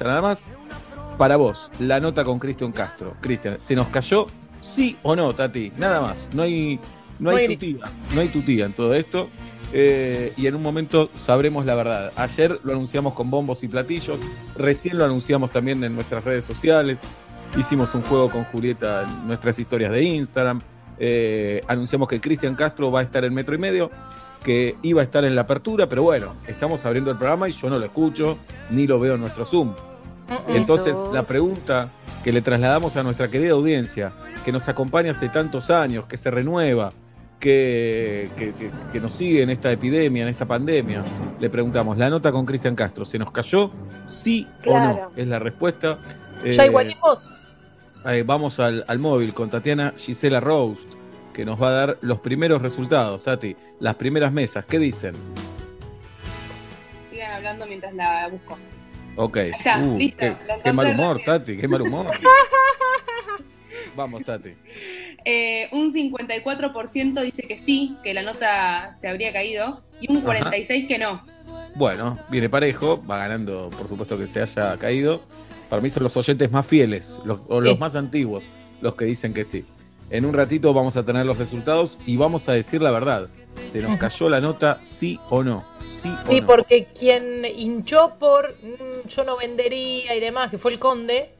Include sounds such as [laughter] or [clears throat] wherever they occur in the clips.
nada más. Para vos, la nota con Cristian Castro. Cristian, ¿se nos cayó? ¿Sí o no, Tati? Nada más. No hay, no hay tutía. No hay tutía en todo esto. Eh, y en un momento sabremos la verdad. Ayer lo anunciamos con bombos y platillos. Recién lo anunciamos también en nuestras redes sociales. Hicimos un juego con Julieta en nuestras historias de Instagram. Eh, anunciamos que Cristian Castro va a estar en metro y medio que iba a estar en la apertura, pero bueno, estamos abriendo el programa y yo no lo escucho ni lo veo en nuestro Zoom. Entonces, la pregunta que le trasladamos a nuestra querida audiencia, que nos acompaña hace tantos años, que se renueva, que, que, nos sigue en esta epidemia, en esta pandemia, le preguntamos, la nota con Cristian Castro, ¿se nos cayó? ¿Sí o no? Es la respuesta. ¿Ya igualimos? Eh, vamos al, al móvil con Tatiana Gisela Rose que nos va a dar los primeros resultados, Tati. Las primeras mesas, ¿qué dicen? Sigan hablando mientras la busco. Ok. Está, uh, listo. Qué, mal humor, Tati, qué mal humor. [laughs] Vamos, Tati. Eh, un 54% dice que sí, que la nota se habría caído, y un 46% que no. Bueno, viene parejo, va ganando, por supuesto que se haya caído. Para mí son los oyentes más fieles, los, o los más antiguos, los que dicen que sí. En un ratito vamos a tener los resultados y vamos a decir la verdad. ¿Se nos cayó la nota sí o no? Sí, sí porque quien hinchó por mm, yo no vendería y demás, que fue el conde,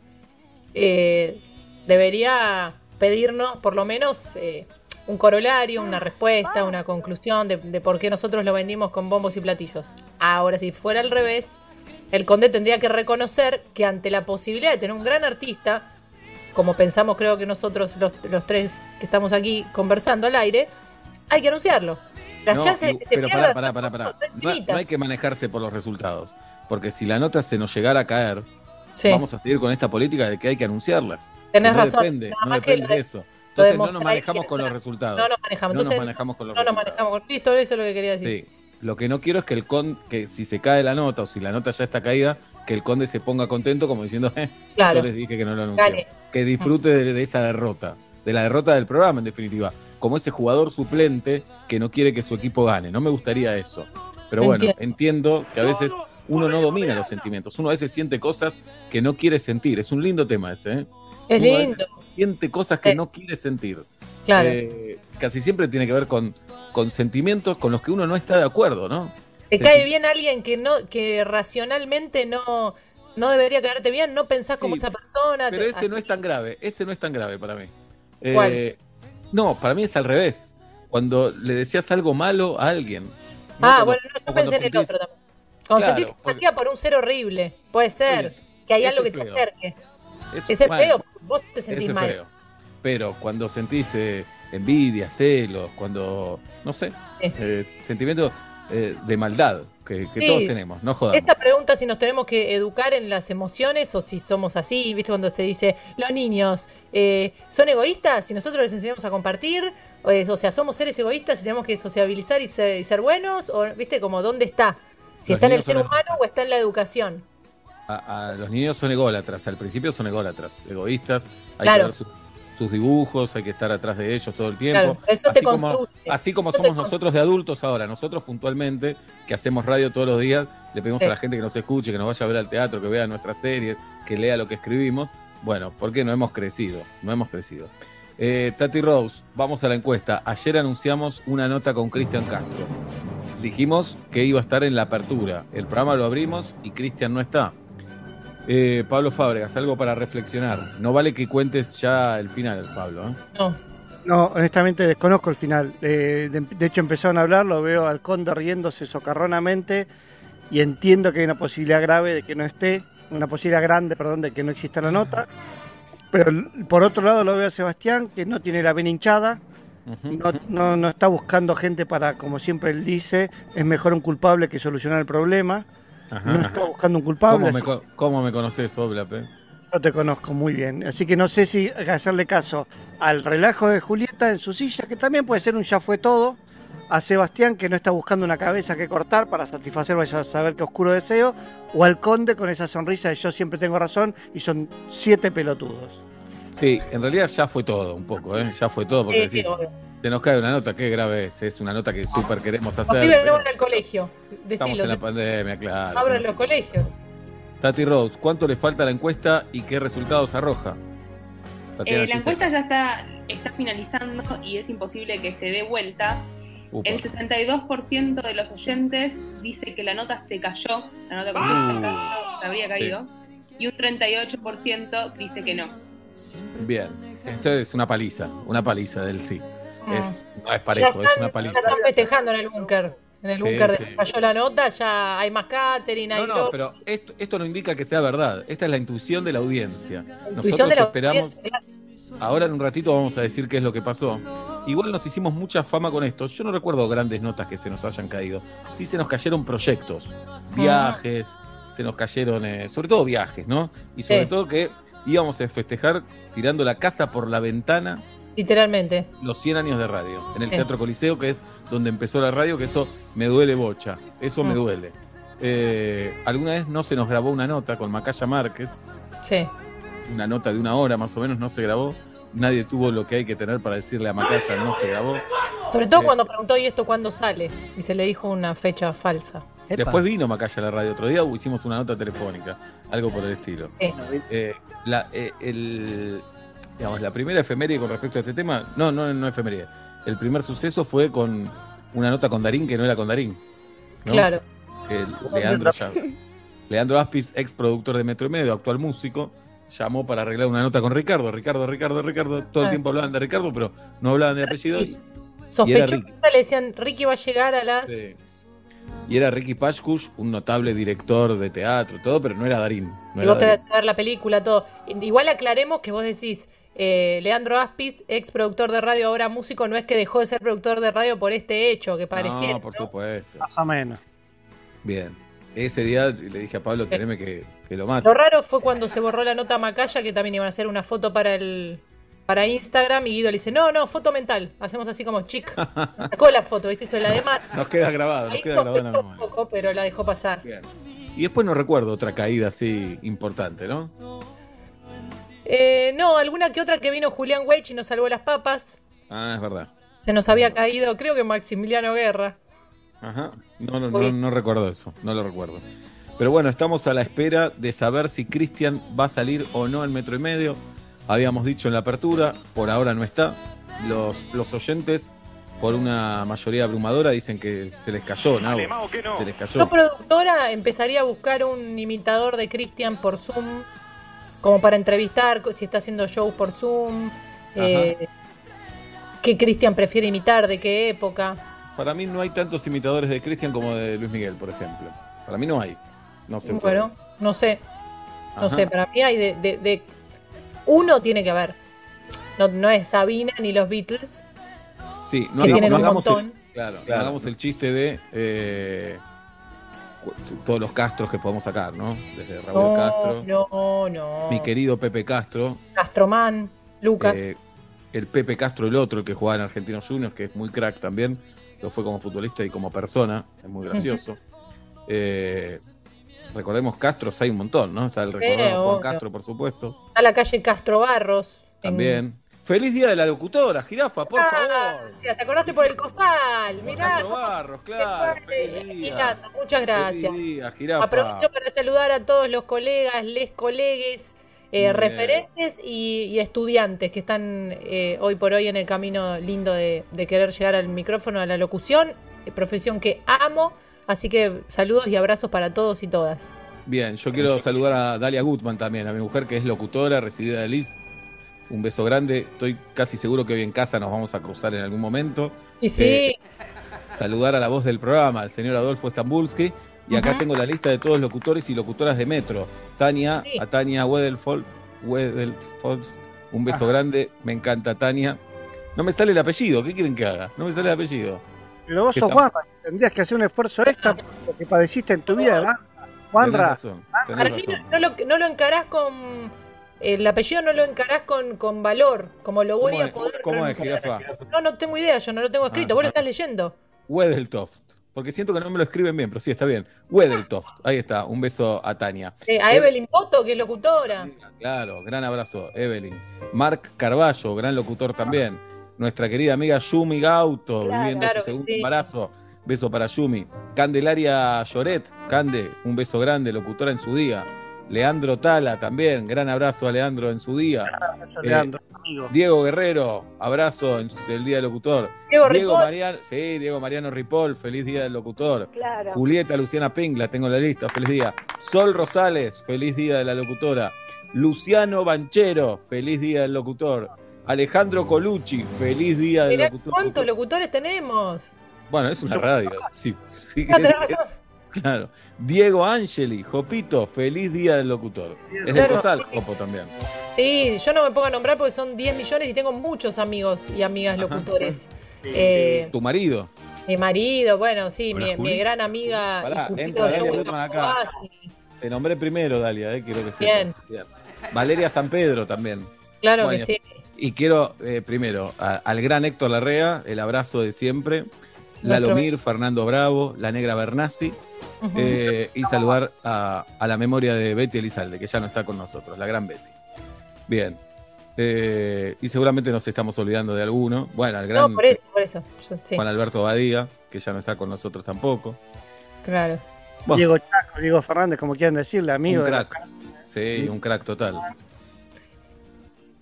eh, debería pedirnos por lo menos eh, un corolario, una respuesta, una conclusión de, de, por qué nosotros lo vendimos con bombos y platillos. Ahora, si fuera al revés, el conde tendría que reconocer que ante la posibilidad de tener un gran artista, como pensamos creo que nosotros los, los tres que estamos aquí conversando al aire, hay que anunciarlo. Las chances que se pero pará, pará, pará, No, hay que manejarse por los resultados, porque si la nota se nos llegara a caer, vamos a seguir con esta política de que hay que anunciarlas. Tenés no razón. Depende, no depende de eso. Entonces no nos manejamos con los resultados. No nos manejamos. No nos manejamos con los no resultados. nos manejamos con listo, eso es lo que quería decir. Sí. Lo que no quiero es que el con, que si se cae la nota o si la nota ya está caída, que el conde se ponga contento como diciendo, eh, yo les dije que no lo anuncié. Que disfrute de, esa derrota, de la derrota del programa en definitiva, como ese jugador suplente que no quiere que su equipo gane. No me gustaría eso. Pero bueno, entiendo, que a veces uno no domina los sentimientos, uno a veces siente cosas que no quiere sentir. Es un lindo tema ese, ¿eh? Es lindo. siente cosas que no quiere sentir. Claro. Eh, casi siempre tiene que ver con, con sentimientos con los que uno no está de acuerdo, ¿no? Te cae bien alguien que no, que racionalmente no, no debería caerte bien, no pensás como esa persona. Pero ese no es tan grave, ese no es tan grave para mí. Eh, no, para mí es al revés. Cuando le decías algo malo a alguien. ah, bueno, no, yo pensé en el otro también. Cuando sentís simpatía por un ser horrible, puede ser que hay algo que te acerque. Ese es feo, vos te sentís mal. Pero cuando sentís eh, envidia, celos, cuando, no sé, eh, sentimientos eh, de maldad que, todos tenemos, no jodamos. Esta pregunta si nos tenemos que educar en las emociones o si somos así, ¿viste? Cuando se dice, los niños eh, son egoístas, si nosotros les enseñamos a compartir, o, sea, somos seres egoístas y tenemos que sociabilizar y ser, buenos, o, ¿viste? Como, ¿dónde está? Si está en el ser humano o está en la educación. A, los niños son ególatras, al principio son ególatras, egoístas, hay que ver su sus dibujos, hay que estar atrás de ellos todo el tiempo. eso así, te como, así como somos nosotros de adultos ahora, nosotros puntualmente, que hacemos radio todos los días, le pedimos a la gente que nos escuche, que nos vaya a ver al teatro, que vea nuestras series, que lea lo que escribimos. Bueno, porque no hemos crecido, no hemos crecido. Eh, Tati Rose, vamos a la encuesta. Ayer anunciamos una nota con Cristian Castro. Dijimos que iba a estar en la apertura. El programa lo abrimos y Cristian no está. Eh, Pablo Fábregas, algo para reflexionar. No vale que cuentes ya el final, Pablo. ¿eh? No. No, honestamente desconozco el final. de, hecho empezaron a hablar, lo veo al conde riéndose socarronamente y entiendo que hay una posibilidad grave de que no esté, una posibilidad grande, perdón, de que no exista la nota. Pero por otro lado lo veo a Sebastián, que no tiene la vena hinchada, no, no, no está buscando gente para, como siempre él dice, es mejor un culpable que solucionar el problema no está buscando un culpable. ¿Cómo me, conoces, Oblape? Yo te conozco muy bien, así que no sé si hacerle caso al relajo de Julieta en su silla, que también puede ser un ya fue todo, a Sebastián que no está buscando una cabeza que cortar para satisfacer vaya a saber qué oscuro deseo, o al conde con esa sonrisa de yo siempre tengo razón y son siete pelotudos. Sí, en realidad ya fue todo un poco, ¿eh? ya fue todo porque se nos cae una nota, qué grave es, es una nota que súper queremos hacer. Los no van al colegio, Estamos en la pandemia, claro. Abran los colegios. Tati Rose, ¿cuánto le falta a la encuesta y qué resultados arroja? Eh, la encuesta ya está, está finalizando y es imposible que se dé vuelta. El 62% de los oyentes dice que la nota se cayó, la nota ¡Ah! se habría caído, y un 38% dice que no. Bien, esto es una paliza, una paliza del sí. Ah. Es, no es parejo, es una paliza. Ya están festejando en el búnker. En el búnker de que cayó la nota, ya hay más catering, hay No, no, pero esto, esto no indica que sea verdad. Esta es la intuición de la audiencia. Nosotros esperamos. Ahora en un ratito vamos a decir qué es lo que pasó. Igual nos hicimos mucha fama con esto. Yo no recuerdo grandes notas que se nos hayan caído. Sí se nos cayeron proyectos, viajes, se nos cayeron, eh, sobre todo viajes, ¿no? Y sobre todo que íbamos a festejar tirando la casa por la ventana Literalmente. Los 100 años de radio, en el Teatro Coliseo, que es donde empezó la radio, que eso me duele bocha, eso me mm. duele. Eh, alguna vez no se nos grabó una nota con Macaya Márquez. Sí. Una nota de una hora más o menos no se grabó. Nadie tuvo lo que hay que tener para decirle a Macaya, no se grabó. Sobre todo eh, cuando preguntó, ¿y esto cuándo sale? Y se le dijo una fecha falsa. Después vino Macaya a la radio otro día, hicimos una nota telefónica, algo por el estilo. Sí. Eh, la, el, digamos, la primera efeméride con respecto a este tema, no, no, no efeméride. El primer suceso fue con una nota con Darín que no era con Darín. Claro. Leandro, [laughs] Leandro Aspis, ex productor de Metro y Medio, actual músico, llamó para arreglar una nota con Ricardo. Ricardo, Ricardo, Ricardo. Todo el ah. tiempo hablaban de Ricardo, pero no hablaban de apellido. Sospechó le decían Ricky va a llegar a las. Y era Ricky Pashkush, un notable director de teatro, todo, pero no era Darín. No y vos te vas a ver la película, todo. Igual aclaremos que vos decís, eh, Leandro Aspis, ex productor de radio, ahora músico, no es que dejó de ser productor de radio por este hecho que parecía. No, por supuesto. Más o menos. Bien. Ese día le dije a Pablo, teneme que, que lo mate. Lo raro fue cuando se borró la nota Macaya, que también iban a hacer una foto para el para Instagram y Guido le dice, no, no, foto mental. Hacemos así como chic. [laughs] Sacó la foto, ¿viste? Eso la de Mar. Nos queda grabado, nos queda grabado. Un poco, pero la dejó pasar. Bien. Y después no recuerdo otra caída así importante, ¿no? Eh, no, alguna que otra que vino Julián Weich y nos salvó las papas. Ah, es verdad. Se nos había caído, creo que Maximiliano Guerra. Ajá. No, no, no, no recuerdo eso, no lo recuerdo. Pero bueno, estamos a la espera de saber si Cristian va a salir o no al metro y medio. Habíamos dicho en la apertura, por ahora no está. Los, los oyentes, por una mayoría abrumadora, dicen que se les cayó, ¿no? Se les cayó. La productora empezaría a buscar un imitador de Cristian por Zoom como para entrevistar si está haciendo shows por Zoom, eh, qué Cristian prefiere imitar, de qué época. Para mí no hay tantos imitadores de Cristian como de Luis Miguel, por ejemplo. Para mí no hay. No sé. Bueno, no sé. No sé, para mí hay de, de, Uno tiene que haber. No, no es Sabina ni los Beatles. Sí, no, que un montón. El, claro, hagamos el chiste de... Eh, todos los Castros que podemos sacar, ¿no? Desde Raúl Castro. No, no. Mi querido Pepe Castro. Castroman, Lucas. Eh, el Pepe Castro, el otro, el que jugaba en Argentinos Juniors, que es muy crack también. Lo fue como futbolista y como persona. Es muy gracioso. Eh, recordemos Castros, hay un montón, ¿no? Está el recordado Juan Castro, por supuesto. A la calle Castro Barros. También. Feliz día de la locutora, jirafa, por favor. Te acordaste por el cosal, mirá. Barros, claro. muchas gracias. Feliz día, jirafa. Aprovecho para saludar a todos los colegas, les colegues, eh, referentes y, estudiantes que están eh, hoy por hoy en el camino lindo de, querer llegar al micrófono, a la locución, profesión que amo. Así que saludos y abrazos para todos y todas. Bien, yo quiero saludar a Dalia Gutman también, a mi mujer que es locutora, residida de Liz un beso grande. Estoy casi seguro que hoy en casa nos vamos a cruzar en algún momento. Y sí. Eh, saludar a la voz del programa, al señor Adolfo Stambulski. Y acá tengo la lista de todos los locutores y locutoras de Metro. Tania, a Tania Wedelfold, un beso grande, me encanta Tania. No me sale el apellido, ¿qué quieren que haga? No me sale el apellido. Pero vos sos guapa, tendrías que hacer un esfuerzo extra porque padeciste en tu vida, ¿verdad? Juanra. No, lo, no lo encarás con el apellido no lo encarás con, con valor, como lo voy a poder. ¿Cómo es, jirafa? No, no tengo idea, yo no lo tengo escrito. Ah, Vos lo estás leyendo. Wedeltoft. Porque siento que no me lo escriben bien, pero sí, está bien. Wedeltoft. Ahí está. Un beso a Tania. Eh, a Evelyn Poto, que es locutora. Claro, gran abrazo, Evelyn. Mark Carballo, gran locutor también. Nuestra querida amiga Yumi Gauto, viviendo su segundo embarazo. Beso para Yumi. Candelaria Lloret, Cande, un beso grande, locutora en su día. Leandro Tala también, gran abrazo a Leandro en su día. Abrazo, Leandro, amigo. Diego Guerrero, abrazo en el día del locutor. Diego, Mariano, sí, Diego Mariano Ripoll, feliz día del locutor. Julieta Luciana Ping, la tengo en la lista, feliz día. Sol Rosales, feliz día de la locutora. Luciano Banchero, feliz día del locutor. Alejandro Colucci, feliz día del locutor. ¿Cuántos locutores tenemos? Bueno, es una radio. Sí, sí. Ah, claro. Diego Angeli, Jopito, feliz día del locutor. Es de Cosal, Jopo también. Sí, yo no me pongo a nombrar porque son 10 millones y tengo muchos amigos y amigas locutores. Eh, ¿Tu marido? Mi marido, bueno, sí, mi, mi, gran amiga. Pará, entra Dalia acá. Te nombré primero, Dalia, eh, quiero que Bien. Valeria San Pedro también. Claro que sí. Y quiero, eh, primero, al gran Héctor Larrea, el abrazo de siempre. Lalomir, Fernando Bravo, la negra Bernasi. Eh, y saludar a, la memoria de Betty Elizalde, que ya no está con nosotros, la gran Betty. Bien. Eh, y seguramente nos estamos olvidando de alguno. Bueno, al gran. No, por eso, por eso. Juan Alberto Badía, que ya no está con nosotros tampoco. Claro. Diego Chaco, Diego Fernández, como quieran decirle, amigo. Un crack. Sí, un crack total.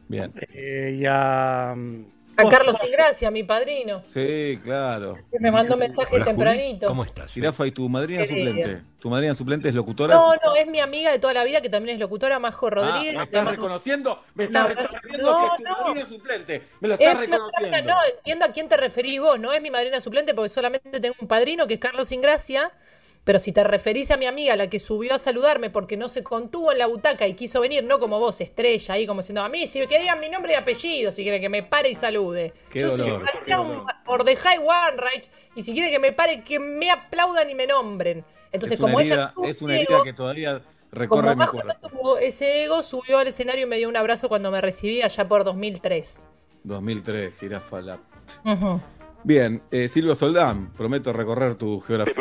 Bien. Eh, ya. Mm, a Carlos Ingracia, mi padrino. Sí, claro. me mandó mensaje tempranito. ¿Cómo estás? Girafa, ¿y tu madrina suplente? ¿Tu madrina suplente es locutora? No, no, es mi amiga de toda la vida que también es locutora, Majo ah, Rodríguez. ¿Me estás reconociendo? ¿Me estás reconociendo que es tu madrina suplente? ¿Me lo estás reconociendo? No, entiendo a quién te referís vos. No es mi madrina suplente porque solamente tengo un padrino que es Carlos Ingracia pero si te referís a mi amiga, la que subió a saludarme porque no se contuvo en la butaca y quiso venir, no como vos, estrella, ahí como diciendo a mí, si que digan mi nombre y apellido, si quiere que me pare y salude. Yo soy por The High One Right, y si quiere que me pare, que me aplaudan y me nombren. Entonces, como ella es una herida que todavía recorre como mi cuerpo. Ese ego, subió al escenario y me dio un abrazo cuando me recibí allá por 2003. 2003, Girafa la. Bien, eh, Silvio Soldán, prometo recorrer tu geografía.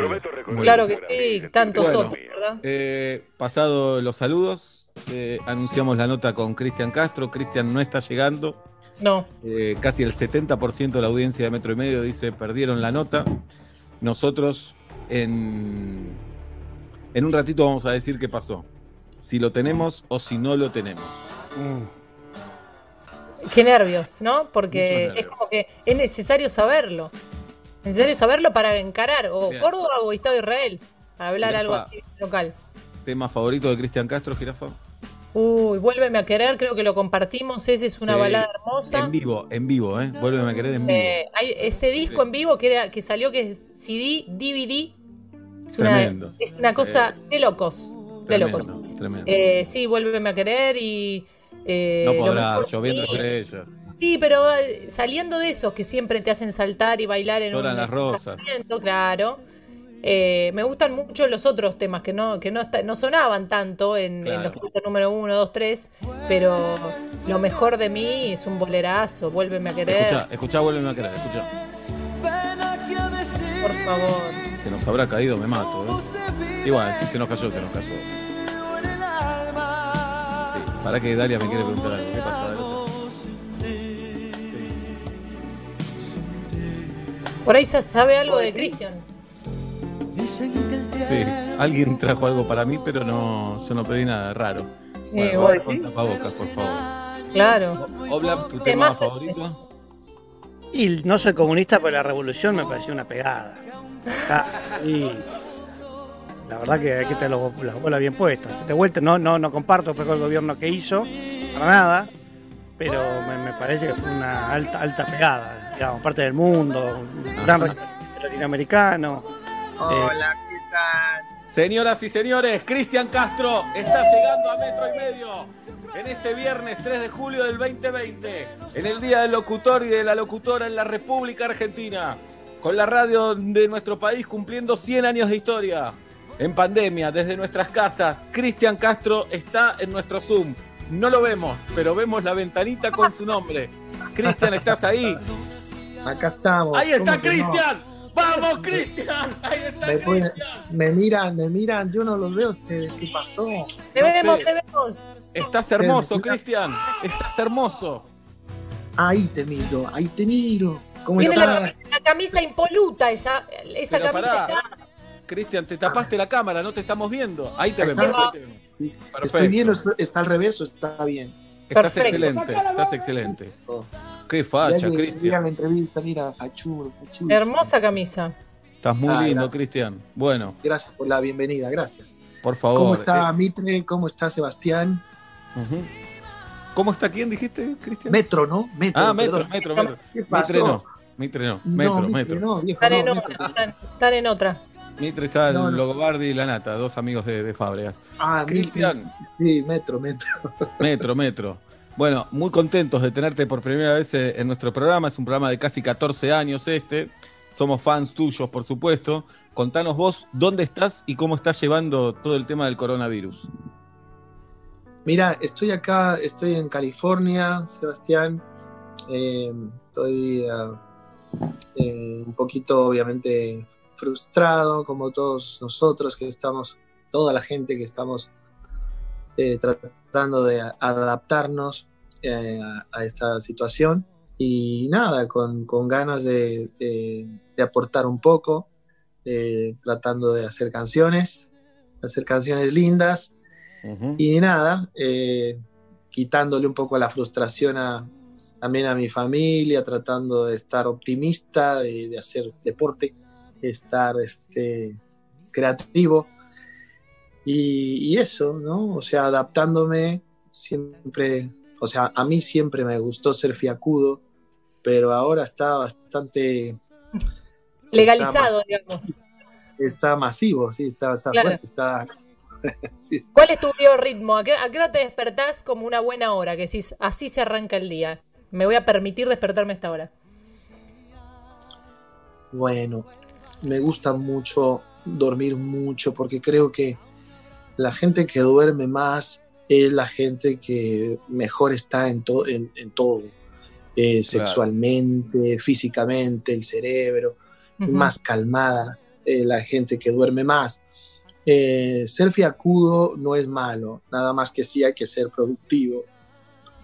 claro que sí, tantos otros, ¿verdad? Eh, pasado los saludos, eh, anunciamos la nota con Cristian Castro. Cristian no está llegando. No. Eh, casi el 70% de la audiencia de Metro y Medio dice perdieron la nota. Nosotros en, en un ratito vamos a decir qué pasó. Si lo tenemos o si no lo tenemos. Mm. Qué nervios, ¿no? Porque es como que es necesario saberlo. Es necesario saberlo para encarar o Córdoba o Estado de Israel, para hablar algo así local. ¿Tema favorito de Cristian Castro, Jirafa? Uy, Vuélveme a querer, creo que lo compartimos, ese es una balada hermosa. En vivo, en vivo, ¿eh? Vuélveme a querer en vivo. Eh, hay ese disco en vivo que, era, que salió, que es CD, DVD, es una, es una cosa de locos, de locos. Eh, sí, Vuélveme a querer y eh, no podrás, lloviendo estrellas. Sí, pero eh, saliendo de esos que siempre te hacen saltar y bailar en un las rosas. Claro. Eh, me gustan mucho los otros temas que no que no, no sonaban tanto en, los puntos número 1, 2, 3, pero lo mejor de mí es un bolerazo, vuélveme a querer. Escucha, escucha vuélveme a querer, escucha. Por favor. Que nos habrá caído, me mato. ¿eh? Igual, si se nos cayó, se nos cayó. Para que Dalia me quiere preguntar algo. ¿Qué pasa, Por ahí se sabe algo de Cristian. Sí, alguien trajo algo para mí, pero no, yo no pedí nada raro. Eh, bueno, con tapabocas, por favor. Claro. Obla, ¿tu tema favorito? Y no soy comunista, pero la revolución me pareció una pegada. y la verdad que hay que tener las bolas bien puestas. De vuelta, no, no, no comparto con el gobierno que hizo, para nada, pero me, parece que fue una alta, alta pegada, digamos, parte del mundo, un gran latinoamericano. Hola, ¿qué tal? Señoras y señores, Cristian Castro está llegando a metro y medio en este viernes 3 de julio del 2020, en el Día del Locutor y de la Locutora en la República Argentina, con la radio de nuestro país cumpliendo 100 años de historia en pandemia, desde nuestras casas. Cristian Castro está en nuestro Zoom. No lo vemos, pero vemos la ventanita con su nombre. Cristian, ¿estás ahí? Acá estamos. Ahí está Cristian. ¡Vamos, Cristian! Ahí está Cristian. Me miran, me miran, yo no los veo ustedes. ¿Qué pasó? Te vemos, te vemos. Estás hermoso, Cristian. Estás hermoso. Ahí te miro, ahí te miro. ¿Cómo Tiene la, camisa impoluta, esa, esa camisa Cristian, te tapaste la cámara, no te estamos viendo. Ahí te vemos. Estoy bien, está al revés o está bien. Estás excelente, estás excelente. Oh. Qué facha, Cristian. la entrevista, mira, Hermosa camisa. Estás muy ah, lindo, Cristian. Bueno. Gracias por la bienvenida, gracias. Por favor. ¿Cómo está eh. Mitre? ¿Cómo está Sebastián? ¿Cómo está quién dijiste, Cristian? Metro, ¿no? Metro, ah, Metro, Metro, Metro. Mitre no. Mitre no. Metro, Metro. están, en otra, están, en otra. Mitre está el Logobardi y la Nata, dos amigos de, de Fábregas. Ah, Cristian. Sí, Metro, Metro. [laughs] Metro, Metro. Bueno, muy contentos de tenerte por primera vez eh, en nuestro programa. Es un programa de casi 14 años este. Somos fans tuyos, por supuesto. Contanos vos dónde estás y cómo estás llevando todo el tema del coronavirus. Mira, estoy acá, estoy en California, Sebastián. Eh, estoy ah, eh, un poquito, obviamente, frustrado, como todos nosotros que estamos, toda la gente que estamos eh, tratando de adaptarnos eh, a, esta situación. Y nada, con, ganas de, aportar un poco, eh, tratando de hacer canciones, hacer canciones lindas. Y nada, quitándole un poco la frustración a, también a mi familia, tratando de estar optimista, de, de hacer deporte, estar este, creativo y, eso, ¿no? O sea, adaptándome siempre, o sea, a mí siempre me gustó ser fiacudo, pero ahora está bastante... Legalizado, digamos. Está masivo, sí, está, fuerte, [laughs] está... ¿Cuál es tu biorritmo? ¿A qué, hora te despertás como una buena hora? Que si así se arranca el día. Me voy a permitir despertarme a esta hora. Bueno, me gusta mucho dormir mucho porque creo que la gente que duerme más es la gente que mejor está en, en, todo, eh, sexualmente, físicamente, el cerebro, más calmada, eh, la gente que duerme más. Eh, ser fiacudo no es malo, nada más que sí hay que ser productivo.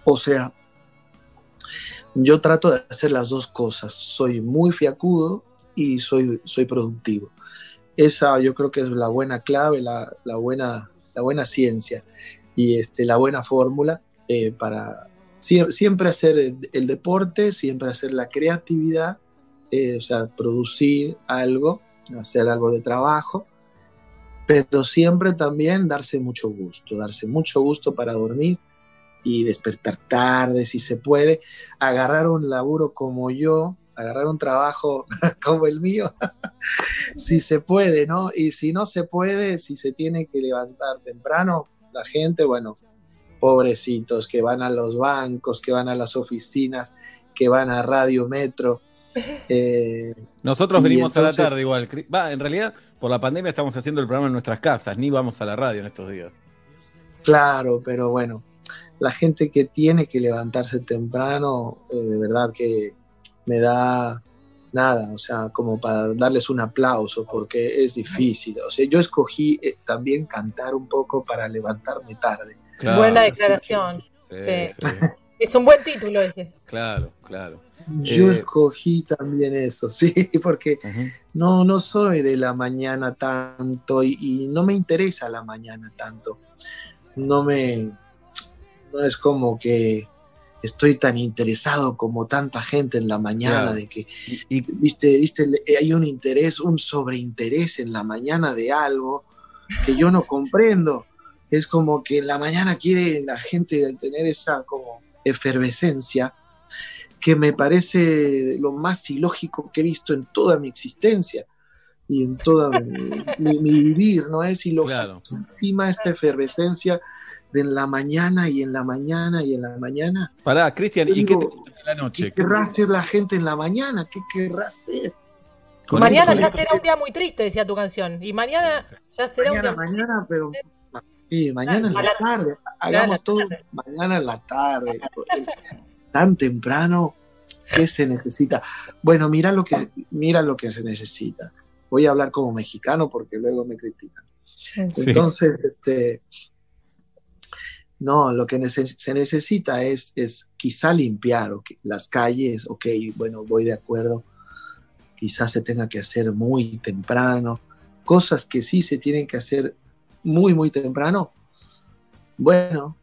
O sea, yo trato de hacer las dos cosas, soy muy fiacudo y soy, soy productivo. Esa yo creo que es la buena clave, la, buena, la buena ciencia y este, la buena fórmula eh, para siempre hacer el, deporte, siempre hacer la creatividad, eh, o sea, producir algo, hacer algo de trabajo, pero siempre también darse mucho gusto, darse mucho gusto para dormir y despertar tarde si se puede, agarrar un laburo como yo, agarrar un trabajo [laughs] como el mío, [laughs] si se puede, ¿no? Y si no se puede, si se tiene que levantar temprano, la gente, bueno, pobrecitos que van a los bancos, que van a las oficinas, que van a Radio Metro. [laughs] Eh, Nosotros venimos a la tarde igual. Va, en realidad, por la pandemia estamos haciendo el programa en nuestras casas, ni vamos a la radio en estos días. Claro, pero bueno, la gente que tiene que levantarse temprano, eh, de verdad que me da nada, o sea, como para darles un aplauso, porque es difícil. O sea, yo escogí eh, también cantar un poco para levantarme tarde. Buena declaración. Es un buen título ese. Claro, claro. Yo eh, escogí también eso, [laughs] sí, porque no, no soy de la mañana tanto y, y, no me interesa la mañana tanto. No me, no es como que estoy tan interesado como tanta gente en la mañana de que y, viste viste hay un interés un sobreinterés en la mañana de algo que yo no comprendo es como que en la mañana quiere la gente tener esa como efervescencia que me parece lo más ilógico que he visto en toda mi existencia y en toda mi, vivir, ¿no? Es ilógico. Encima esta efervescencia de en la mañana y en la mañana y en la mañana. Pará, Cristian, ¿y qué te gusta la noche? ¿Qué querrá hacer la gente en la mañana? ¿Qué querrá hacer? mañana ya será un día muy triste, decía tu canción. Y mañana ya será un día Mañana, pero... Sí, mañana en la tarde. Hagamos todo mañana en la tarde. [laughs] Tan temprano, ¿qué se necesita? Bueno, mira lo que, mira lo que se necesita. Voy a hablar como mexicano porque luego me critican. Entonces, este, no, lo que se necesita es, es quizá limpiar las calles, ok, bueno, voy de acuerdo, quizás se tenga que hacer muy temprano, cosas que sí se tienen que hacer muy, muy temprano, bueno,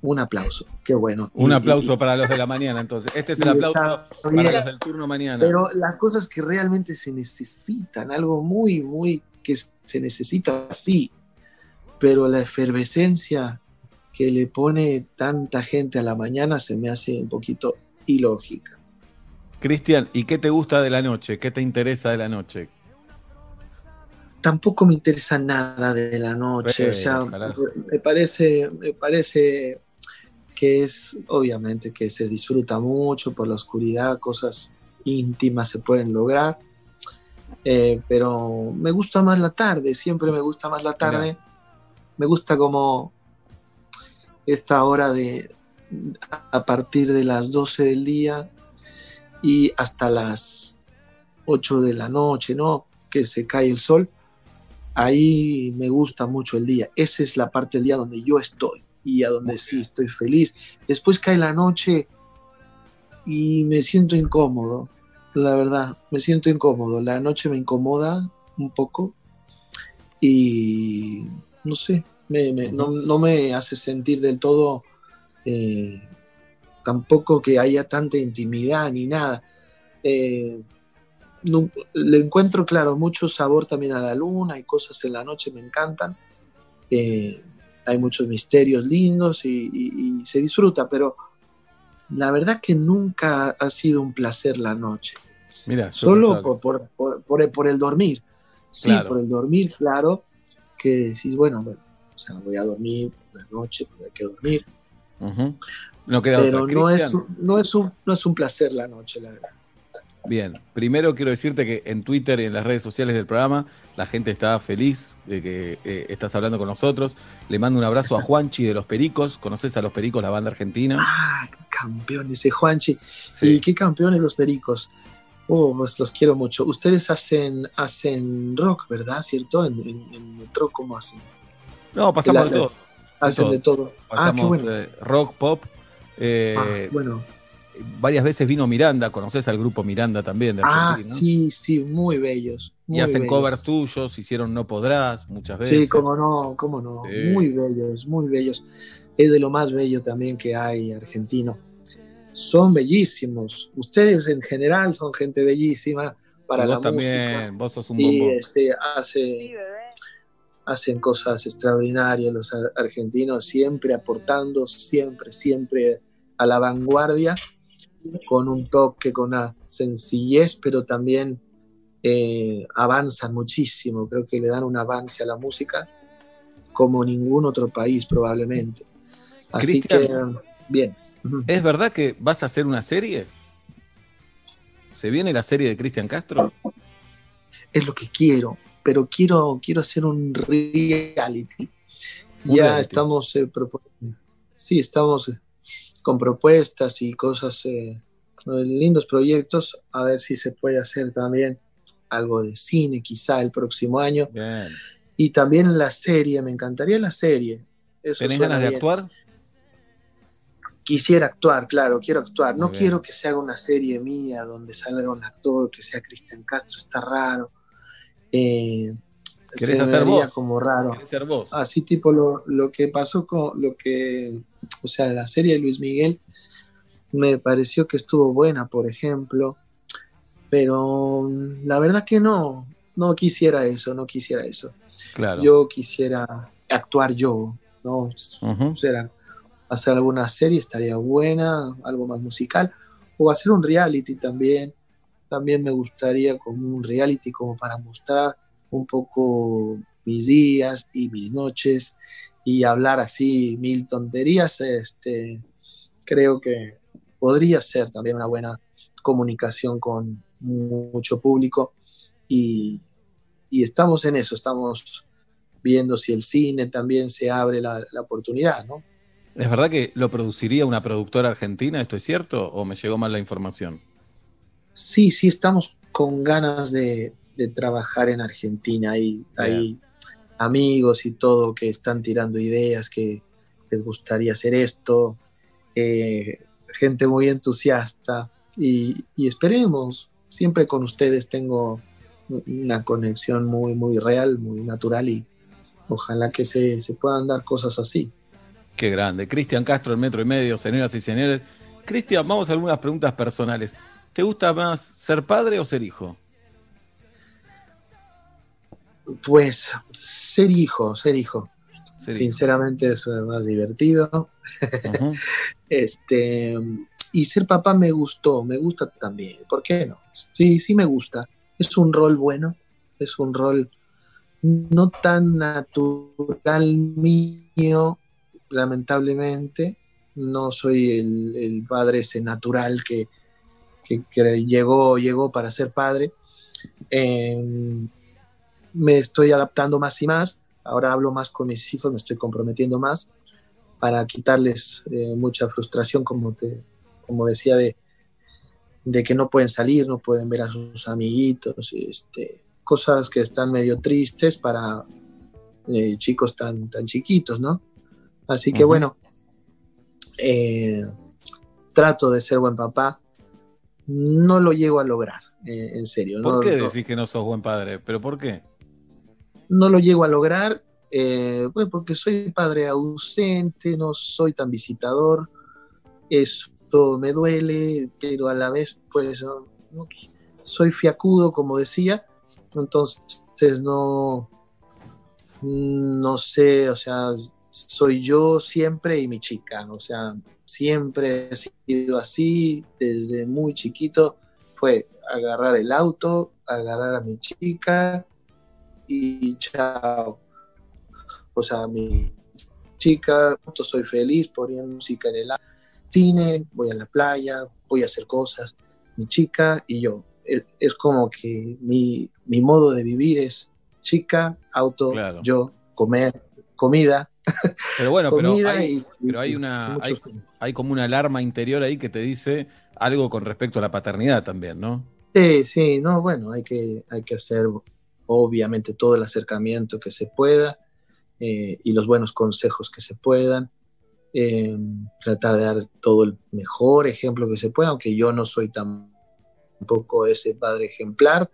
un aplauso. Qué bueno. Un aplauso para los de la mañana, entonces. Este es el aplauso para los del turno mañana. Pero las cosas que realmente se necesitan, algo muy, muy que se necesita, sí. Pero la efervescencia que le pone tanta gente a la mañana se me hace un poquito ilógica. Cristian, ¿y qué te gusta de la noche? ¿Qué te interesa de la noche? Tampoco me interesa nada de la noche, o sea, me parece, me parece que es obviamente que se disfruta mucho por la oscuridad, cosas íntimas se pueden lograr, eh, pero me gusta más la tarde, siempre me gusta más la tarde, me gusta como esta hora de a partir de las 12 del día y hasta las 8 de la noche, ¿no? Que se cae el sol. Ahí me gusta mucho el día. Esa es la parte del día donde yo estoy y a donde sí estoy feliz. Después cae la noche y me siento incómodo, la verdad, me siento incómodo. La noche me incomoda un poco y no sé, no, me hace sentir del todo eh, tampoco que haya tanta intimidad ni nada. Eh, le encuentro, claro, mucho sabor también a la luna y cosas en la noche me encantan. Eh, hay muchos misterios lindos y, se disfruta, pero la verdad que nunca ha sido un placer la noche. Mira, Solo por, por, el dormir. Sí, por el dormir, claro, que decís, bueno, bueno, o sea, voy a dormir la noche, porque hay que dormir. no pero no es, no, es un, no es un placer la noche, la verdad. Bien, primero quiero decirte que en Twitter y en las redes sociales del programa la gente está feliz de que eh, estás hablando con nosotros. Le mando un abrazo a Juanchi de Los Pericos. ¿Conoces a Los Pericos, la banda argentina? Ah, qué campeón ese Juanchi. Y qué campeones Los Pericos. Oh, pues los quiero mucho. Ustedes hacen, hacen rock, ¿verdad? ¿Cierto? En, en, Metro, ¿cómo hacen? No, pasamos de, todo. Hacen de todo. ah, qué bueno. rock, pop. Eh, ah, bueno varias veces vino Miranda, conoces al grupo Miranda también. ah, sí, sí, muy bellos. y hacen covers tuyos, hicieron No Podrás muchas veces. Sí, cómo no, cómo no. Muy bellos, muy bellos. Es de lo más bello también que hay argentino. Son bellísimos. Ustedes en general son gente bellísima para la también, Vos sos un bombón. Y este, hace, hacen cosas extraordinarias los argentinos, siempre aportando, siempre, siempre a la vanguardia con un toque, con una sencillez, pero también eh, avanzan muchísimo. Creo que le dan un avance a la música como ningún otro país probablemente. Así que, bien. ¿Es verdad que vas a hacer una serie? ¿Se viene la serie de Cristian Castro? Es lo que quiero, pero quiero, quiero hacer un reality. ya estamos eh, proponiendo. Sí, estamos con propuestas y cosas, eh, lindos proyectos, a ver si se puede hacer también algo de cine quizá el próximo año. Y también la serie, me encantaría la serie. Eso ¿Tenés ganas de actuar? Quisiera actuar, claro, quiero actuar. no quiero que se haga una serie mía donde salga un actor que sea Cristian Castro, está raro. Eh, ¿Querés hacer vos? como raro. Así tipo lo, lo, que pasó con lo que, o sea, la serie de Luis Miguel me pareció que estuvo buena, por ejemplo, pero la verdad que no, no quisiera eso, no quisiera eso. Claro. Yo quisiera actuar yo, ¿no? hacer alguna serie estaría buena, algo más musical, o hacer un reality también. También me gustaría como un reality como para mostrar un poco mis días y mis noches y hablar así mil tonterías, este, creo que podría ser también una buena comunicación con mucho público y, estamos en eso, estamos viendo si el cine también se abre la, oportunidad, ¿no? ¿Es verdad que lo produciría una productora argentina? ¿Esto es cierto o me llegó mal la información? Sí, sí, estamos con ganas de, de trabajar en Argentina. Hay, hay amigos y todo que están tirando ideas, que les gustaría hacer esto, eh, gente muy entusiasta y, esperemos, siempre con ustedes tengo una conexión muy, muy real, muy natural y ojalá que se, se puedan dar cosas así. Qué grande. Cristian Castro, el metro y medio, señoras y señores. Cristian, vamos a algunas preguntas personales. ¿Te gusta más ser padre o ser hijo? Pues ser hijo, ser hijo. Sinceramente es más divertido. [laughs] este y ser papá me gustó, me gusta también. ¿Por qué no? Sí, sí me gusta. Es un rol bueno, es un rol no tan natural mío, lamentablemente. No soy el, padre ese natural que, llegó, llegó para ser padre. Em, me estoy adaptando más y más. Ahora hablo más con mis hijos, me estoy comprometiendo más para quitarles eh, mucha frustración, como, te, como decía, de, de que no pueden salir, no pueden ver a sus amiguitos, este, cosas que están medio tristes para eh, chicos tan, tan chiquitos, ¿no? Así que bueno, eh, trato de ser buen papá, no lo llego a lograr, en serio. ¿Por qué decís que no sos buen padre? ¿Pero por qué? no lo llego a lograr, eh, pues porque soy padre ausente, no soy tan visitador, esto me duele, pero a la vez, pues, soy fiacudo, como decía, entonces no, no sé, o sea, soy yo siempre y mi chica, o sea, siempre he sido así, desde muy chiquito, fue agarrar el auto, agarrar a mi chica, y chao. O sea, mi chica, soy feliz poniendo música en el cine, voy a la playa, voy a hacer cosas, mi chica y yo. Es, como que mi, modo de vivir es chica, auto, yo, comer, comida. Pero bueno, pero, hay, pero hay una hay, hay, como una alarma interior ahí que te dice algo con respecto a la paternidad también, ¿no? Sí, sí, no, bueno, hay que, hay que hacer obviamente todo el acercamiento que se pueda eh, y los buenos consejos que se puedan. Eh, tratar de dar todo el mejor ejemplo que se pueda, aunque yo no soy tampoco ese padre ejemplar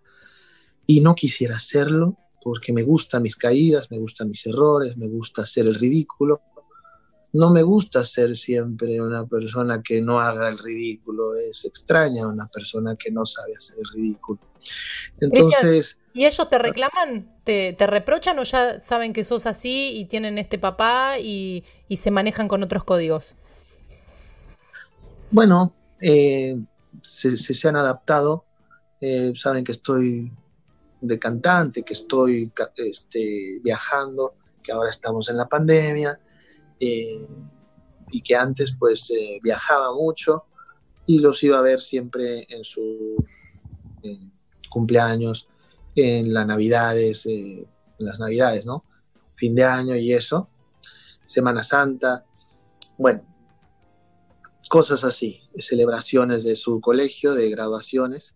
y no quisiera hacerlo porque me gustan mis caídas, me gustan mis errores, me gusta hacer el ridículo, no me gusta ser siempre una persona que no haga el ridículo, es extraña una persona que no sabe hacer el ridículo. Entonces... ¿Y ellos te reclaman? ¿Te, reprochan o ya saben que sos así y tienen este papá y, se manejan con otros códigos? Bueno, eh, se, han adaptado, eh, saben que estoy de cantante, que estoy este, viajando, que ahora estamos en la pandemia, eh, y que antes pues eh, viajaba mucho y los iba a ver siempre en sus cumpleaños, en las navidades, eh, en las navidades, ¿no? Fin de año y eso, Semana Santa, bueno, cosas así, celebraciones de su colegio, de graduaciones.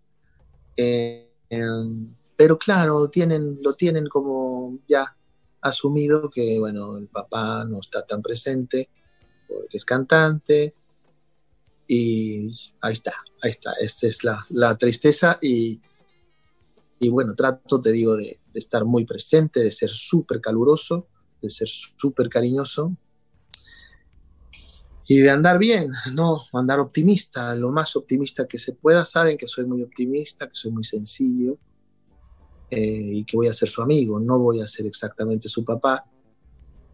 Pero claro, tienen, lo tienen como ya asumido que, bueno, el papá no está tan presente porque es cantante y ahí está, ahí está, esa es la, tristeza y, y, bueno, trato, te digo, de, estar muy presente, de ser súper caluroso, de ser súper cariñoso y de andar bien, ¿no? Andar optimista, lo más optimista que se pueda. Saben que soy muy optimista, que soy muy sencillo, eh, y que voy a ser su amigo, no voy a ser exactamente su papá,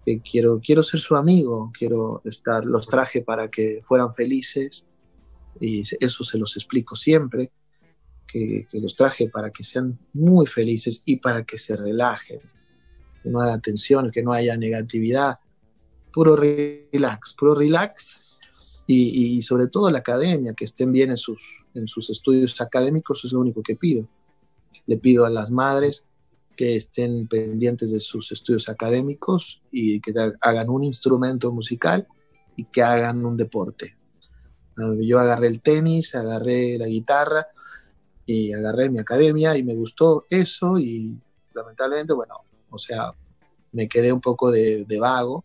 que quiero, quiero ser su amigo, quiero estar, los traje para que fueran felices y eso se los explico siempre, que, los traje para que sean muy felices y para que se relajen, que no haya tensión, que no haya negatividad, puro relax, puro relax y, y, sobre todo la academia, que estén bien en sus, en sus estudios académicos, es lo único que pido. Le pido a las madres que estén pendientes de sus estudios académicos y que hagan un instrumento musical y que hagan un deporte. Ah, yo agarré el tenis, agarré la guitarra y agarré mi academia y me gustó eso y lamentablemente, bueno, o sea, me quedé un poco de, vago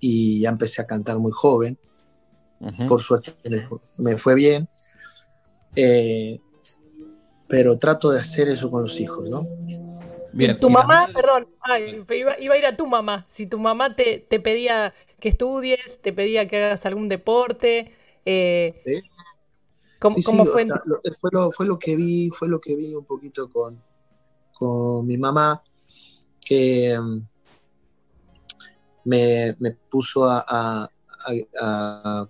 y ya empecé a cantar muy joven. Por suerte me, fue bien. Eh, pero trato de hacer eso con los hijos, ¿no? Bien. tu mamá, perdón, iba, a ir a tu mamá. Si tu mamá te, te, pedía que estudies, te pedía que hagas algún deporte, eh, ¿cómo, fue? fue, lo, que vi, fue lo que vi un poquito con, con mi mamá, que mm, me, me puso a,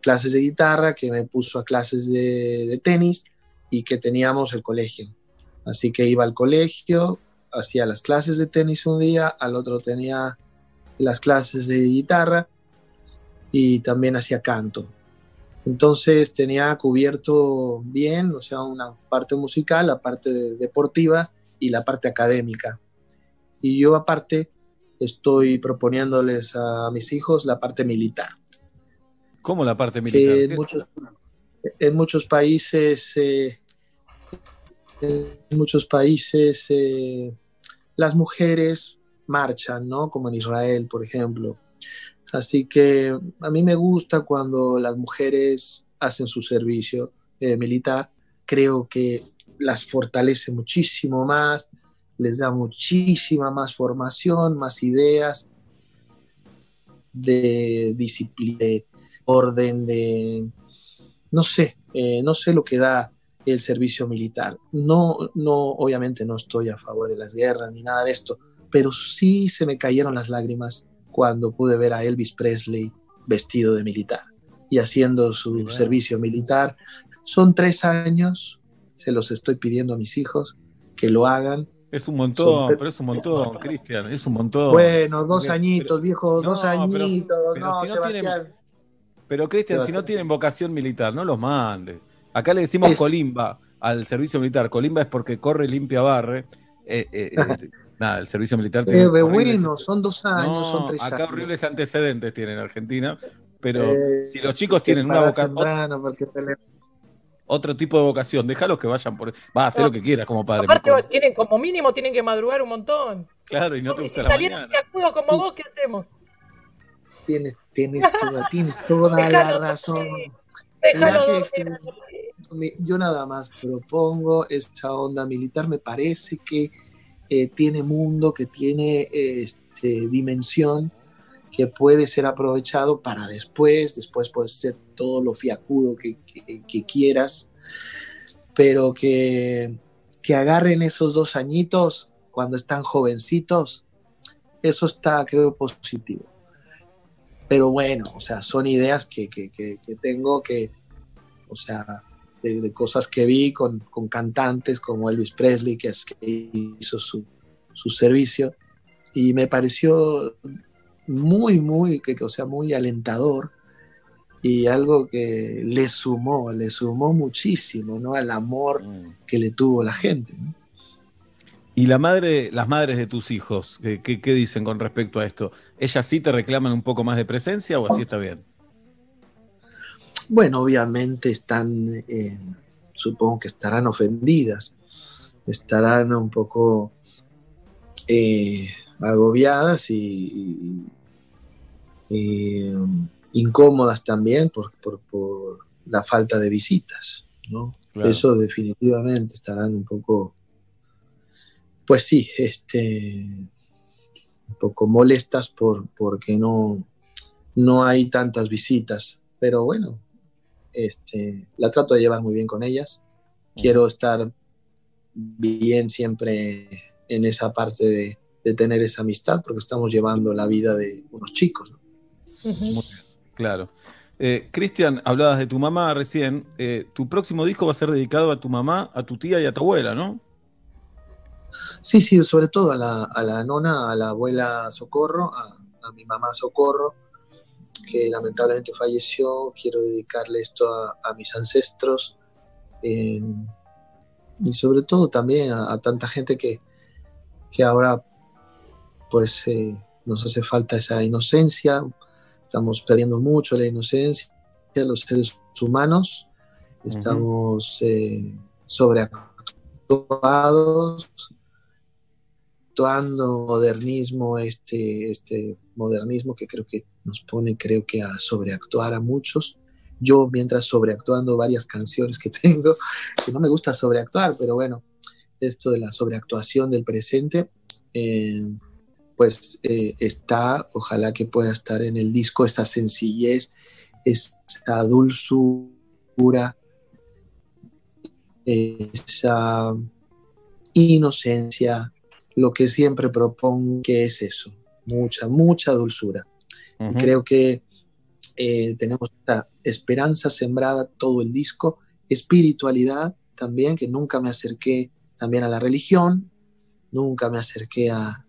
clases de guitarra, que me puso a clases de, tenis y que teníamos el colegio. Así que iba al colegio, hacía las clases de tenis un día, al otro tenía las clases de guitarra y también hacía canto. Entonces tenía cubierto bien, o sea, una parte musical, la parte deportiva y la parte académica. Y yo aparte estoy proponiéndoles a mis hijos la parte militar. ¿Cómo la parte militar? En, muchos, países, eh, en muchos países eh, las mujeres marchan, ¿no? Como en Israel, por ejemplo. Así que a mí me gusta cuando las mujeres hacen su servicio eh, militar. Creo que las fortalece muchísimo más, les da muchísima más formación, más ideas de disciplina, orden de, no sé, eh, no sé lo que da el servicio militar. No, no, obviamente no estoy a favor de las guerras ni nada de esto, pero sí se me cayeron las lágrimas cuando pude ver a Elvis Presley vestido de militar y haciendo su servicio militar. Son tres años, se los estoy pidiendo a mis hijos que lo hagan. Es un montón, pero es un montón, Cristian, es un montón. Bueno, dos añitos, viejo, dos añitos, no, Sebastián. Pero Cristian, si no tienen vocación militar, no los mandes. Acá le decimos colimba al servicio militar. Colimba es porque corre, limpia, barre. Eh, eh, eh, [laughs] nada, el servicio militar tiene. bueno, son dos años, son tres acá horribles antecedentes tiene en Argentina. Pero si los chicos tienen una vocación. Otro tipo de vocación, déjalos que vayan por. Va a hacer lo que quieras como padre. Aparte, tienen, como mínimo tienen que madrugar un montón. Claro, y no te gusta si salieron de acudo como vos, ¿qué hacemos? Tienes, tienes, [laughs] toda, tienes toda la razón. yo nada más propongo esta onda militar, me parece que eh, tiene mundo, que tiene este, dimensión, que puede ser aprovechado para después, después puede ser todo lo fiacudo que, que, quieras, pero que, que agarren esos dos añitos cuando están jovencitos, eso está, creo, positivo. Pero bueno, o sea, son ideas que, que, que, tengo que, o sea, de, cosas que vi con, con, cantantes como Elvis Presley, que, es, que hizo su, su, servicio, y me pareció muy, muy, que, o sea, muy alentador y algo que le sumó, le sumó muchísimo, ¿no? Al amor mm. que le tuvo la gente, ¿no? Y la madre, las madres de tus hijos, ¿qué, dicen con respecto a esto? ¿Ellas sí te reclaman un poco más de presencia o así está bien? Bueno, obviamente están, eh, supongo que estarán ofendidas, estarán un poco eh, agobiadas y, um, incómodas también por, por, la falta de visitas, ¿no? Eso definitivamente estarán un poco pues sí, este, un poco molestas por, porque no, no hay tantas visitas, pero bueno, este, la trato de llevar muy bien con ellas. Quiero estar bien siempre en esa parte de, tener esa amistad, porque estamos llevando la vida de unos chicos. Claro. Eh, Cristian, hablabas de tu mamá recién. Eh, tu próximo disco va a ser dedicado a tu mamá, a tu tía y a tu abuela, ¿no? Sí, sí, sobre todo a la, a la nona, a la abuela Socorro, a, mi mamá Socorro, que lamentablemente falleció. Quiero dedicarle esto a, mis ancestros y sobre todo también a, tanta gente que, que ahora pues eh, nos hace falta esa inocencia. Estamos perdiendo mucho la inocencia, los seres humanos. Estamos eh, sobreactuados modernismo, este, este modernismo que creo que nos pone, creo que a sobreactuar a muchos. Yo mientras sobreactuando varias canciones que [laughs] tengo, que no me gusta sobreactuar, pero bueno, esto de la sobreactuación del presente, eh, pues eh, está, ojalá que pueda estar en el disco esta sencillez, esta dulzura, esa inocencia, lo que siempre propongo que es eso, mucha, mucha dulzura. Y creo que eh, tenemos esta esperanza sembrada todo el disco, espiritualidad también, que nunca me acerqué también a la religión, nunca me acerqué a,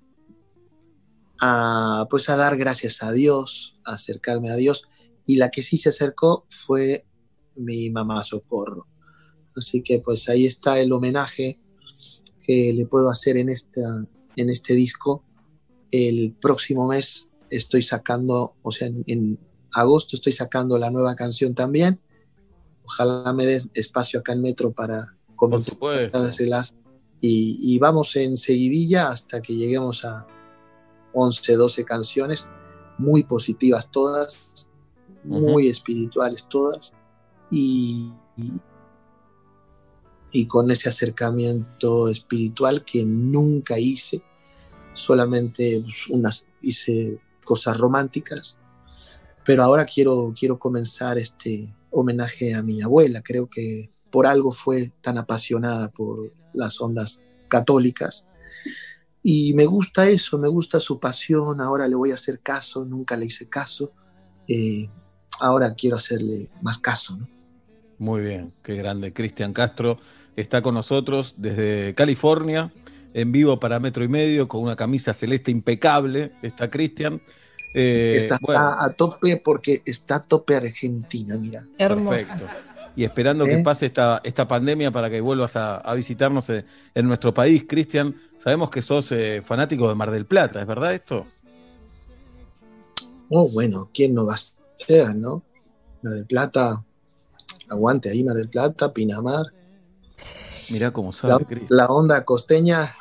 a, pues a dar gracias a Dios, a acercarme a Dios, y la que sí se acercó fue mi mamá Socorro. Así que pues ahí está el homenaje que le puedo hacer en, esta, en este disco. El próximo mes estoy sacando, o sea, en, agosto estoy sacando la nueva canción también. Ojalá me des espacio acá en Metro para comentárselas. Y, y vamos en seguidilla hasta que lleguemos a 11, 12 canciones, muy positivas todas, muy espirituales todas. Y, y con ese acercamiento espiritual que nunca hice, solamente pues, unas, hice cosas románticas, pero ahora quiero, quiero comenzar este homenaje a mi abuela, creo que por algo fue tan apasionada por las ondas católicas. Y me gusta eso, me gusta su pasión, ahora le voy a hacer caso, nunca le hice caso, eh, ahora quiero hacerle más caso. Muy bien, qué grande. Cristian Castro está con nosotros desde California, en vivo para Metro y Medio, con una camisa celeste impecable. Está Cristian. Eh, está a tope porque está a tope Argentina, mira. Perfecto. Y esperando que ¿Eh? pase esta, esta pandemia para que vuelvas a, visitarnos en, nuestro país, Cristian. Sabemos que sos eh, fanático de Mar del Plata, ¿es verdad esto? Oh, bueno, ¿quién no va a ser, no? Mar del Plata, aguante ahí, Mar del Plata, Pinamar. Mirá cómo sabe, la, la, onda costeña,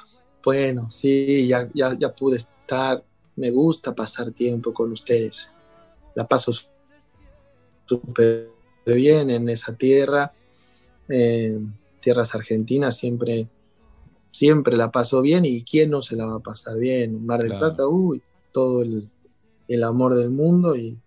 bueno, sí, ya, ya, ya pude estar. Me gusta pasar tiempo con ustedes. La paso súper bien en esa tierra. Eh, tierras argentinas siempre, siempre la paso bien y quién no se la va a pasar bien. Mar del Plata, uy, todo el, el amor del mundo y,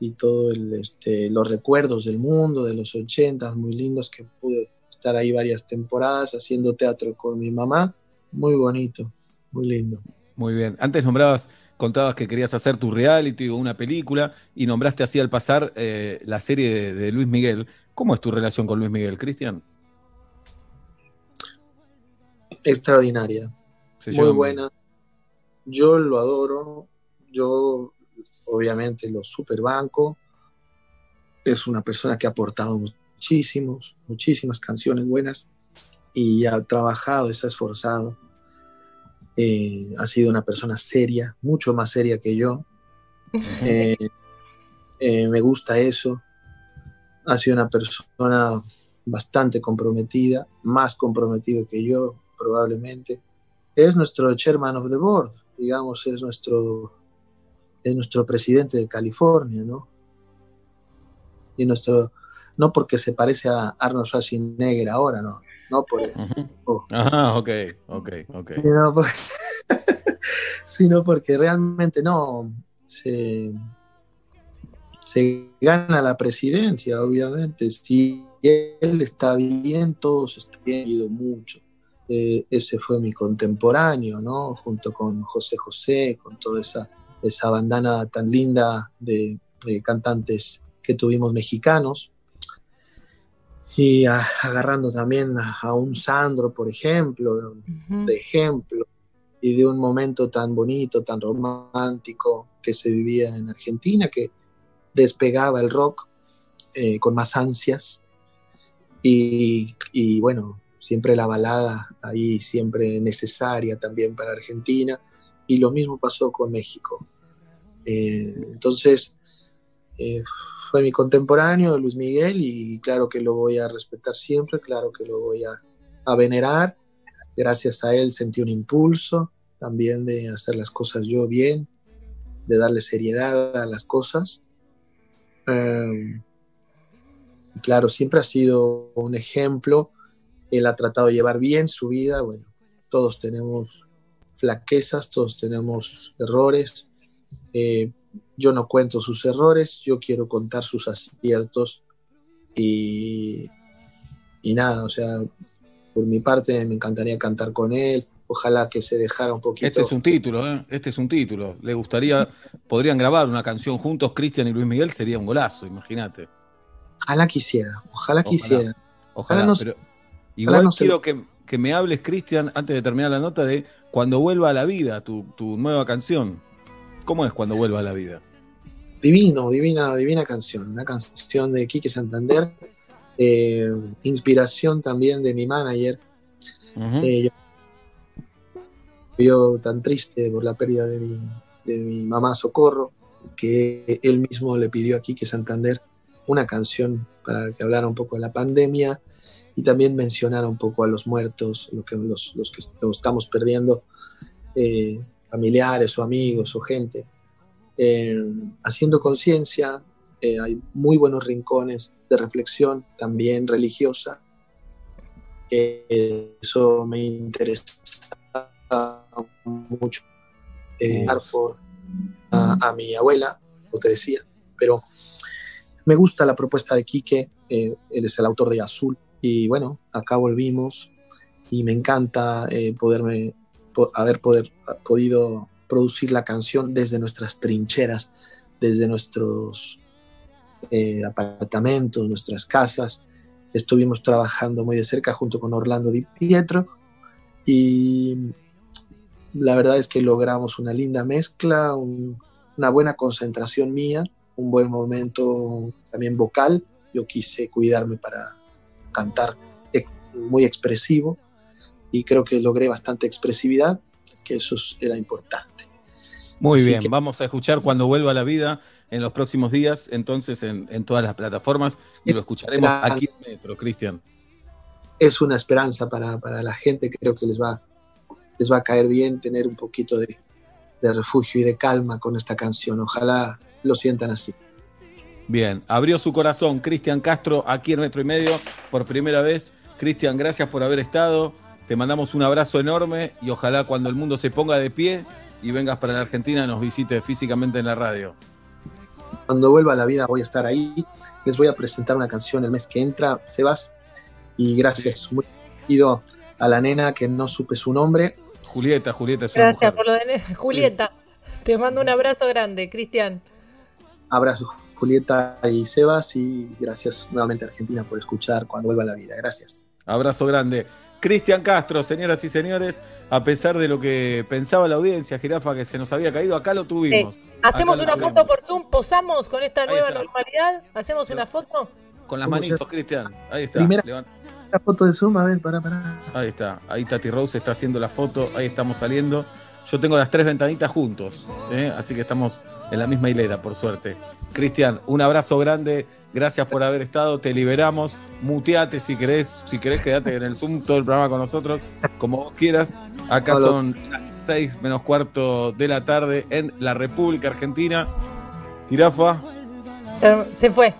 y todo el, este, los recuerdos del mundo de los ochentas muy lindos que pude estar ahí varias temporadas haciendo teatro con mi mamá. Muy bonito, muy lindo. Muy bien. Antes nombrabas, contabas que querías hacer tu reality o una película y nombraste así al pasar eh, la serie de, Luis Miguel. ¿Cómo es tu relación con Luis Miguel, Cristian? Extraordinaria. muy buena. Yo lo adoro. Yo obviamente lo superbanco. Es una persona que ha aportado muchísimos, muchísimas canciones buenas y ha trabajado, se ha esforzado. Eh, ha sido una persona seria, mucho más seria que yo. [laughs] Eh, eh, me gusta eso. Ha sido una persona bastante comprometida, más comprometido que yo, probablemente. Es nuestro chairman of the board, digamos, es nuestro, es nuestro presidente de California, ¿no? Y nuestro, no porque se parece a Arnold Schwarzenegger ahora, no, no por eso. Oh. Ajá, ok, ok, ok. Sino, [laughs] porque realmente no, se, gana la presidencia, obviamente. Si él está bien, todos están bien, mucho. Eh, ese fue mi contemporáneo, ¿no? Junto con José José, con toda esa, esa bandana tan linda de cantantes que tuvimos mexicanos y agarrando también a, un Sandro, por ejemplo, de ejemplo, y de un momento tan bonito, tan romántico que se vivía en Argentina, que despegaba el rock eh, con más ansias. Y, bueno, siempre la balada ahí, siempre necesaria también para Argentina. Y lo mismo pasó con México. Eh, entonces, eh, fue mi contemporáneo, Luis Miguel, y claro que lo voy a respetar siempre, claro que lo voy a, venerar. Gracias a él sentí un impulso también de hacer las cosas yo bien, de darle seriedad a las cosas. Em, claro, siempre ha sido un ejemplo él ha tratado de llevar bien su vida, bueno, todos tenemos flaquezas, todos tenemos errores. Eh, yo no cuento sus errores, yo quiero contar sus aciertos y, y nada, o sea, por mi parte me encantaría cantar con él, ojalá que se dejara un poquito. Este es un título, ¿eh? este es un título. Le gustaría, podrían grabar una canción juntos, Cristian y Luis Miguel, sería un golazo, imagínate. Ojalá quisiera, ojalá, quisiera. Ojalá, no, pero igual quiero que, que, me hables, Cristian, antes de terminar la nota, de cuando vuelva a la vida, tu, tu nueva canción. ¿Cómo es cuando vuelva a la vida? Divino, divina, divina canción. Una canción de Quique Santander. Eh, inspiración también de mi manager. Eh, yo, tan triste por la pérdida de mi, de mi mamá Socorro, que él mismo le pidió a Quique Santander una canción para que hablara un poco de la pandemia y también mencionara un poco a los muertos, lo que, los, los que estamos perdiendo, eh, familiares o amigos o gente. Eh, haciendo conciencia, eh, hay muy buenos rincones de reflexión, también religiosa. eso me interesa mucho. por a, a, mi abuela, como te decía, pero me gusta la propuesta de Quique, él es el autor de Azul, y bueno, acá volvimos y me encanta eh, haber poder, podido producir la canción desde nuestras trincheras, desde nuestros eh, apartamentos, nuestras casas. Estuvimos trabajando muy de cerca junto con Orlando Di Pietro y la verdad es que logramos una linda mezcla, una buena concentración mía, un buen momento también vocal. Yo quise cuidarme para cantar muy expresivo y creo que logré bastante expresividad, que eso era importante. Muy bien, vamos a escuchar cuando vuelva a la vida en los próximos días, entonces en, todas las plataformas y lo escucharemos aquí en Metro, Cristian. Es una esperanza para, la gente, creo que les va, les va a caer bien tener un poquito de, de refugio y de calma con esta canción. Ojalá lo sientan así. Bien, abrió su corazón Cristian Castro aquí en Metro y Medio por primera vez. Cristian, gracias por haber estado. Te mandamos un abrazo enorme y ojalá cuando el mundo se ponga de pie y vengas para la Argentina nos visites físicamente en la radio. Cuando vuelva a la vida voy a estar ahí. Les voy a presentar una canción el mes que entra, Sebas. Y gracias. Muy querido a la nena que no supe su nombre. Julieta, Julieta es Gracias por lo de Julieta. Te mando un abrazo grande, Cristian. Abrazo, Julieta y Sebas y gracias nuevamente a Argentina por escuchar cuando vuelva la vida. Gracias. Abrazo grande. Cristian Castro, señoras y señores, a pesar de lo que pensaba la audiencia, Jirafa, que se nos había caído, acá lo tuvimos. Hacemos una foto por Zoom, posamos con esta nueva normalidad, hacemos una foto. Con las manitos, Cristian. Ahí está. Primera la foto de Zoom, a ver, para, para. Ahí está. Ahí Tati Rose está haciendo la foto, ahí estamos saliendo. Yo tengo las tres ventanitas juntos, ¿eh? así que estamos en la misma hilera, por suerte. Cristian, un abrazo grande, gracias por haber estado, te liberamos, muteate si querés, si querés quedate en el Zoom todo el programa con nosotros, como vos quieras. Acá son las seis menos cuarto de la tarde en la República Argentina. Girafa. Se fue.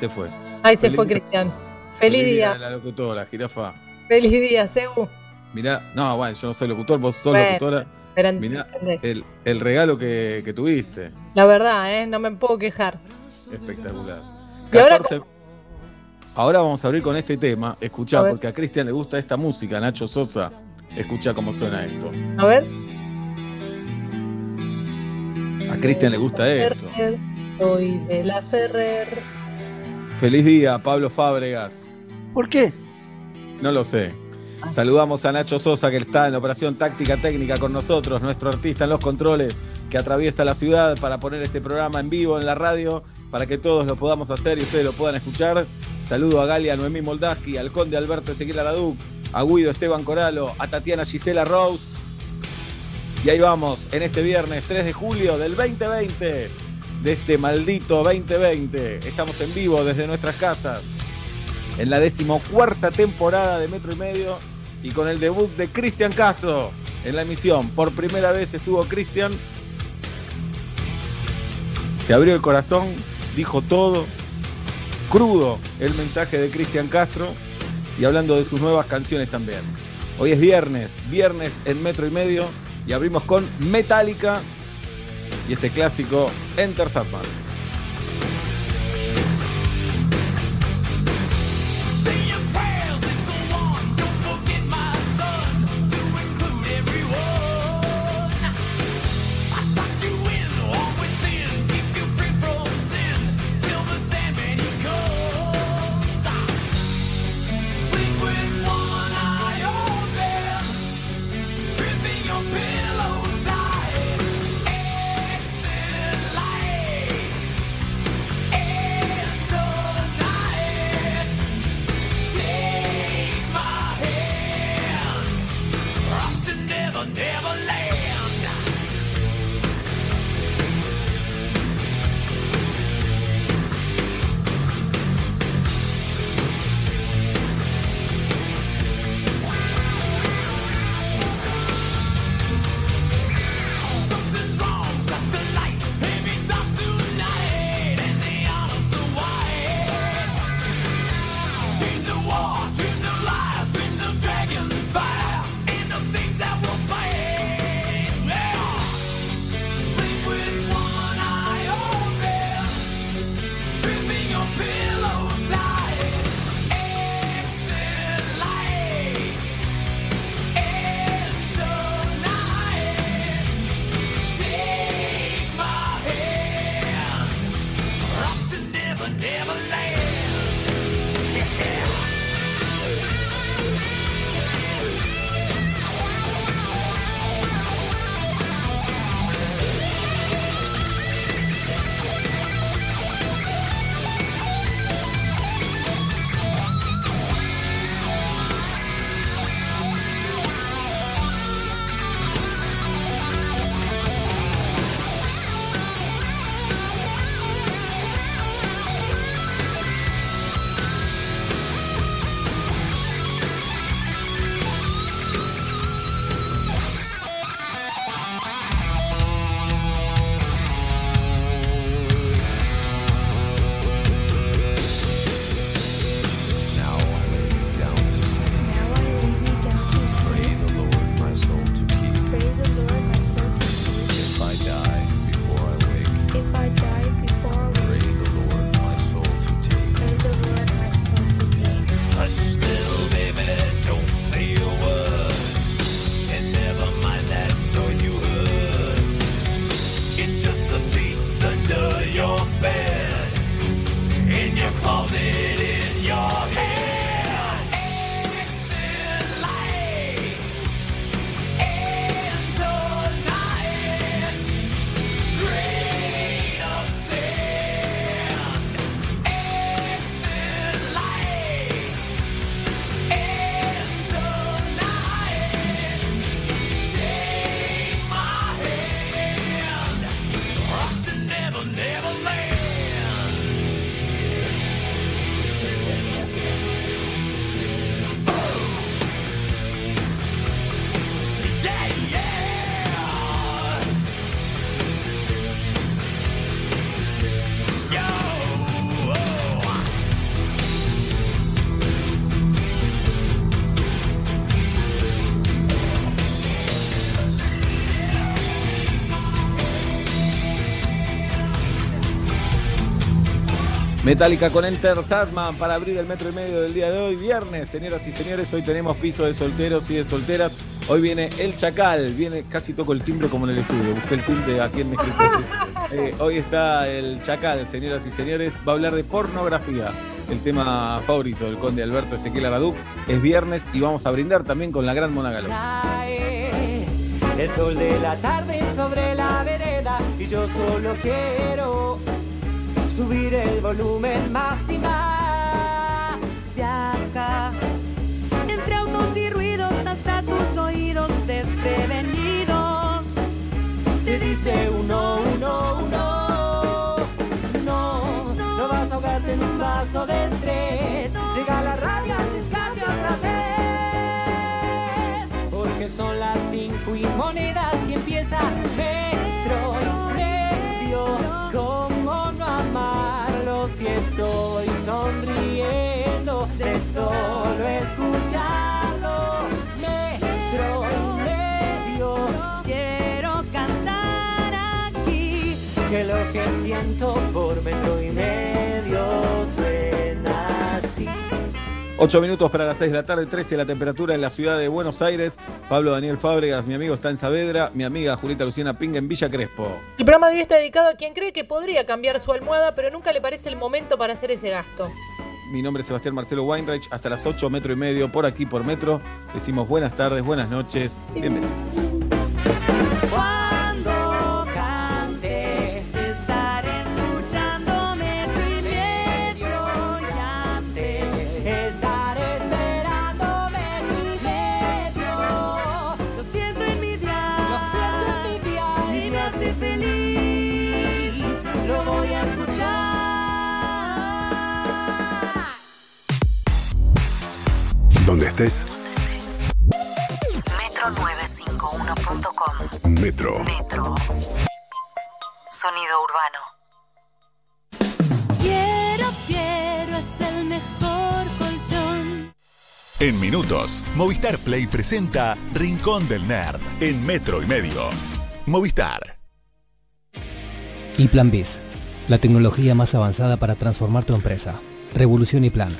Se fue. Ahí se fue Cristian. Feliz, día. La locutora, Jirafa. Feliz día, Sebu. Mirá, no, bueno, yo no soy locutor, vos sos locutora. Mirá el, el, regalo que, que, tuviste. La verdad, ¿eh? no me puedo quejar. Espectacular. ahora, ahora, vamos a abrir con este tema. Escuchá, porque a Cristian le gusta esta música, Nacho Sosa. Escucha cómo suena esto. A ver. A Cristian le gusta esto. Soy de la Ferrer. Feliz día, Pablo Fábregas. ¿Por qué? No lo sé. Saludamos a Nacho Sosa, que está en operación táctica técnica con nosotros, nuestro artista en los controles, que atraviesa la ciudad para poner este programa en vivo en la radio, para que todos lo podamos hacer y ustedes lo puedan escuchar. Saludo a Galia Noemí Moldaski, al conde Alberto Ezequiel Araduc, a Guido Esteban Coralo, a Tatiana Gisela Rose. Y ahí vamos, en este viernes 3 de julio del 2020, de este maldito 2020. Estamos en vivo desde nuestras casas en la decimocuarta temporada de Metro y Medio y con el debut de Cristian Castro en la emisión. Por primera vez estuvo Cristian. Se abrió el corazón, dijo todo, crudo el mensaje de Cristian Castro y hablando de sus nuevas canciones también. Hoy es viernes, viernes en metro y medio y abrimos con Metallica y este clásico Enter Sandman. Metallica con Enter Sadman para abrir el metro y medio del día de hoy, viernes, señoras y señores. Hoy tenemos piso de solteros y de solteras. Hoy viene el Chacal, viene casi toco el timbre como en el estudio. Busqué el timbre aquí en mi [laughs] eh, hoy está el Chacal, señoras y señores. Va a hablar de pornografía, el tema favorito del conde Alberto Ezequiel Araduc. Es viernes y vamos a brindar también con la gran Mona Galón. El sol de la tarde sobre la vereda y yo solo quiero subir el volumen más y más. Viaja entre autos y ruidos hasta tus oídos desprevenidos. Te dice uno, uno, uno. No, no vas a ahogarte en un vaso de estrés. Llega la radio, descarga otra vez. Porque son las cinco y monedas y empieza Metro estoy sonriendo? solo escucharlo. Metro y medio. Quiero cantar aquí. Que lo que siento por metro y medio así. 8 minutos para las 6 de la tarde, 13 la temperatura en la ciudad de Buenos Aires. Pablo Daniel Fábregas, mi amigo, está en Saavedra. Mi amiga Julita Luciana Pinga en Villa Crespo. El programa de hoy está dedicado a quien cree que podría cambiar su almohada, pero nunca le parece el momento para hacer ese gasto. Mi nombre es Sebastián Marcelo Weinreich. Hasta las 8, metro y medio, por aquí por metro. Decimos buenas tardes, buenas noches. Bienvenidos. Donde estés, Metro951.com Metro. Metro. Sonido urbano. Quiero, quiero, es el mejor colchón. En minutos, Movistar Play presenta Rincón del Nerd en metro y medio. Movistar. Y Plan Biz, la tecnología más avanzada para transformar tu empresa. Revolución y Plan.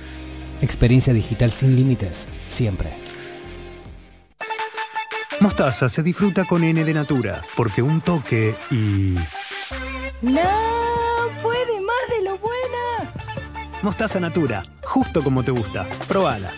Experiencia digital sin límites, siempre. Mostaza se disfruta con N de Natura, porque un toque y... No, puede más de lo buena. Mostaza Natura, justo como te gusta. Probala.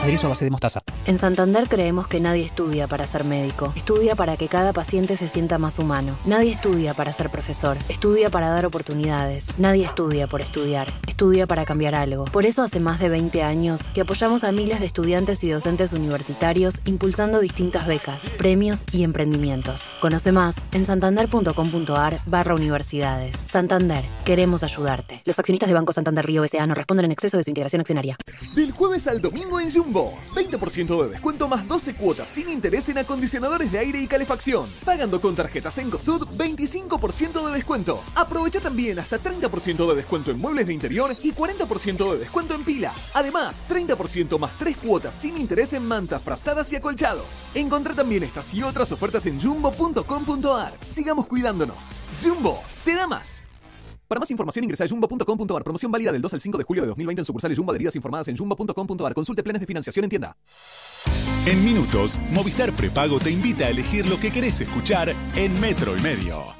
Aderezo a base de mostaza. En Santander creemos que nadie estudia para ser médico. Estudia para que cada paciente se sienta más humano. Nadie estudia para ser profesor. Estudia para dar oportunidades. Nadie estudia por estudiar. Estudia para cambiar algo. Por eso hace más de 20 años que apoyamos a miles de estudiantes y docentes universitarios impulsando distintas becas, premios y emprendimientos. Conoce más en santander.com.ar barra universidades. Santander, queremos ayudarte. Los accionistas de Banco Santander Río S.A. no responden en exceso de su integración accionaria. Del jueves al domingo en Jumbo. 20% de descuento más 12 cuotas sin interés en acondicionadores de aire y calefacción. Pagando con tarjetas en Sud 25% de descuento. Aprovecha también hasta 30% de descuento en muebles de interior y 40% de descuento en pilas. Además, 30% más 3 cuotas sin interés en mantas, frazadas y acolchados. Encontrá también estas y otras ofertas en jumbo.com.ar. Sigamos cuidándonos. Jumbo, te da más. Para más información ingresa a jumbo.com.ar. Promoción válida del 2 al 5 de julio de 2020 en sucursales Jumbo adheridas informadas en jumbo.com.ar. Consulte planes de financiación en tienda. En minutos, Movistar Prepago te invita a elegir lo que querés escuchar en metro y medio.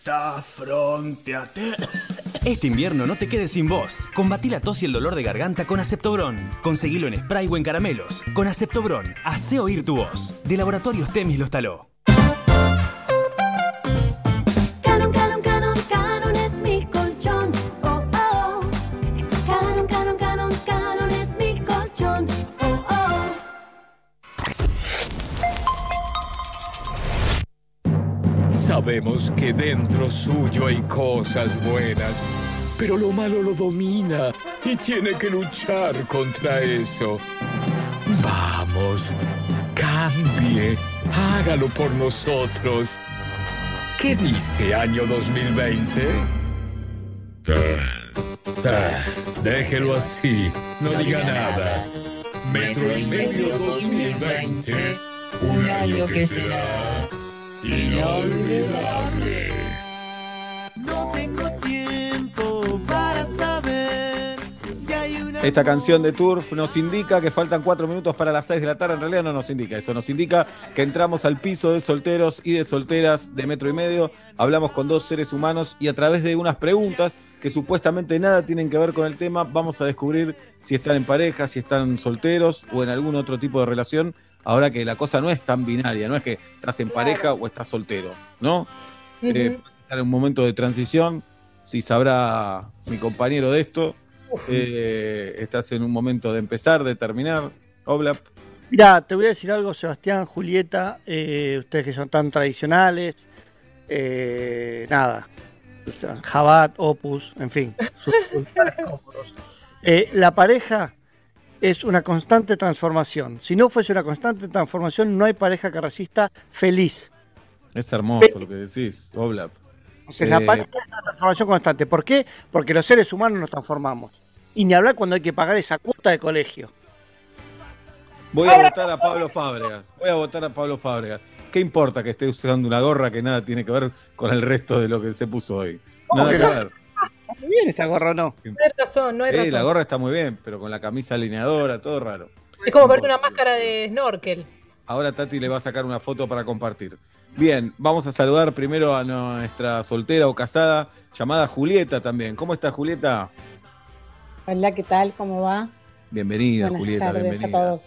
sta fronte a te. Este invierno no te quedes sin voz. Combatí la tos y el dolor de garganta con Aceptobron. Conseguilo en spray o en caramelos. Con Aceptobron, hace oír tu voz. De Laboratorios Temis los taló. Sabemos que dentro suyo hay cosas buenas, pero lo malo lo domina y tiene que luchar contra eso. Vamos, cambie, hágalo por nosotros. ¿Qué dice año 2020? Ah, ah, déjelo así, no diga nada. Metro y medio 2020, un año que será inolvidable. No tengo tiempo para saber si hay una. Esta canción de Turf nos indica que faltan cuatro minutos para las 6 de la tarde. En realidad no nos indica eso. Nos indica que entramos al piso de solteros y de solteras de metro y medio. Hablamos con dos seres humanos y a través de unas preguntas que supuestamente nada tienen que ver con el tema, vamos a descubrir si están en pareja, si están solteros o en algún otro tipo de relación. Ahora que la cosa no es tan binaria, no es que estás en pareja o estás soltero, ¿no? A estar en un momento de transición, si sabrá mi compañero de esto. Eh, estás en un momento de empezar, de terminar, Oblap. Mira, te voy a decir algo, Sebastián, Julieta, eh, ustedes que son tan tradicionales, eh, nada, Jabat, Opus, en fin, sus- sus. Eh, la pareja es una constante transformación. Si no fuese una constante transformación, no hay pareja que resista feliz. Es hermoso lo que decís, Oblap. O sea, la Eh, pareja es una transformación constante. ¿Por qué? Porque los seres humanos nos transformamos. Y ni hablar cuando hay que pagar esa cuota de colegio. Voy a votar a Pablo Fábregas. Voy a votar a Pablo Fábregas. ¿Qué importa que esté usando una gorra que nada tiene que ver con el resto de lo que se puso hoy? ¿Cómo Nada que ver. Muy bien esta gorra, ¿o ¿no? No hay razón, no hay Sí, razón. la gorra está muy bien, pero con la camisa alineadora, todo raro. Es como ponerte una máscara de snorkel. Ahora Tati le va a sacar una foto para compartir. Bien, vamos a saludar primero a nuestra soltera o casada, llamada Julieta también. ¿Cómo está Julieta? Hola, ¿qué tal? ¿Cómo va? Bienvenida, Buenas Julieta, tardes bienvenida. a todos.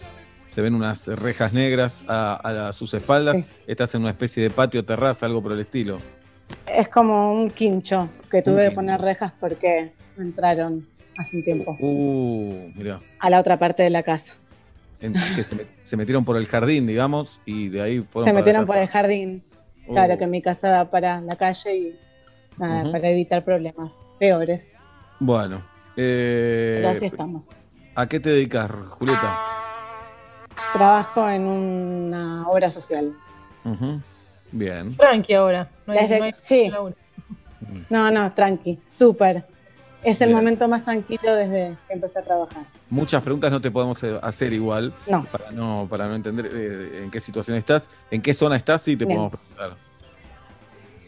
Se ven unas rejas negras a, a- a sus espaldas. Estás en una especie de patio, terraza, algo por el estilo. Es como un quincho que tuve que quincho. poner rejas porque entraron hace un tiempo Uh, mirá. a la otra parte de la casa. En- que se, met- se metieron por el jardín, digamos, y de ahí fueron Se metieron por el jardín. Oh. Claro que mi casa da para la calle y nada, para evitar problemas peores. Bueno. eh, Pero así estamos. ¿A qué te dedicas, Julieta? Trabajo en una obra social. Bien. Tranqui ahora. No hay, Desde- no hay sí. [laughs] No, no, tranqui, súper. Es el Bien. momento más tranquilo desde que empecé a trabajar. Muchas preguntas no te podemos eh, hacer igual. No. Para no, para no entender eh, en qué situación estás. ¿En qué zona estás? Sí, te Bien. podemos preguntar.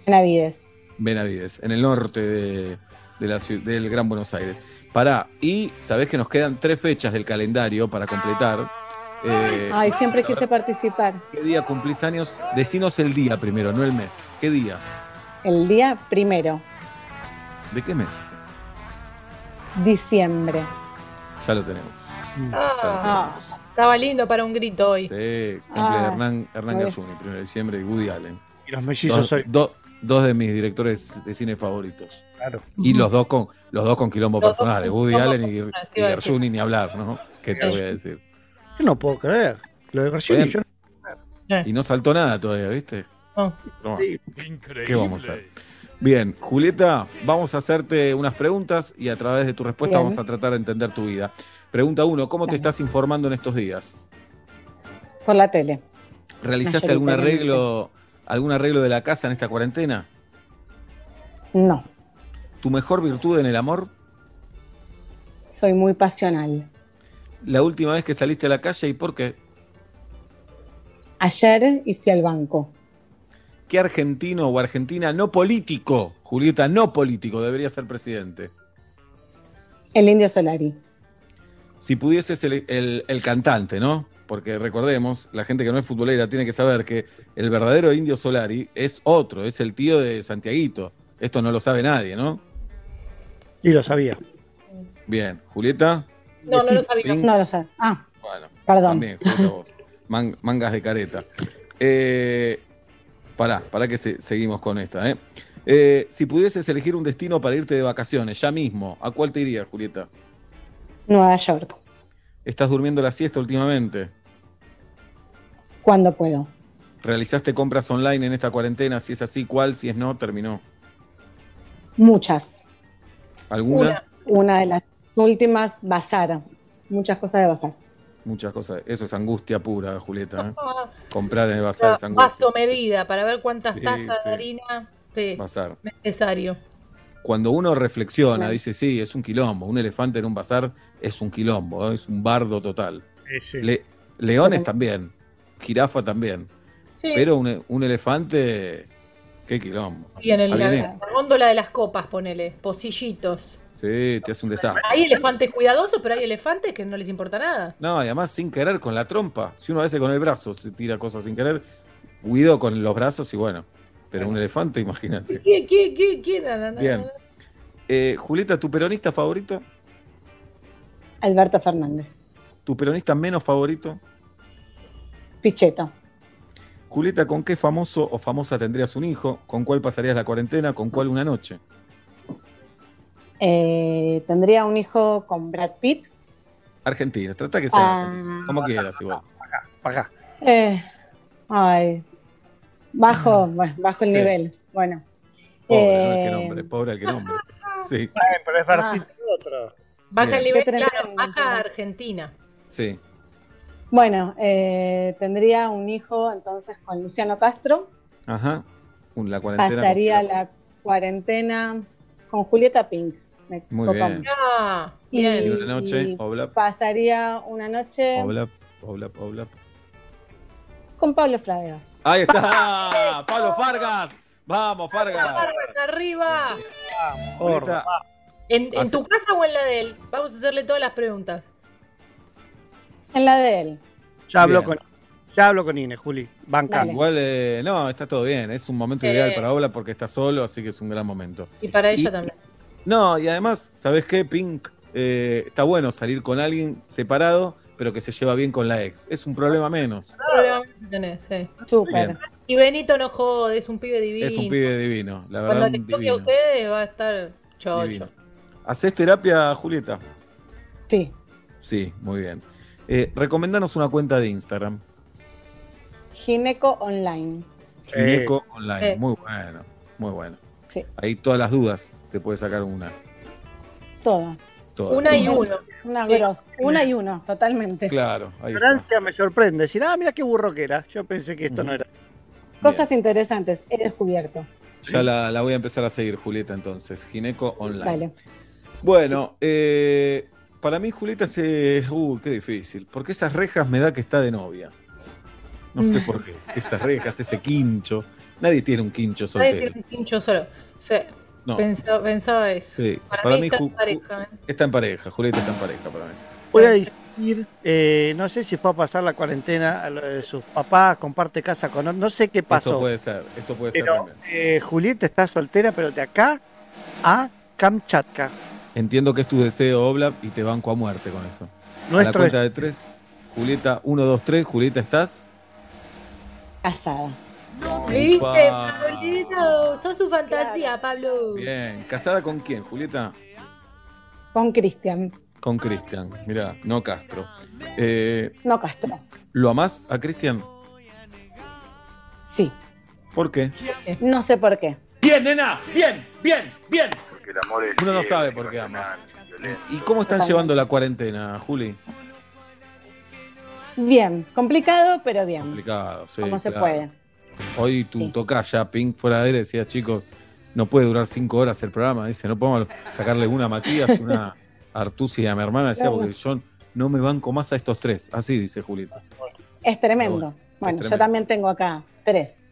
Benavides. Benavides, en el norte de, de la del Gran Buenos Aires. Pará, y sabés que nos quedan tres fechas del calendario para completar. Eh, Ay, siempre quise participar. ¿Qué día cumplís años? Decinos el día primero, no el mes. ¿Qué día? El día primero, ¿De qué mes? diciembre. Ya lo tenemos. Ah, estaba lindo para un grito hoy. Sí, cumple Ah, Hernán, Hernán Garzuni, 1 de diciembre, y Woody Allen. Y los mellizos Dos, hoy. do- dos de mis directores de cine favoritos. Claro. Y los dos con los dos con quilombo Los dos personales, Woody Allen y, y. Garzuni ni hablar, ¿no? ¿Qué te Sí. voy a decir? Yo no puedo creer. Lo de García yo Y no saltó nada todavía, ¿viste? No. Sí. ¿Qué vamos a hacer? Bien, Julieta, vamos a hacerte unas preguntas y a través de tu respuesta Bien. vamos a tratar de entender tu vida. Pregunta uno, ¿cómo te estás informando en estos días? Por la tele. ¿Realizaste algún arreglo, algún arreglo de la casa en esta cuarentena? No, ¿Tu mejor virtud en el amor? soy muy pasional. ¿La última vez que saliste a la calle y por qué? Ayer y fui al banco. ¿Qué argentino o argentina no político, Julieta, no político, debería ser presidente? El Indio Solari. Si pudieses el, el- el cantante, ¿no? Porque recordemos, la gente que no es futbolera tiene que saber que el verdadero Indio Solari es otro, es el tío de Santiaguito. Esto no lo sabe nadie, ¿no? Y lo sabía. Bien, Julieta. No, no lo sabía. No lo sé. Ah, Bueno, perdón. también. [laughs] Man- mangas de careta. Eh, pará, pará que se- seguimos con esta, ¿eh? Eh, Si pudieses elegir un destino para irte de vacaciones, ya mismo, ¿a cuál te irías, Julieta? Nueva York. ¿Estás durmiendo la siesta últimamente? Cuando puedo. ¿Realizaste compras online en esta cuarentena? Si es así, ¿cuál? Si es no, terminó. Muchas. ¿Alguna? Una de las últimas, bazar. Muchas cosas de bazar. Muchas cosas. Eso es angustia pura, Julieta. ¿eh? Comprar en el bazar es vaso angustia. medida para ver cuántas Sí, tazas sí. de harina sí, Bazar. necesario. Cuando uno reflexiona, Claro. dice, sí, es un quilombo. Un elefante en un bazar es un quilombo, ¿eh? es un bardo total. Le- leones también, jirafa también. Sí. Pero un, un elefante, qué quilombo. Y en el, la góndola de las copas, ponele, pocillitos. Sí, te hace un desastre. Hay elefantes cuidadosos, pero hay elefantes que no les importa nada. No, y además sin querer con la trompa. Si uno a veces con el brazo se tira cosas sin querer, huido con los brazos y bueno. Pero un elefante, [laughs] imagínate. ¿Qué, qué, qué, qué? No, no, no, Bien. Eh, Julieta, ¿tu peronista favorito? Alberto Fernández. ¿Tu peronista menos favorito? Pichetto. Julieta, ¿con qué famoso o famosa tendrías un hijo? ¿Con cuál pasarías la cuarentena? ¿Con cuál una noche? Eh, tendría un hijo con Brad Pitt Argentina, trata que sea Ah. como quieras igual. Acá. Eh, ay, bajo, bueno, bajo el Sí. nivel. Bueno. Pobre, no Eh, el que nombre, pobre el que nombre. [laughs] Sí, pero es Ah. otro. Baja el nivel, claro, baja Argentina. sí. Bueno, eh, tendría un hijo entonces con Luciano Castro. Ajá. La cuarentena. Pasaría la cuarentena con Julieta Pink. Me Muy copa bien. mucho. Ah, bien. Y una noche, y Oblap, pasaría una noche Oblap, Oblap, Oblap. con Pablo Fragas. Ahí está, [laughs] [laughs] Pablo Fargas. Vamos, Fargas. Arriba. ¿En, tu casa o en la de él? Vamos a hacerle todas las preguntas. En la de él. Ya hablo Bien. con ya hablo con Ine, Juli. Banca. Dale. Igual, eh, no, está todo bien. Es un momento Eh. ideal para Oblap porque está solo, así que es un gran momento. Y para ella Y- también. No, y además, ¿sabes qué, Pink? Eh, está bueno salir con alguien separado, pero que se lleva bien con la ex. Es un problema menos. Tenés, sí. Súper. Y Benito no jode, es un pibe divino. Es un pibe divino, la verdad, Cuando te toque a ustedes va a estar chocho. divino. ¿Haces terapia, Julieta? Sí. Sí, muy bien. Eh, recomendanos una cuenta de Instagram. Gineco Online. Gineco Online. Eh. Muy bueno, muy bueno. Sí. Ahí todas las dudas se puede sacar una. Todas. Todas. Una y uno. Una Sí. gros. Una y uno, totalmente. Claro, ahí está. Ignorancia me sorprende. Decir, ah, mira qué burro que era. Yo pensé que esto no era. Cosas interesantes he descubierto. Ya la, la voy a empezar a seguir, Julieta, entonces. Gineco Online. Dale. Bueno, eh, para mí, Julieta, se. Uh, qué difícil. Porque esas rejas me da que está de novia. No sé por qué. [laughs] Esas rejas, ese quincho. Nadie tiene un quincho Nadie soltero. tiene un pincho solo. Sí, No. pensaba, pensaba eso. Sí, Para, para mí, mí, está en pareja. ¿eh? Está en pareja, Julieta está en pareja para mí. Voy a decir, eh, no sé si fue a pasar la cuarentena a lo de sus papás, comparte casa con no sé qué pasó. Eso puede ser, eso puede ser pero eh, Julieta está soltera, pero de acá a Kamchatka. Entiendo que es tu deseo, Oblap, y te banco a muerte con eso. a la Nuestro cuenta de tres, Julieta, uno, dos, tres, Julieta, ¿estás? Casada. ¿Viste. Pablito? Sos su fantasía, Pablo. Bien, ¿casada con quién, Julieta? Con Cristian. Con Cristian, mirá, no Castro. Eh, No Castro. ¿Lo amás a Cristian? Sí. ¿Por qué? No sé por qué. Bien, nena, bien, bien, bien. Porque el amor es Uno no sabe por qué ama. ¿Y cómo están llevando la cuarentena, Juli? Bien. Complicado, pero bien. Complicado, sí. Como se puede. Hoy tu tocaya, Pink, fuera de él, decía, chicos, no puede durar cinco horas el programa. Dice, no podemos sacarle una a Matías, una a Artusi y a mi hermana. Decía, Claro. porque yo no me banco más a estos tres. Así dice Julieta. Es tremendo. Bueno, Bueno, es yo también tengo acá tres.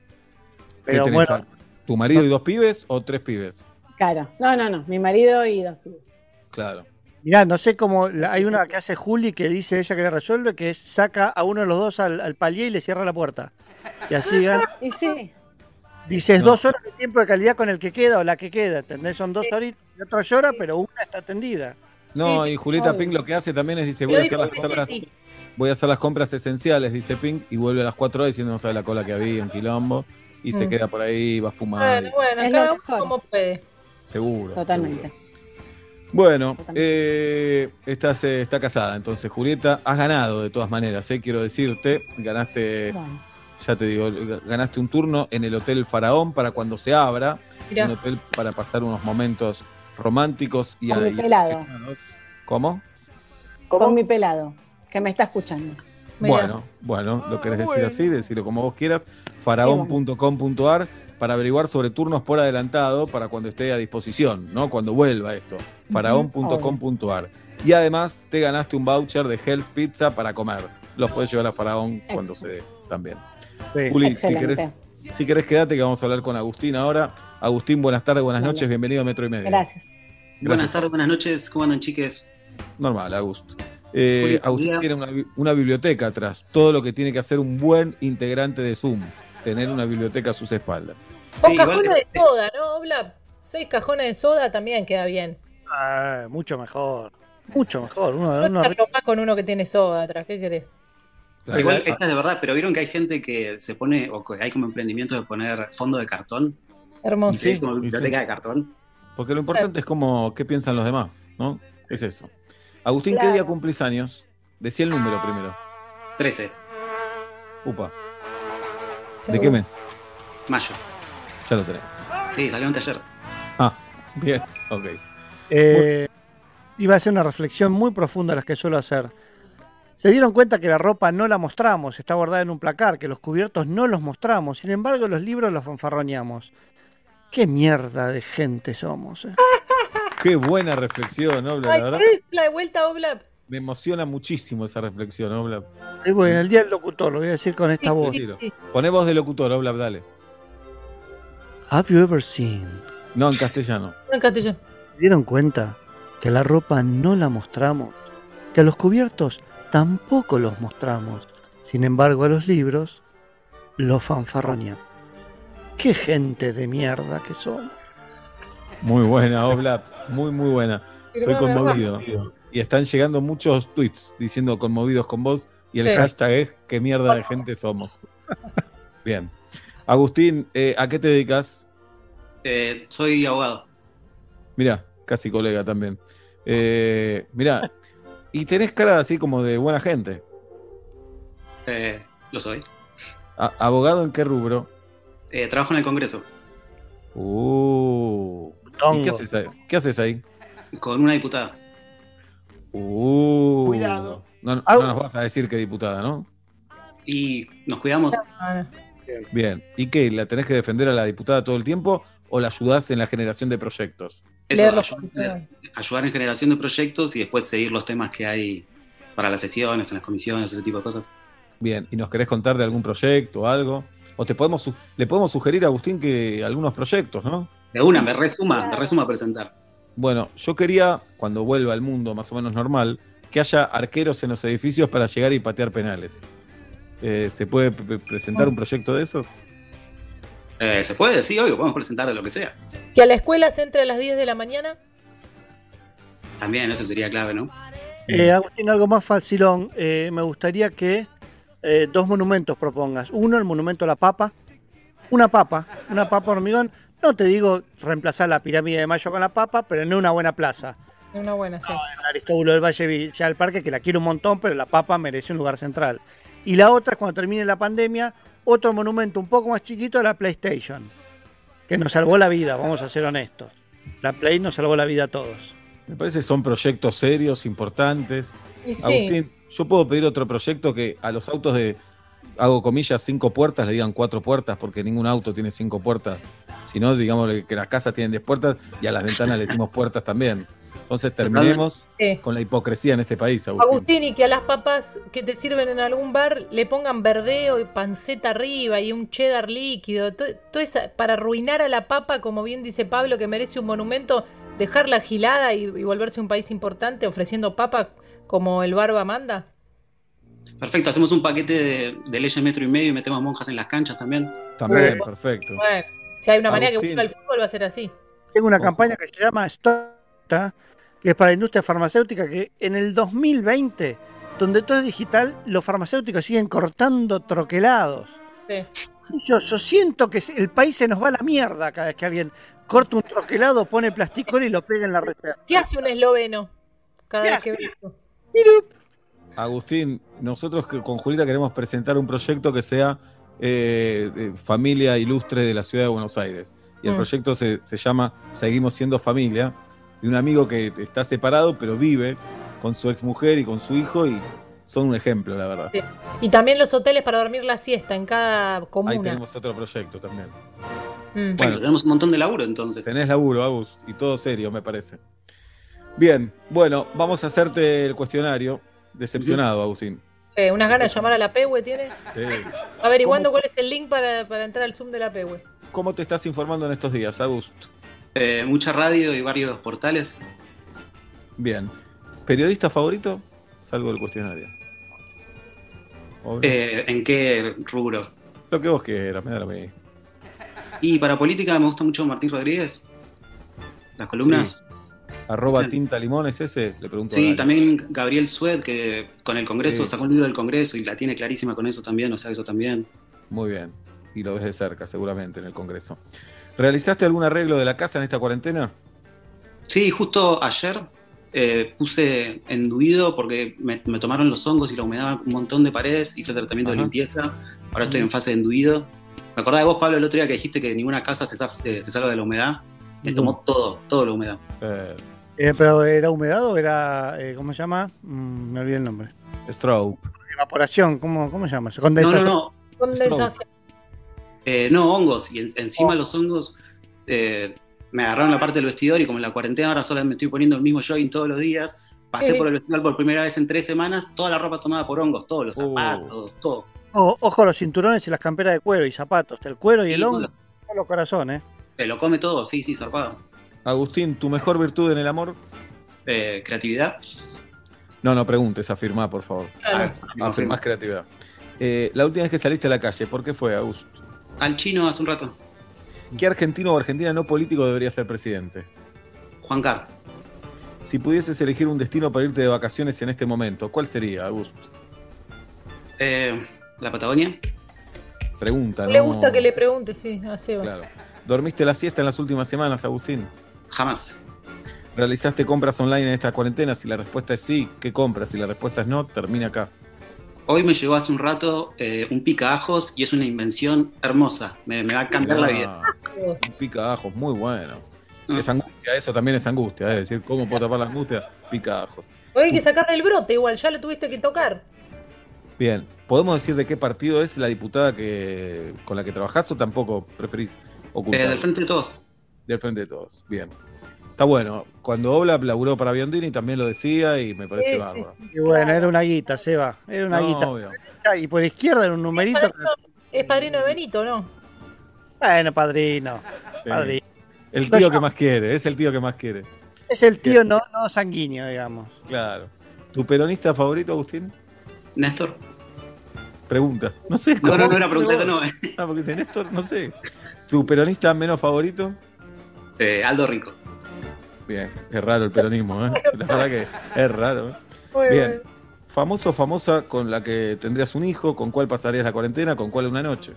¿Qué Pero tenés, bueno. ¿Tu marido y dos pibes o tres pibes? Claro. No, no, no. Mi marido y dos pibes. Claro. Mirá, no sé cómo, la- hay una que hace Juli que dice ella que le resuelve, que es saca a uno de los dos al, al palier y le cierra la puerta. Y así gana. Y sí. Dices No. dos horas de tiempo de calidad con el que queda o la que queda, ¿entendés? Son dos horitas y otro llora, pero una está atendida. No, y Julieta obvio. Pink lo que hace también es dice, voy a hacer las que compras, voy a hacer las compras esenciales, dice Pink, y vuelve a las cuatro horas diciendo no sabe la cola que había en quilombo, y se Mm. queda por ahí, va a fumar, Bueno, bueno, Es cada uno como puede. seguro. Totalmente. seguro. Bueno, Totalmente. eh, estás, eh, está casada, entonces Julieta, has ganado de todas maneras, eh, quiero decirte, ganaste, Bueno. Ya te digo, ganaste un turno en el Hotel Faraón para cuando se abra, Mirá. un hotel para pasar unos momentos románticos y, Con mi pelado. ¿Cómo? Con mi pelado, que me está escuchando. Mirá. Bueno, bueno, lo querés decir así, decirlo como vos quieras. Faraón.com.ar para averiguar sobre turnos por adelantado para cuando esté a disposición, ¿no? Cuando vuelva esto. Faraón.com.ar. Y además te ganaste un voucher de Hell's Pizza para comer. Los puedes llevar a Faraón cuando se dé también. Sí. Juli, si querés, si querés quedate que vamos a hablar con Agustín ahora. Agustín, buenas tardes, buenas noches, bienvenido a Metro y Medio. Gracias. Buenas tardes, buenas noches, ¿cómo andan chiques? Normal, Agust. Eh, Agustín tiene una, bi- una biblioteca atrás. Todo lo que tiene que hacer un buen integrante de Zoom. Tener una biblioteca a sus espaldas. O Sí, igual- cajones de soda, ¿no? Bla, seis cajones de soda también queda bien. Ah, mucho mejor. Mucho mejor. Uno, No con uno que tiene soda atrás, ¿qué querés? Igual, esta es de verdad, pero vieron que hay gente que se pone, o que hay como emprendimiento de poner fondo de cartón, Hermoso. sí, como biblioteca sí. de cartón. Porque lo importante es cómo, qué piensan los demás, ¿no? Es eso. Agustín, ¿qué Claro. día cumplís años? Decí el número primero. 13, Upa. ¿De qué mes? mayo. Ya lo tenés. Sí, salió antes ayer. Ah, bien, ok. Eh, iba a hacer una reflexión muy profunda las que suelo hacer. Se dieron cuenta que la ropa no la mostramos, está guardada en un placar, que los cubiertos no los mostramos, sin embargo los libros los fanfarroneamos. Qué mierda de gente somos. eh. Qué buena reflexión, Obla, Ay, la verdad. ¿querés la de vuelta, Oblap? Me emociona muchísimo esa reflexión, Obla. Y bueno, el día del locutor, lo voy a decir con esta voz. Decilo. Poné voz de locutor, Obla, dale. Have you ever seen? No, en castellano. En castellano. ¿Se dieron cuenta que la ropa no la mostramos? Que a los cubiertos tampoco los mostramos. Sin embargo, a los libros los fanfarroneamos. Qué gente de mierda que son. Muy buena, Obla. Muy, muy buena. Estoy conmovido. Y están llegando muchos tweets diciendo conmovidos con vos. Y el Sí. hashtag es qué mierda de gente somos. [laughs] Bien. Agustín, eh, ¿a qué te dedicas? Eh, soy abogado. Mira, casi colega también. Eh, mira, y tenés cara así como de buena gente. Eh, lo soy. A- ¿Abogado en qué rubro? Eh, trabajo en el Congreso Uh. ¿Y qué haces ahí? ¿Qué haces ahí? con una diputada. Uh. Cuidado. No, no nos vas a decir que diputada, ¿no? Y nos cuidamos. Bien. ¿Y qué? ¿La tenés que defender a la diputada todo el tiempo o la ayudás en la generación de proyectos? Eso, ayudar, ayudar en generación de proyectos y después seguir los temas que hay para las sesiones, en las comisiones, ese tipo de cosas. Bien. ¿Y nos querés contar de algún proyecto o algo? O te podemos le podemos sugerir a Agustín que algunos proyectos, ¿no? De una, me resuma, me resuma a presentar. Bueno, yo quería, cuando vuelva al mundo más o menos normal, que haya arqueros en los edificios para llegar y patear penales. Eh, ¿Se puede pre- presentar un proyecto de esos? Eh, ¿Se puede? Sí, obvio, podemos presentar de lo que sea. Que a la escuela se entre a las 10 de la mañana. También, eso sería clave, ¿no? Eh, Agustín, algo más facilón. Eh, me gustaría que eh, dos monumentos propongas. Uno, el monumento a la papa. Una papa, una papa hormigón. No te digo reemplazar la pirámide de Mayo con la papa, pero en una buena plaza. Una buena, sí. En Aristóbulo del Valle Villa del Parque, que la quiero un montón, pero la papa merece un lugar central. Y la otra es cuando termine la pandemia, otro monumento un poco más chiquito a la PlayStation, que nos salvó la vida, vamos a ser honestos. La Play nos salvó la vida a todos. Me parece que son proyectos serios, importantes. Sí. Agustín, yo puedo pedir otro proyecto que a los autos de, hago comillas, cinco puertas le digan cuatro puertas, porque ningún auto tiene cinco puertas. Si no, digamos que las casas tienen diez puertas y a las ventanas le decimos puertas también. Entonces terminemos Sí. con la hipocresía en este país, Agustín. Agustín, y que a las papas que te sirven en algún bar le pongan verdeo y panceta arriba y un cheddar líquido. to- Todo esa, para arruinar a la papa, como bien dice Pablo, que merece un monumento, dejarla gilada y, y volverse un país importante ofreciendo papa como el barba manda. Perfecto, hacemos un paquete de, de leyes metro y medio y metemos monjas en las canchas también. También, perfecto. Bueno, si hay una manera que busca el fútbol va a ser así. Tengo una campaña que se llama Stop, que es para la industria farmacéutica, que en el 2020, donde todo es digital, los farmacéuticos siguen cortando troquelados. Sí. Yo, yo siento que el país se nos va a la mierda cada vez que alguien corta un troquelado, pone plasticol y lo pega en la receta. ¿Qué hace un esloveno cada ¿Qué vez que ve eso? Agustín, nosotros que con Julita queremos presentar un proyecto que sea eh, familia ilustre de la ciudad de Buenos Aires. Y el Mm. proyecto se, se llama Seguimos siendo familia, de un amigo que está separado, pero vive con su exmujer y con su hijo, y son un ejemplo, la verdad. Y también los hoteles para dormir la siesta en cada Ahí comuna. tenemos otro proyecto también. Mm. Bueno, tenemos un montón de laburo entonces. Tenés laburo, Agus, y todo serio, me parece. Bien, bueno, vamos a hacerte el cuestionario. Decepcionado, Agustín. Sí, unas ganas de llamar a la PEWE tiene. Sí. Averiguando cuál es el link para, para entrar al Zoom de la PEWE. ¿Cómo te estás informando en estos días, Agus? Eh, mucha radio y varios portales. Bien. ¿Periodista favorito? Salgo del cuestionario. Eh, ¿En qué rubro? Lo que vos quieras, me da lo mismo. Y para política me gusta mucho Martín Rodríguez. Las columnas. Arroba Sí. tinta limón es ese, le pregunto. Sí, también Gabriel Sued, que con el Congreso Sí. sacó un libro del Congreso y la tiene clarísima con eso también, o sea, eso también. Muy bien. Y lo ves de cerca, seguramente, en el Congreso. ¿Realizaste algún arreglo de la casa en esta cuarentena? Sí, justo ayer eh, puse enduido porque me, me tomaron los hongos y la humedad un montón de paredes, hice tratamiento de limpieza, ahora estoy Mm. en fase de enduido. Me acordaba de vos, Pablo, el otro día que dijiste que ninguna casa se, eh, se salva de la humedad. Me tomó todo, todo la humedad. Eh, pero ¿era humedad o era, eh, ¿cómo se llama? Mm, me olvidé el nombre. Stroke. Evaporación, ¿cómo, cómo se llama? No, no, no. Condensación. Eh, no, hongos. Y en- encima los hongos eh, me agarraron la parte del vestidor y como en la cuarentena ahora solo me estoy poniendo el mismo jogging todos los días. Pasé Sí. por el vestidor por primera vez en tres semanas, toda la ropa tomada por hongos, todos los zapatos, todo. O- ojo, los cinturones y las camperas de cuero y zapatos. El cuero y Sí, el hongo, son los corazones. Te lo come todo, sí, sí, zarpado. Agustín, ¿tu mejor virtud en el amor? Eh, creatividad. No, no preguntes, afirmá, por favor. Claro. Ah, afirmás creatividad. Eh, la última vez que saliste a la calle, ¿por qué fue, Agus? Al chino hace un rato. ¿Qué argentino o argentina no político debería ser presidente? Juan Carlos. Si pudieses elegir un destino para irte de vacaciones en este momento, ¿cuál sería, Agus? Eh, la Patagonia. Pregunta, Le ¿no? gusta que le pregunte, sí, a Seba. Claro. ¿Dormiste la siesta en las últimas semanas, Agustín? Jamás. ¿Realizaste compras online en esta cuarentena? Si la respuesta es sí, ¿qué compras? Si la respuesta es no, termina acá. Hoy me llegó hace un rato eh, un pica ajos y es una invención hermosa. Me, me va a cambiar la vida. Ah, Un pica ajos, muy bueno. Es angustia, eso también es angustia, es decir, ¿cómo puedo tapar la angustia? Pica ajos. Hoy hay que sacarle el brote, igual, ya lo tuviste que tocar. Bien, ¿podemos decir de qué partido es la diputada que con la que trabajás o tampoco preferís ocultar? Eh, del frente de todos. Del frente de todos, bien. Está bueno, cuando Oblap laburó para Biondini también lo decía y me parece Sí, sí. bárbaro. Y bueno, era una guita, Seba. Era una No, guita. obvio. Y por izquierda era un numerito. Es padrino de Benito, ¿no? Bueno, padrino. Sí. Padrino. El tío que más quiere, es el tío que más quiere. Es el tío no, no sanguíneo, digamos. Claro. ¿Tu peronista favorito, Agustín? Néstor. Pregunta. No sé. No, no, no era pregunta, eso no. eh. Ah, porque dice Néstor, no sé. ¿Tu peronista menos favorito? Eh, Aldo Rico. Bien, es raro el peronismo, ¿eh? [laughs] La verdad que es raro. ¿eh? Muy Bien. bueno. Famoso o famosa con la que tendrías un hijo, con cuál pasarías la cuarentena, con cuál una noche.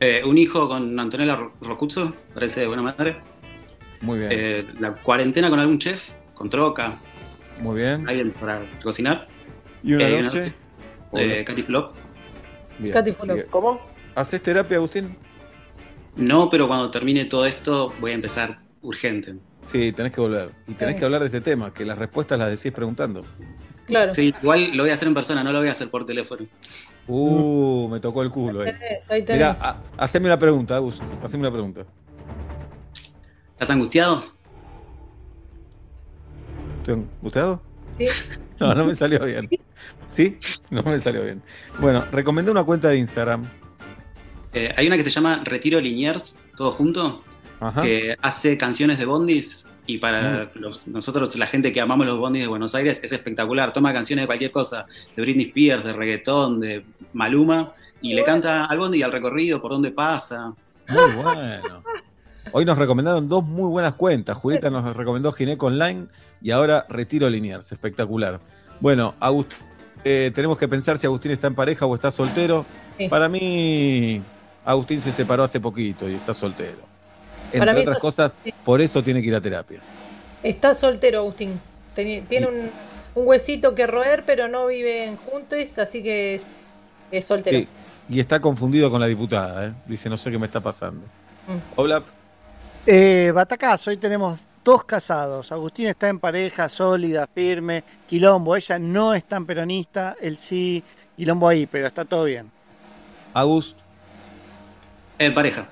Eh, un hijo con Antonella Ro- Rocuzzo, parece de buena madre. Muy bien. Eh, la cuarentena con algún chef, con troca, Muy bien. alguien para cocinar. ¿Y una Eh, noche? Eh, Katy Flop. Katy sigue. ¿Cómo? ¿Haces terapia, Agustín? No, pero cuando termine todo esto voy a empezar urgente. Sí, tenés que volver. Y tenés Sí. que hablar de este tema, que las respuestas las decís preguntando. Claro. Sí, igual lo voy a hacer en persona, no lo voy a hacer por teléfono. Uh, me tocó el culo ahí. Tenés, ahí Mirá, ha- haceme una pregunta, Agus. Haceme una pregunta. ¿Estás angustiado? ¿Estoy angustiado? Sí. [laughs] No, no me salió bien. ¿Sí? No me salió bien. Bueno, recomendé una cuenta de Instagram. Eh, hay una que se llama Retiro Liniers, todo junto, Ajá. que hace canciones de bondis y para los- nosotros, la gente que amamos los bondis de Buenos Aires, es espectacular. Toma canciones de cualquier cosa, de Britney Spears, de reggaetón, de Maluma, y le canta al bondi y al recorrido, por dónde pasa. Muy bueno. Hoy nos recomendaron dos muy buenas cuentas. Julieta nos recomendó Gineco Online y ahora Retiro Liniers. Espectacular. Bueno, Agust- eh, tenemos que pensar si Agustín está en pareja o está soltero. Sí. Para mí, Agustín se separó hace poquito y está soltero. Entre Para mí otras cosas, por eso tiene que ir a terapia. Está soltero, Agustín. Teni- Tiene un, un huesito que roer, pero no viven juntos, así que es, es soltero. Sí, Y está confundido con la diputada. ¿eh? Dice, no sé qué me está pasando. Mm. Hola. Eh, Batacazo, hoy tenemos dos casados. Agustín está en pareja, sólida, firme. Quilombo, ella no es tan peronista, él sí. Quilombo ahí, pero está todo bien. Agus. En pareja.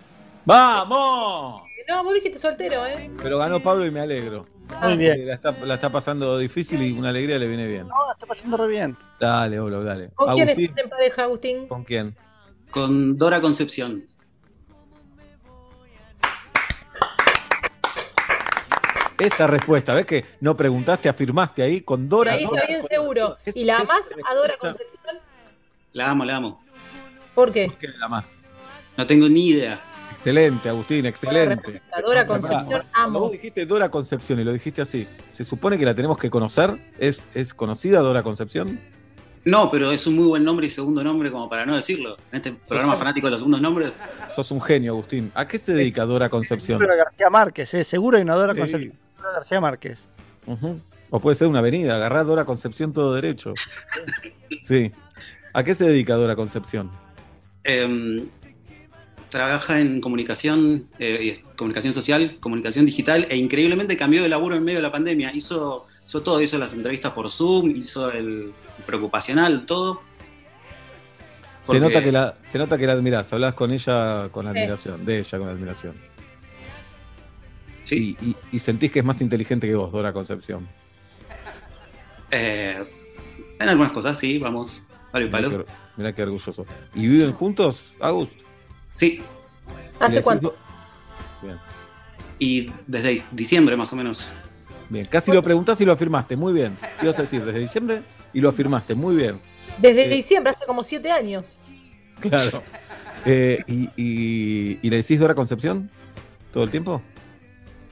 ¡Vamos! No, vos dijiste soltero, ¿eh? Pero ganó Pablo y me alegro. Muy bien. La está, la está pasando difícil y una alegría le viene bien. No, la está pasando re bien. Dale, Olo, dale. ¿Con quién estás en pareja, Agustín? ¿Con quién? Con Dora Concepción. Esa respuesta, ¿ves que no preguntaste, afirmaste ahí con Dora? Ahí ¿no? está bien seguro. Es- ¿Y la es- más adora Concepción? La amo, la amo. ¿Por qué? ¿Qué es la más? No tengo ni idea. Excelente, Agustín, excelente. Pará, Concepción, Cuando vos amo. dijiste Dora Concepción y lo dijiste así, ¿se supone que la tenemos que conocer? ¿Es, es conocida Dora Concepción? No, pero es un muy buen nombre y segundo nombre como para no decirlo. En este programa fanático de los segundos nombres. Sos un genio, Agustín. ¿A qué se dedica Dora Concepción? Seguro García Márquez, ¿eh? seguro hay una Dora Sí. Concepción. Dora García Márquez. Ujú. O puede ser una avenida, agarrar Dora Concepción todo derecho. Sí. ¿A qué se dedica Dora Concepción? Em, trabaja en comunicación, eh, comunicación social, comunicación digital e increíblemente cambió de laburo en medio de la pandemia. Hizo, hizo todo, hizo las entrevistas por Zoom, hizo el preocupacional, todo. Se nota que la, se nota que la admirás, hablas con ella con Sí. admiración, de ella con admiración. Sí. Y, y sentís que es más inteligente que vos, Dora Concepción. Eh, en algunas cosas sí, vamos, palo y Mirá palo. qué, mirá qué orgulloso. ¿Y viven juntos, Agus? Sí. ¿Hace cuánto? Bien. Y desde diciembre más o menos. Bien, casi lo preguntás y lo afirmaste, muy bien. Ibas a decir desde diciembre y lo afirmaste, muy bien. Desde Eh, diciembre, hace como siete años. Claro. Eh, y, y, ¿Y le decís Dora Concepción todo el tiempo?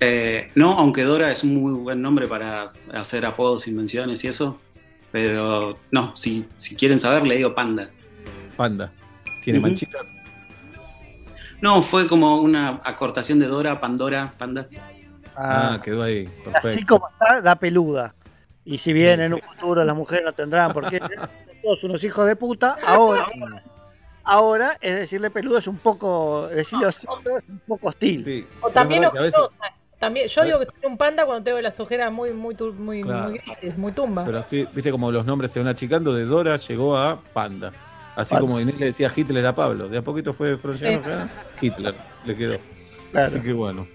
Eh, no, aunque Dora es un muy buen nombre para hacer apodos, invenciones y eso. Pero no, si, si quieren saber, le digo Panda. Panda. ¿Tiene manchitas? No, fue como una acortación de Dora, Pandora, Panda. Ah, quedó ahí. Así como está, da peluda. Y si bien en un futuro las mujeres no tendrán por qué son [laughs] todos unos hijos de puta, ahora, ahora es decirle peludo es un poco, decirle osito es un poco hostil. O también ojerosa. También, yo digo que soy un panda cuando tengo las ojeras muy, muy, tu- muy, Claro. muy grises, muy tumba. Pero así, viste como los nombres se van achicando, de Dora llegó a Panda. Así como Inés le decía Hitler a Pablo. De a poquito fue Freudiano, Sí. Hitler, le quedó. Claro. Así que bueno.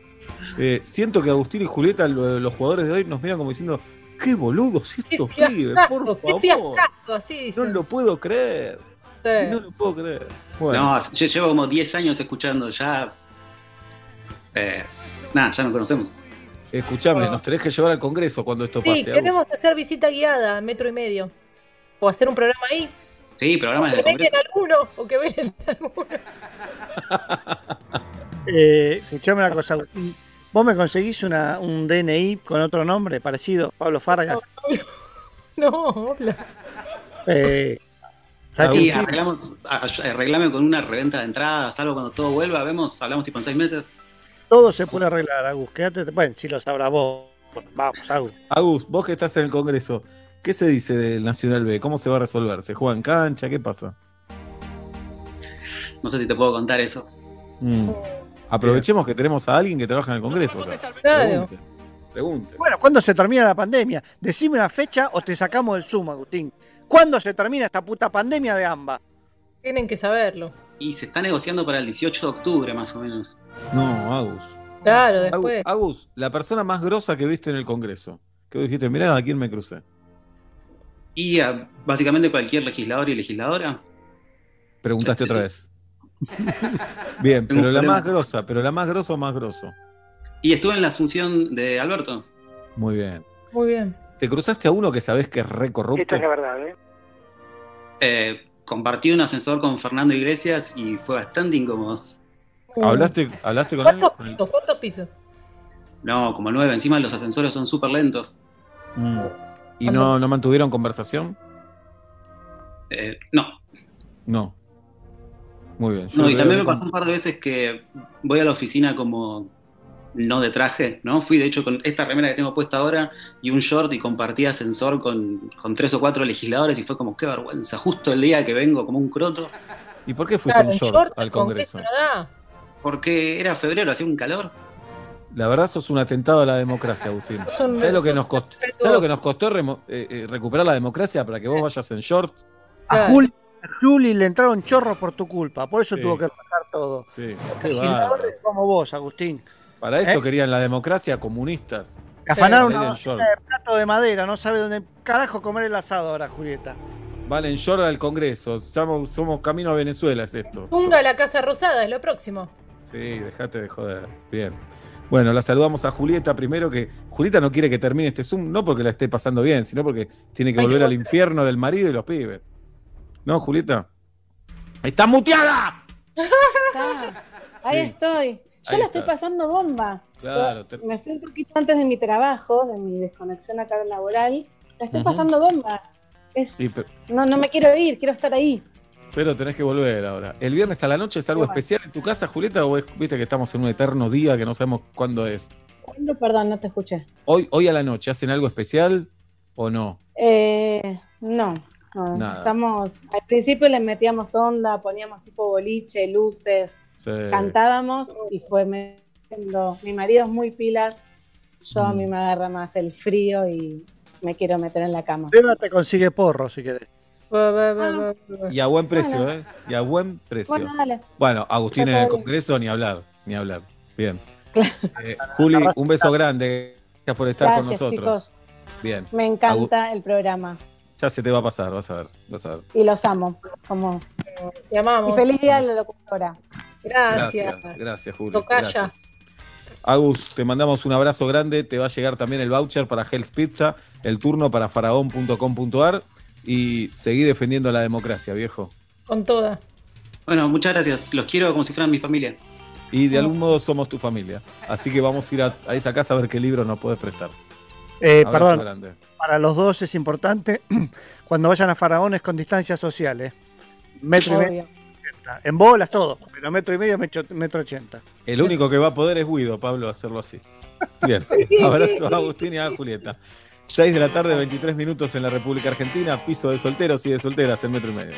Eh, siento que Agustín y Julieta, lo- los jugadores de hoy, nos miran como diciendo, qué boludos estos pibes, por Fiascazo, qué favor. fiascazo, así No lo puedo creer. Sí. No lo puedo creer. Bueno, No, yo llevo como 10 años escuchando ya. Eh, nada, ya nos conocemos. escuchame, nos tenés que llevar al Congreso cuando esto Sí, pase. Agus. queremos hacer visita guiada, metro y medio. O hacer un programa ahí. Sí, programas de que vengan congreso. alguno, o que vengan alguno. [laughs] Eh, escuchame una cosa, Agustín. ¿Vos me conseguís una, un DNI con otro nombre parecido? Pablo Fargas. No, hola. Eh, Y arreglamos, arreglame con una reventa de entradas, algo cuando todo vuelva, vemos, hablamos tipo en seis meses. todo se puede arreglar, Agus. Quédate, bueno, si lo sabrás vos. Vamos, Agus. Agus, vos que estás en el Congreso, ¿qué se dice del Nacional B? ¿Cómo se va a resolver? ¿Se juega en cancha? ¿Qué pasa? No sé si te puedo contar eso. Mm. Aprovechemos que tenemos a alguien que trabaja en el Congreso. Claro. Pregunte. Pregunte. Bueno, ¿cuándo se termina la pandemia? Decime una fecha o te sacamos del Zoom, Agustín. ¿Cuándo se termina esta puta pandemia de AMBA? Tienen que saberlo. Y se está negociando para el 18 de octubre, más o menos. No, Agus. Claro, después. Agus, la persona más grosa que viste en el Congreso. Que vos dijiste, mirá a quién me crucé. Y a básicamente cualquier legislador y legisladora. Preguntaste otra vez. Bien, [laughs] pero la más grosa, pero la más grosa o más grosso. Y estuve en la asunción de Alberto. Muy bien. Muy bien. ¿Te cruzaste a uno que sabés que es re corrupto? verdad, ¿eh? Eh, compartí un ascensor con Fernando Iglesias y fue bastante incómodo. ¿Hablaste, ¿Hablaste con él? ¿Cuántos pisos? ¿Cuántos pisos? No, como nueve. Encima los ascensores son súper lentos. Mm. ¿Y no, no mantuvieron conversación? Eh, no. No. Muy bien. No, y también me pasó un par de veces que voy a la oficina como no de traje, ¿no? Fui de hecho con esta remera que tengo puesta ahora y un short y compartí ascensor con, con tres o cuatro legisladores y fue como, qué vergüenza, justo el día que vengo como un croto, ¿Y por qué fuiste Claro, en en short, short, al Congreso? Porque era febrero, hacía un calor. La verdad sos un atentado a la democracia, Agustín. [laughs] ¿Sabes lo que nos costó, respetuosos. ¿sabes lo que nos costó remo- eh, eh, recuperar la democracia para que vos vayas en short? A. Juli, a Juli le entraron chorros por tu culpa, por eso Sí. tuvo que bajar todo. Sí, como vos, Agustín. Para esto ¿Eh? querían la democracia comunistas. Afanaron una de plato de madera, no sabe dónde carajo comer el asado ahora, Julieta. Valen short al Congreso. Somos, somos camino a Venezuela, es esto. Tunga la Casa Rosada es lo próximo. Sí, dejate de joder. Bien. Bueno, la saludamos a Julieta primero, que Julieta no quiere que termine este Zoom, no porque la esté pasando bien, sino porque tiene que volver al infierno del marido y los pibes. ¿No, Julieta? ¡Está muteada! Está. Ahí Sí. estoy. Yo Ahí la estoy pasando bomba. Claro, te- Me fui un poquito antes de mi trabajo, de mi desconexión acá laboral. La estoy pasando bomba. Es, sí, pero, no, no me quiero ir, quiero estar ahí. Pero tenés que volver ahora. ¿El viernes a la noche es algo Bueno. especial en tu casa, Julieta, o es, viste que estamos en un eterno día que no sabemos cuándo es? ¿Cuándo? Perdón, no te escuché. Hoy, hoy a la noche, ¿hacen algo especial o no? Eh, no, no. Nada. Estamos, al principio le metíamos onda, poníamos tipo boliche, luces, Sí. cantábamos y fue metiendo. Mi marido es muy pilas, yo a mí me agarra más el frío y me quiero meter en la cama. Seba te consigue porro si querés. Y a buen precio, ¿eh? Y a buen precio. Bueno, dale. Bueno, Agustín en el. Congreso, ni hablar, ni hablar. Bien. Eh, Juli, un beso grande. Gracias por estar con nosotros. chicos. Bien. Me encanta el programa Ya se te va a pasar, vas a ver. Vas a ver. y los amo. Como... Te amamos. Y feliz día a la locutora. Gracias. Gracias, gracias, Juli. Tocaya. Gracias. Agus, te mandamos un abrazo grande. Te va a llegar también el voucher para Hell's Pizza, el turno para faraón.com.ar y seguí defendiendo la democracia, viejo. Con toda. Bueno, muchas gracias. Los quiero como si fueran mi familia. Y de algún modo somos tu familia. Así que vamos a ir a, a esa casa a ver qué libro nos puedes prestar. Eh, perdón, para los dos es importante, [clears throat] cuando vayan a Faraón es con distancias sociales. Metro y medio. En bolas todo, pero metro y medio, metro, metro ochenta. El único que va a poder es Guido, Pablo, hacerlo así. [laughs] Bien. Abrazo a Agustín y a Julieta. 6 de la tarde, 23 minutos en la República Argentina. Piso de solteros y de solteras en metro y medio.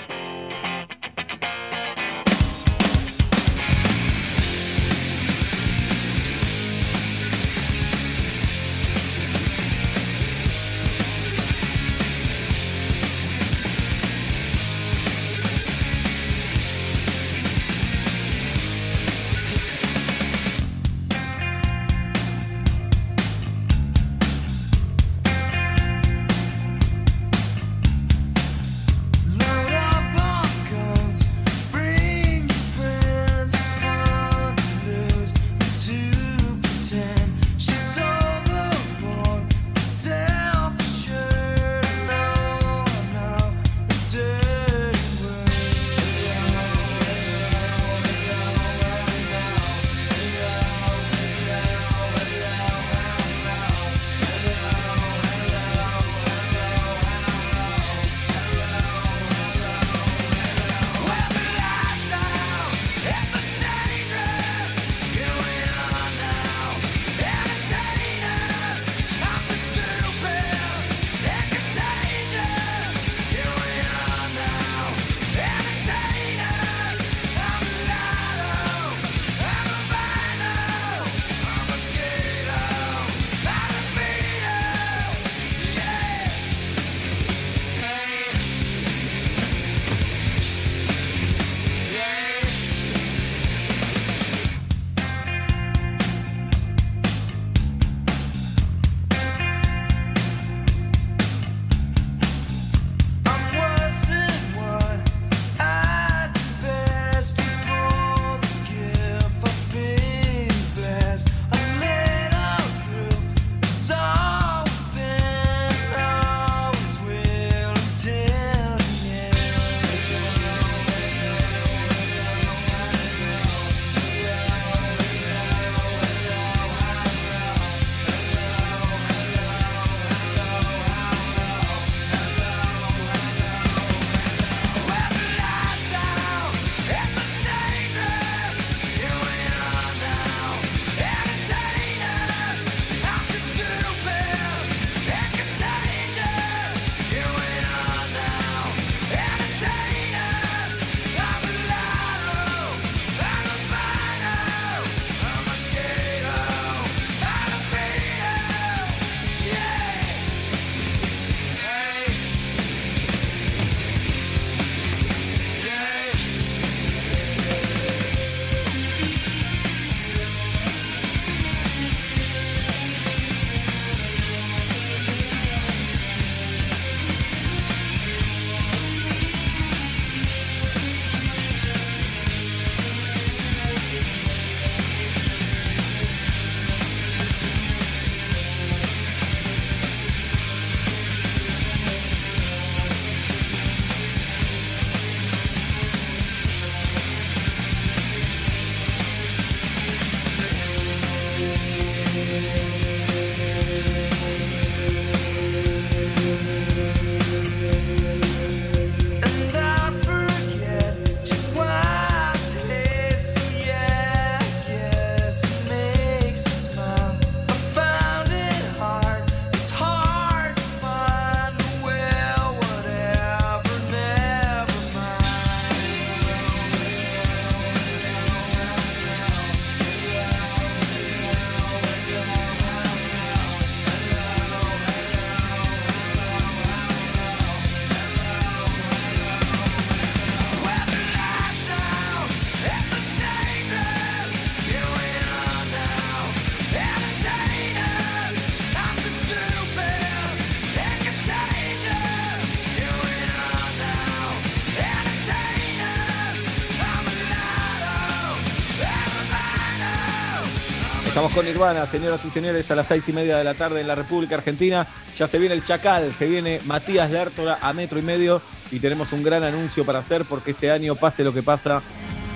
Señoras y señores, a las seis y media de la tarde en la República Argentina. Ya se viene el Chacal, se viene Matías Lertora a metro y medio y tenemos un gran anuncio para hacer porque este año, pase lo que pasa,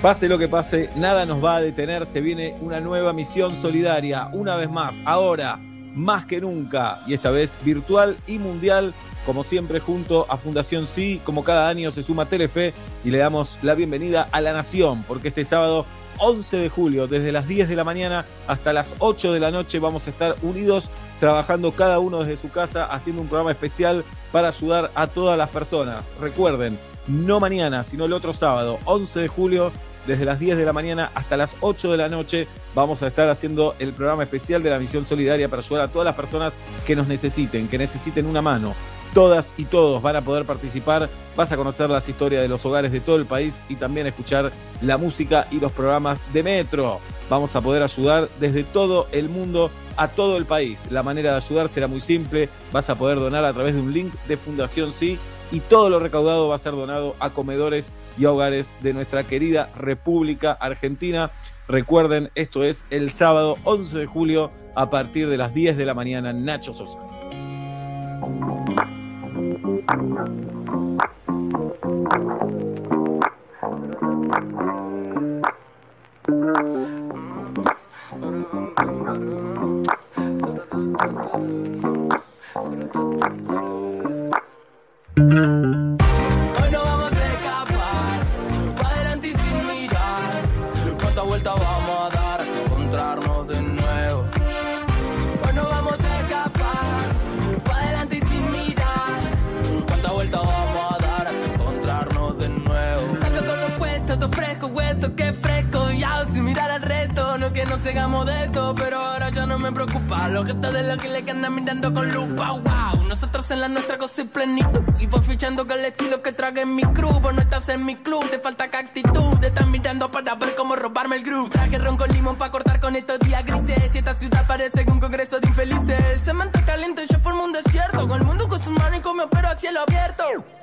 pase lo que pase, nada nos va a detener. Se viene una nueva misión solidaria, una vez más, ahora, más que nunca, y esta vez virtual y mundial, como siempre, junto a Fundación Sí, como cada año se suma Telefe y le damos la bienvenida a la Nación, porque este sábado 11 de julio, desde las 10 de la mañana hasta las 8 de la noche, vamos a estar unidos trabajando cada uno desde su casa, haciendo un programa especial para ayudar a todas las personas. Recuerden, no mañana, sino el otro sábado, 11 de julio, desde las 10 de la mañana hasta las 8 de la noche, vamos a estar haciendo el programa especial de la Misión Solidaria para ayudar a todas las personas que nos necesiten, que necesiten una mano. Todas y todos van a poder participar, vas a conocer las historias de los hogares de todo el país y también escuchar la música y los programas de Metro. Vamos a poder ayudar desde todo el mundo a todo el país. La manera de ayudar será muy simple, vas a poder donar a través de un link de Fundación Sí y todo lo recaudado va a ser donado a comedores y hogares de nuestra querida República Argentina. Recuerden, esto es el sábado 11 de julio a partir de las 10 de la mañana, Nacho Sosa. Hoy que fresco. Ya sin mirar al resto, no que nos sigamos de esto, pero ahora ya no me preocupa. Lo que está de lo que le andan mirando con lupa, wow. Nosotros en la nuestra cosa y plenitud. Y voy fichando con el estilo que trague en mi crew. Vos no estás en mi club, te falta actitud. Te están mirando para ver cómo robarme el groove. Traje ron con limón para cortar con estos días grises. Y esta ciudad parece un congreso de infelices. El cemento caliente, yo formo un desierto. Con el mundo con sus manos y con mi pero a cielo abierto.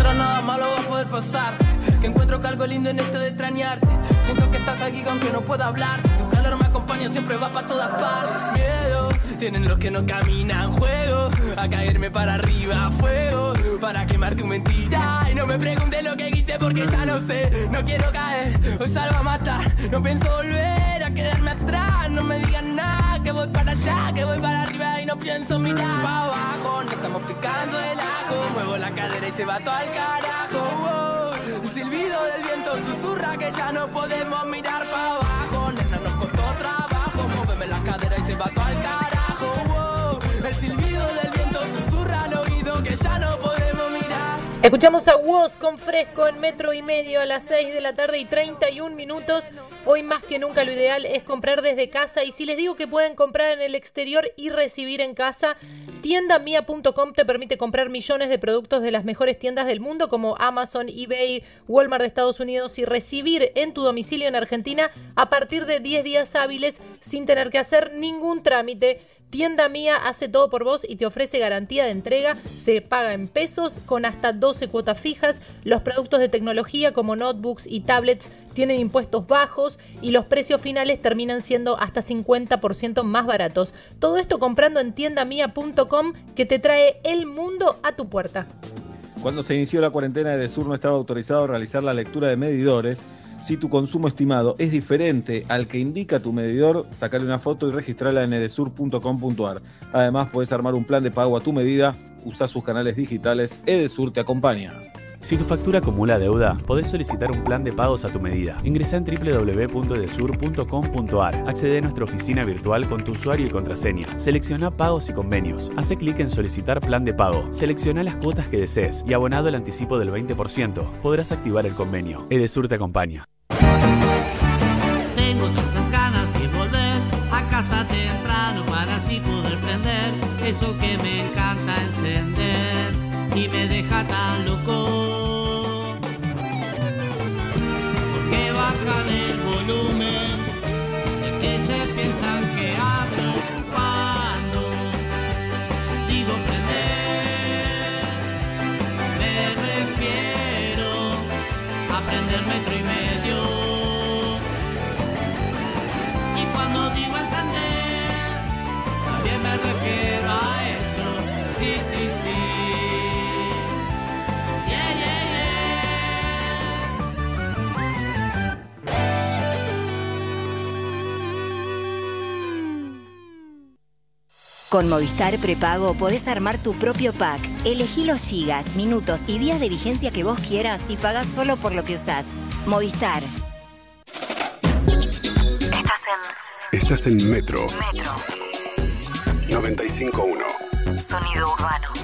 pero nada malo va a poder pasar. Que encuentro que algo lindo en esto de extrañarte. Siento que estás aquí aunque no pueda hablar. Tu calor me acompaña, siempre va para todas partes. Miedo, tienen los que no caminan juego. A caerme para arriba, fuego. Para quemar tu mentira. Y no me preguntes lo que hice porque ya no sé. No quiero caer, hoy salgo a matar. No pienso volver a quedarme atrás. No me digan nada, que voy para allá, que voy para arriba y no pienso mirar. Pa' abajo, no estamos picando el ajo. Muevo la cadera y se va todo al carajo. wow. El silbido del viento susurra que ya no podemos mirar para abajo. Nena, nos costó trabajo. Móveme la cadera y se va todo al carajo. wow. El silbido del viento susurra al oído que ya no podemos. Escuchamos a Woz con Fresco en metro y medio a las 6 de la tarde y 31 minutos. Hoy más que nunca lo ideal es comprar desde casa y si les digo que pueden comprar en el exterior y recibir en casa, tiendamia.com te permite comprar millones de productos de las mejores tiendas del mundo como Amazon, eBay, Walmart de Estados Unidos y recibir en tu domicilio en Argentina a partir de 10 días hábiles sin tener que hacer ningún trámite. Tienda Mía hace todo por vos y te ofrece garantía de entrega. Se paga en pesos con hasta 12 cuotas fijas. Los productos de tecnología como notebooks y tablets tienen impuestos bajos y los precios finales terminan siendo hasta 50% más baratos. Todo esto comprando en tiendamia.com que te trae el mundo a tu puerta. Cuando se inició la cuarentena, Edesur no estaba autorizado a realizar la lectura de medidores. Si tu consumo estimado es diferente al que indica tu medidor, sacarle una foto y registrarla en edesur.com.ar. Además, puedes armar un plan de pago a tu medida usa sus canales digitales, Edesur te acompaña. Si tu factura acumula deuda, podés solicitar un plan de pagos a tu medida. Ingresa en www.edesur.com.ar. Accede a nuestra oficina virtual con tu usuario y contraseña. Selecciona pagos y convenios. Hace clic en solicitar plan de pago. Selecciona las cuotas que desees y abonado el anticipo del 20%. Podrás activar el convenio. Edesur te acompaña. Tengo tantas ganas de volver a casa temprano para así poder prender eso que me encanta encender y me deja tan loco. El Con Movistar Prepago podés armar tu propio pack. Elegí los gigas, minutos y días de vigencia que vos quieras y pagás solo por lo que usás. Movistar. Estás en Estás en Metro Metro. 95.1. Sonido urbano.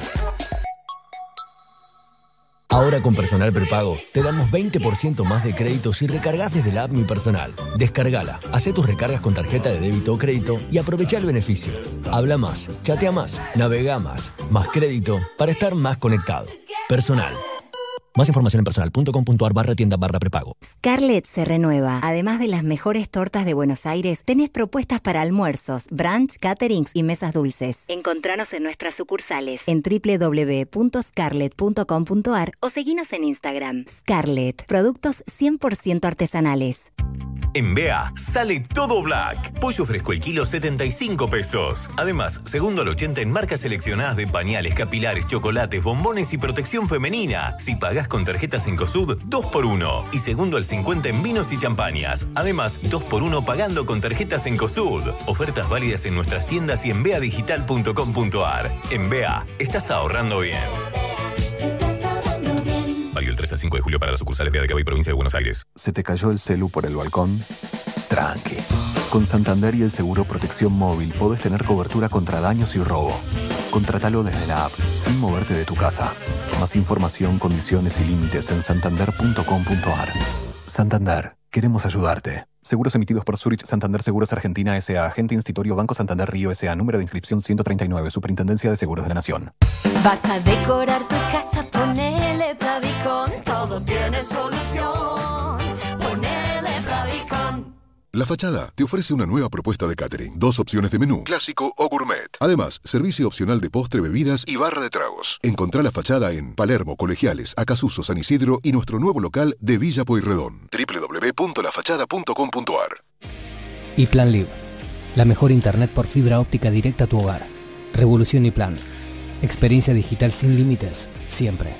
Ahora con Personal Prepago te damos 20% más de crédito si recargas desde la app Mi Personal. Descargala, hace tus recargas con tarjeta de débito o crédito y aprovecha el beneficio. Habla más, chatea más, navega más, más crédito para estar más conectado. Personal. Más información en personal.com.ar barra tienda barra prepago. Scarlett se renueva. Además de las mejores tortas de Buenos Aires, tenés propuestas para almuerzos, brunch, caterings y mesas dulces. Encontranos en nuestras sucursales en www.scarlett.com.ar o seguinos en Instagram. Scarlett, productos 100% artesanales. En Bea sale todo black. Pollo fresco el kilo 75 pesos. Además, segundo al 80 en marcas seleccionadas de pañales, capilares, chocolates, bombones y protección femenina. Si pagas con tarjetas Incosud, 2 por 1 Y segundo al 50 en vinos y champañas. Además, 2 por 1 pagando con tarjetas Incosud. Ofertas válidas en nuestras tiendas y en beadigital.com.ar. En Bea, estás ahorrando bien. Válido el 3 al 5 de julio para las sucursales de Acabay, provincia de Buenos Aires. ¿Se te cayó el celu por el balcón? Tranqui. Con Santander y el seguro Protección Móvil podés tener cobertura contra daños y robo. Contratalo desde la app, sin moverte de tu casa. Más información, condiciones y límites en santander.com.ar. Santander, queremos ayudarte. Seguros emitidos por Zurich Santander Seguros Argentina S.A. Agente Institutorio Banco Santander Río S.A. Número de inscripción 139. Superintendencia de Seguros de la Nación. Vas a decorar tu casa, ponele todo tiene solución. Ponele Plavicon. La Fachada te ofrece una nueva propuesta de catering. Dos opciones de menú, clásico o gourmet. Además, servicio opcional de postre, bebidas y barra de tragos. Encontrá La Fachada en Palermo, Colegiales, Acasuso, San Isidro y nuestro nuevo local de Villa Pueyrredón. www.lafachada.com.ar Y Plan Live, la mejor internet por fibra óptica directa a tu hogar. Revolución y Plan. Experiencia digital sin límites, siempre.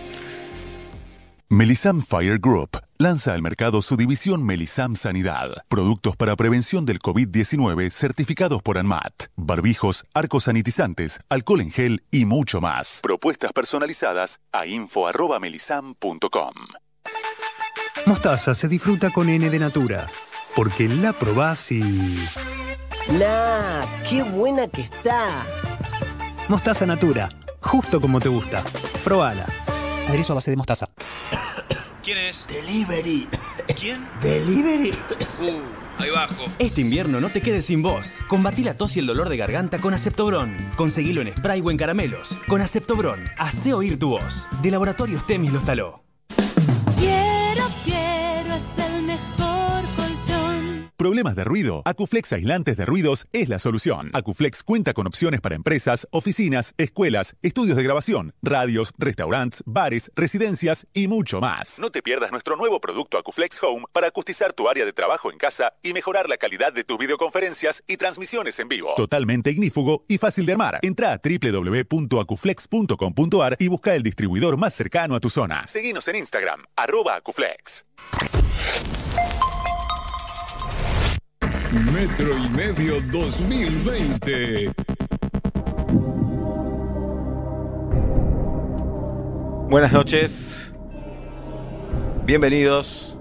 Melisam Fire Group lanza al mercado su división Melisam Sanidad. Productos para prevención del COVID-19 certificados por ANMAT. Barbijos, arcos sanitizantes, alcohol en gel y mucho más. Propuestas personalizadas a info.melisam.com. Mostaza se disfruta con N de Natura, porque la probás y... ¡Nah! ¡Qué buena que está! Mostaza Natura, justo como te gusta. Probala. Aderezo a base de mostaza. ¿Quién es? Delivery. ¿Quién? Delivery. Uh, ahí bajo. Este invierno no te quedes sin voz. Combatí la tos y el dolor de garganta con Aceptobron. Conseguilo en spray o en caramelos. Con Aceptobron, hace oír tu voz. De Laboratorios Temis los taló. Problemas de ruido. Acuflex Aislantes de Ruidos es la solución. Acuflex cuenta con opciones para empresas, oficinas, escuelas, estudios de grabación, radios, restaurantes, bares, residencias y mucho más. No te pierdas nuestro nuevo producto Acuflex Home para acustizar tu área de trabajo en casa y mejorar la calidad de tus videoconferencias y transmisiones en vivo. Totalmente ignífugo y fácil de armar. Entra a www.acuflex.com.ar y busca el distribuidor más cercano a tu zona. Seguinos en Instagram, arroba Acuflex. Metro y medio 2020. Buenas noches. Bienvenidos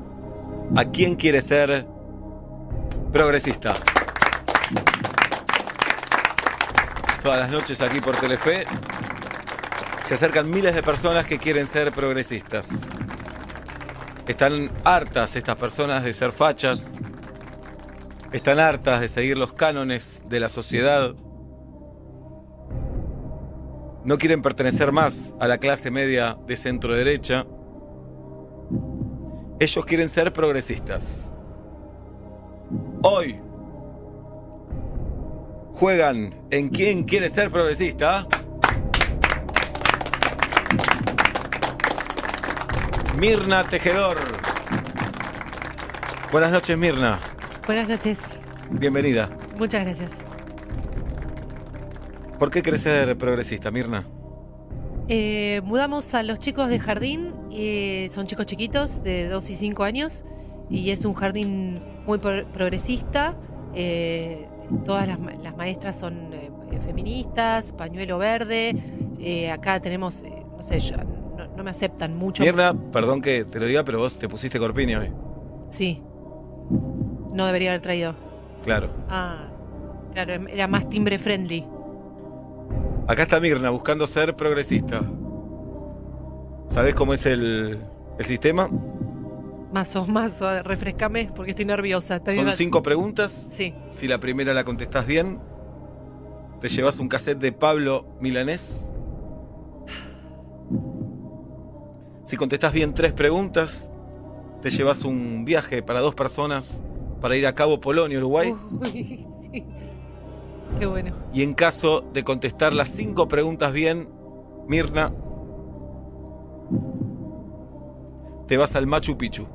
a ¿Quién quiere ser progresista? Todas las noches aquí por Telefe se acercan miles de personas que quieren ser progresistas. Están hartas estas personas de ser fachas. Están hartas de seguir los cánones de la sociedad. No quieren pertenecer más a la clase media de centro derecha. Ellos quieren ser progresistas. Hoy juegan en quién quiere ser progresista. Mirna Tejedor. Buenas noches, Mirna. Buenas noches. Bienvenida. Muchas gracias. ¿Por qué querés ser progresista, Mirna? Eh, mudamos a los chicos de jardín. eh, son chicos chiquitos de 2 y 5 años. Y es un jardín muy pro- progresista. eh, todas las, ma- las maestras son eh, feministas, pañuelo verde. eh, acá tenemos, no sé, yo- no, no me aceptan mucho. Mirna, perdón que te lo diga, pero vos te pusiste corpiño hoy. Sí. No debería haber traído. Claro. Ah, claro, era más timbre friendly. Acá está Mirna buscando ser progresista. ¿Sabés cómo es el, el sistema? Mazo, mazo, refrescame porque estoy nerviosa. Estoy Son cinco preguntas. Sí. Si la primera la contestás bien, te llevas un cassette de Pablo Milanés. Si contestás bien tres preguntas, te llevas un viaje para dos personas para ir a Cabo Polonio, Uruguay. Uy, [laughs] sí. Qué bueno. Y en caso de contestar las cinco preguntas bien, Mirna, te vas al Machu Picchu.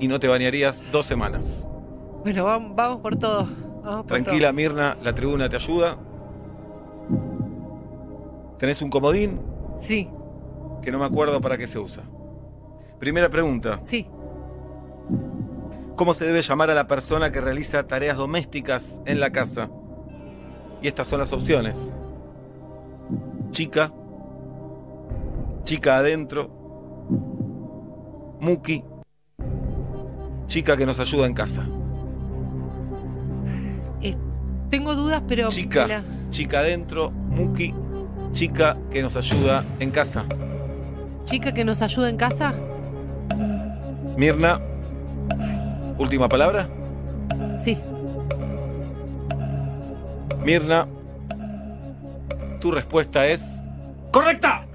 Y no te bañarías dos semanas. Bueno, vamos, por todo. Vamos por Tranquila, Mirna, la tribuna te ayuda. ¿Tenés un comodín? Sí, Que no me acuerdo para qué se usa. Primera pregunta. sí. ¿Cómo se debe llamar a la persona que realiza tareas domésticas en la casa? Y estas son las opciones. Chica. Chica adentro. Muki. Chica que nos ayuda en casa. Eh, tengo dudas, pero. Chica. la- Chica adentro. Muki. Chica que nos ayuda en casa. Chica que nos ayuda en casa. Mirna. Última palabra. Sí. Mirna. Tu respuesta es. ¡Correcta!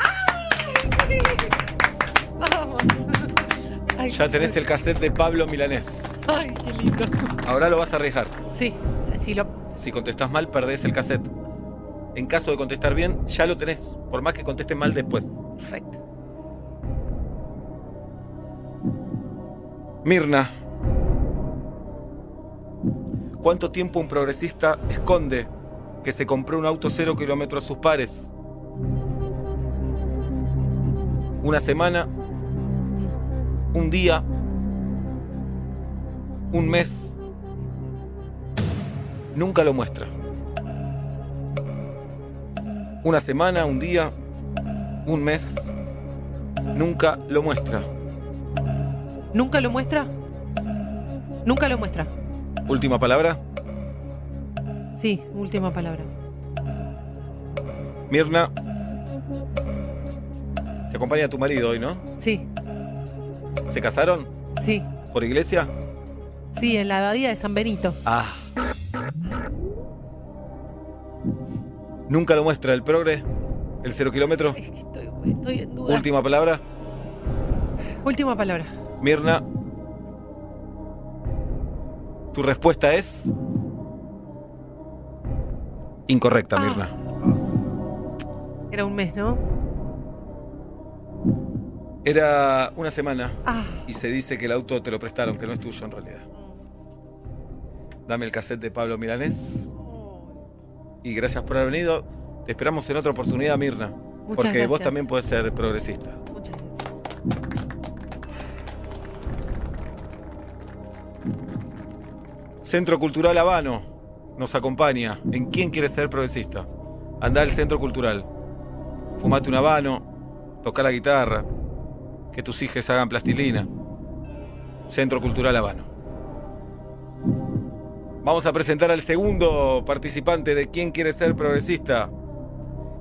Vamos. Ay, Ya tenés el cassette de Pablo Milanés. Ay, qué lindo. Ahora lo vas a arriesgar. Sí, si lo. Si contestás mal, perdés el cassette. En caso de contestar bien, ya lo tenés. Por más que contestes mal después. Perfecto. Mirna. ¿Cuánto tiempo un progresista esconde que se compró un auto cero kilómetros a sus pares? ¿Una semana? ¿Un día? ¿Un mes? Nunca lo muestra. ¿Una semana? ¿Un día? ¿Un mes? Nunca lo muestra. ¿Nunca lo muestra? Nunca lo muestra. Última palabra. Sí, última palabra. Mirna. Te acompaña tu marido hoy, ¿no? Sí, ¿Se casaron? sí, ¿Por iglesia? sí, en la abadía de San Benito. Ah. Nunca lo muestra el progre, el cero kilómetro. Estoy, estoy en duda. Última palabra. Última palabra. Mirna. Tu respuesta es. Incorrecta, Ah. Mirna. Era un mes, ¿no? Era una semana Ah, y se dice que el auto te lo prestaron, que no es tuyo en realidad. Dame el cassette de Pablo Milanés. Y gracias por haber venido. Te esperamos en otra oportunidad, Mirna. porque vos también podés ser progresista. muchas gracias. Centro Cultural Habano nos acompaña en ¿Quién quiere ser progresista? Anda al Centro Cultural. fumate un habano, toca la guitarra, que tus hijas hagan plastilina. Centro Cultural Habano. Vamos a presentar al segundo participante de ¿Quién quiere ser progresista?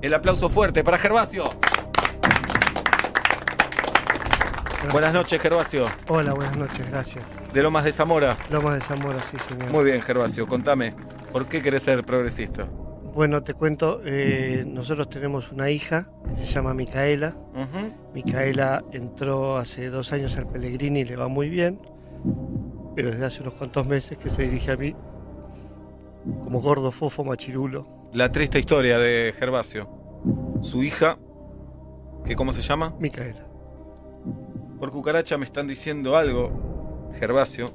El aplauso fuerte para Gervasio. Buenas noches, Gervasio. Hola, buenas noches, gracias. De Lomas de Zamora. Lomas de Zamora, sí, señor. Muy bien, Gervasio. Contame, ¿por qué querés ser progresista? Bueno, te cuento, eh, nosotros tenemos una hija que se llama Micaela. Micaela entró hace dos años al Pellegrini y le va muy bien, pero desde hace unos cuantos meses que se dirige a mí como gordo fofo machirulo. La triste historia de Gervasio. Su hija, que ¿cómo se llama? Micaela. Por cucaracha me están diciendo algo, Gervasio.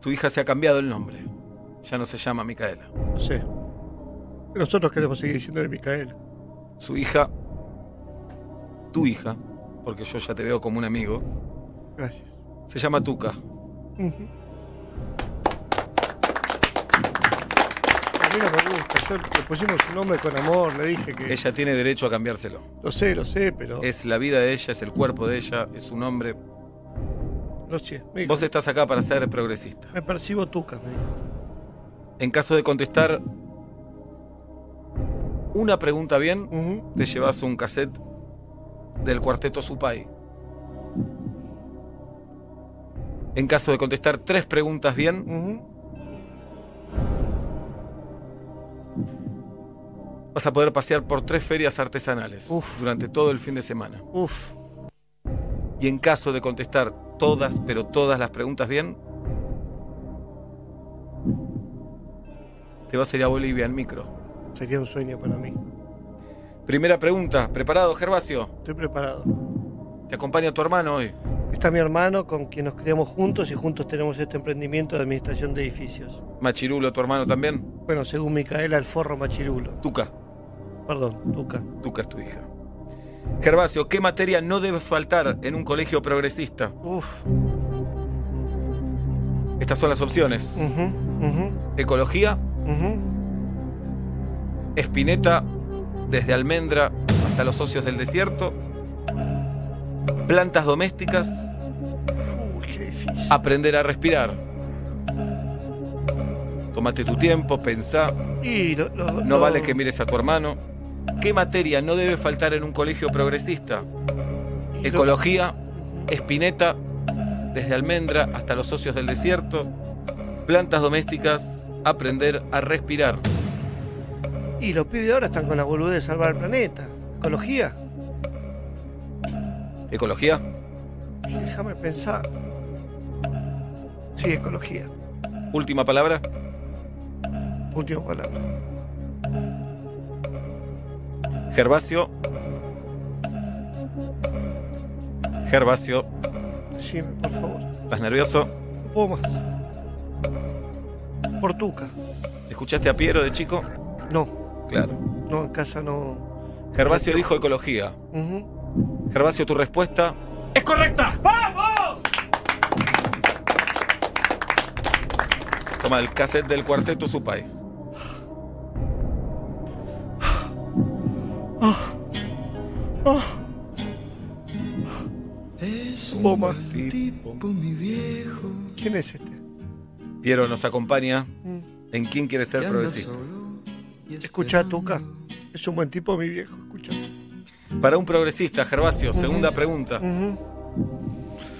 Tu hija se ha cambiado el nombre. Ya no se llama Micaela. Sí. Nosotros queremos seguir diciéndole Micaela. Su hija, tu hija, porque yo ya te veo como un amigo, Gracias. se llama Tuca. Mí no me gusta, yo le pusimos un nombre con amor, le dije que... Ella tiene derecho a cambiárselo. Lo sé, lo sé, pero... Es la vida de ella, es el cuerpo de ella, es su nombre. No sé, me dijo, Vos estás acá para ser progresista. me percibo tuca, me dijo. En caso de contestar una pregunta bien, te llevas un cassette del cuarteto Supay. En caso de contestar tres preguntas bien, vas a poder pasear por tres ferias artesanales durante todo el fin de semana. Uf. Y en caso de contestar todas, pero todas las preguntas bien, te vas a ir a Bolivia en micro. Sería un sueño para mí. Primera pregunta, ¿preparado, Gervasio? Estoy preparado. ¿Te acompaña tu hermano hoy? Está mi hermano con quien nos criamos juntos y juntos tenemos este emprendimiento de administración de edificios. Machirulo, tu hermano también. Bueno, según Micaela, el forro machirulo. Tuca. Perdón, Tuca. Tuca es tu hija. Gervasio, ¿qué materia no debe faltar en un colegio progresista? Uf. Estas son las opciones. Ecología. Espineta, desde Almendra hasta los socios del desierto. Plantas domésticas. Aprender a respirar. Tómate tu tiempo, pensá. No vale que mires a tu hermano. ¿Qué materia no debe faltar en un colegio progresista? Ecología, Espineta, desde Almendra hasta los socios del desierto. Plantas domésticas, aprender a respirar. Y los pibes ahora están con la boludez de salvar el planeta. Ecología. Ecología, Déjame pensar. Sí, ecología. última palabra. Última palabra. Gervasio. Gervasio, Decime, por favor. ¿estás nervioso? No puedo más. Por Tuca. ¿Escuchaste a Piero de chico? No. Claro. No, en casa no. Gervasio dijo ecología. Ujú. Gervasio, tu respuesta es correcta. ¡Vamos! Toma el cassette del cuarteto Supay. Ah. Es un Toma. tipo, mi viejo. ¿Quién es este? Piero nos acompaña Mm. en quién quiere ser progresista. Escucha, Tuca. Es un buen tipo, mi viejo. Escucha. Para un progresista, Gervasio, segunda pregunta.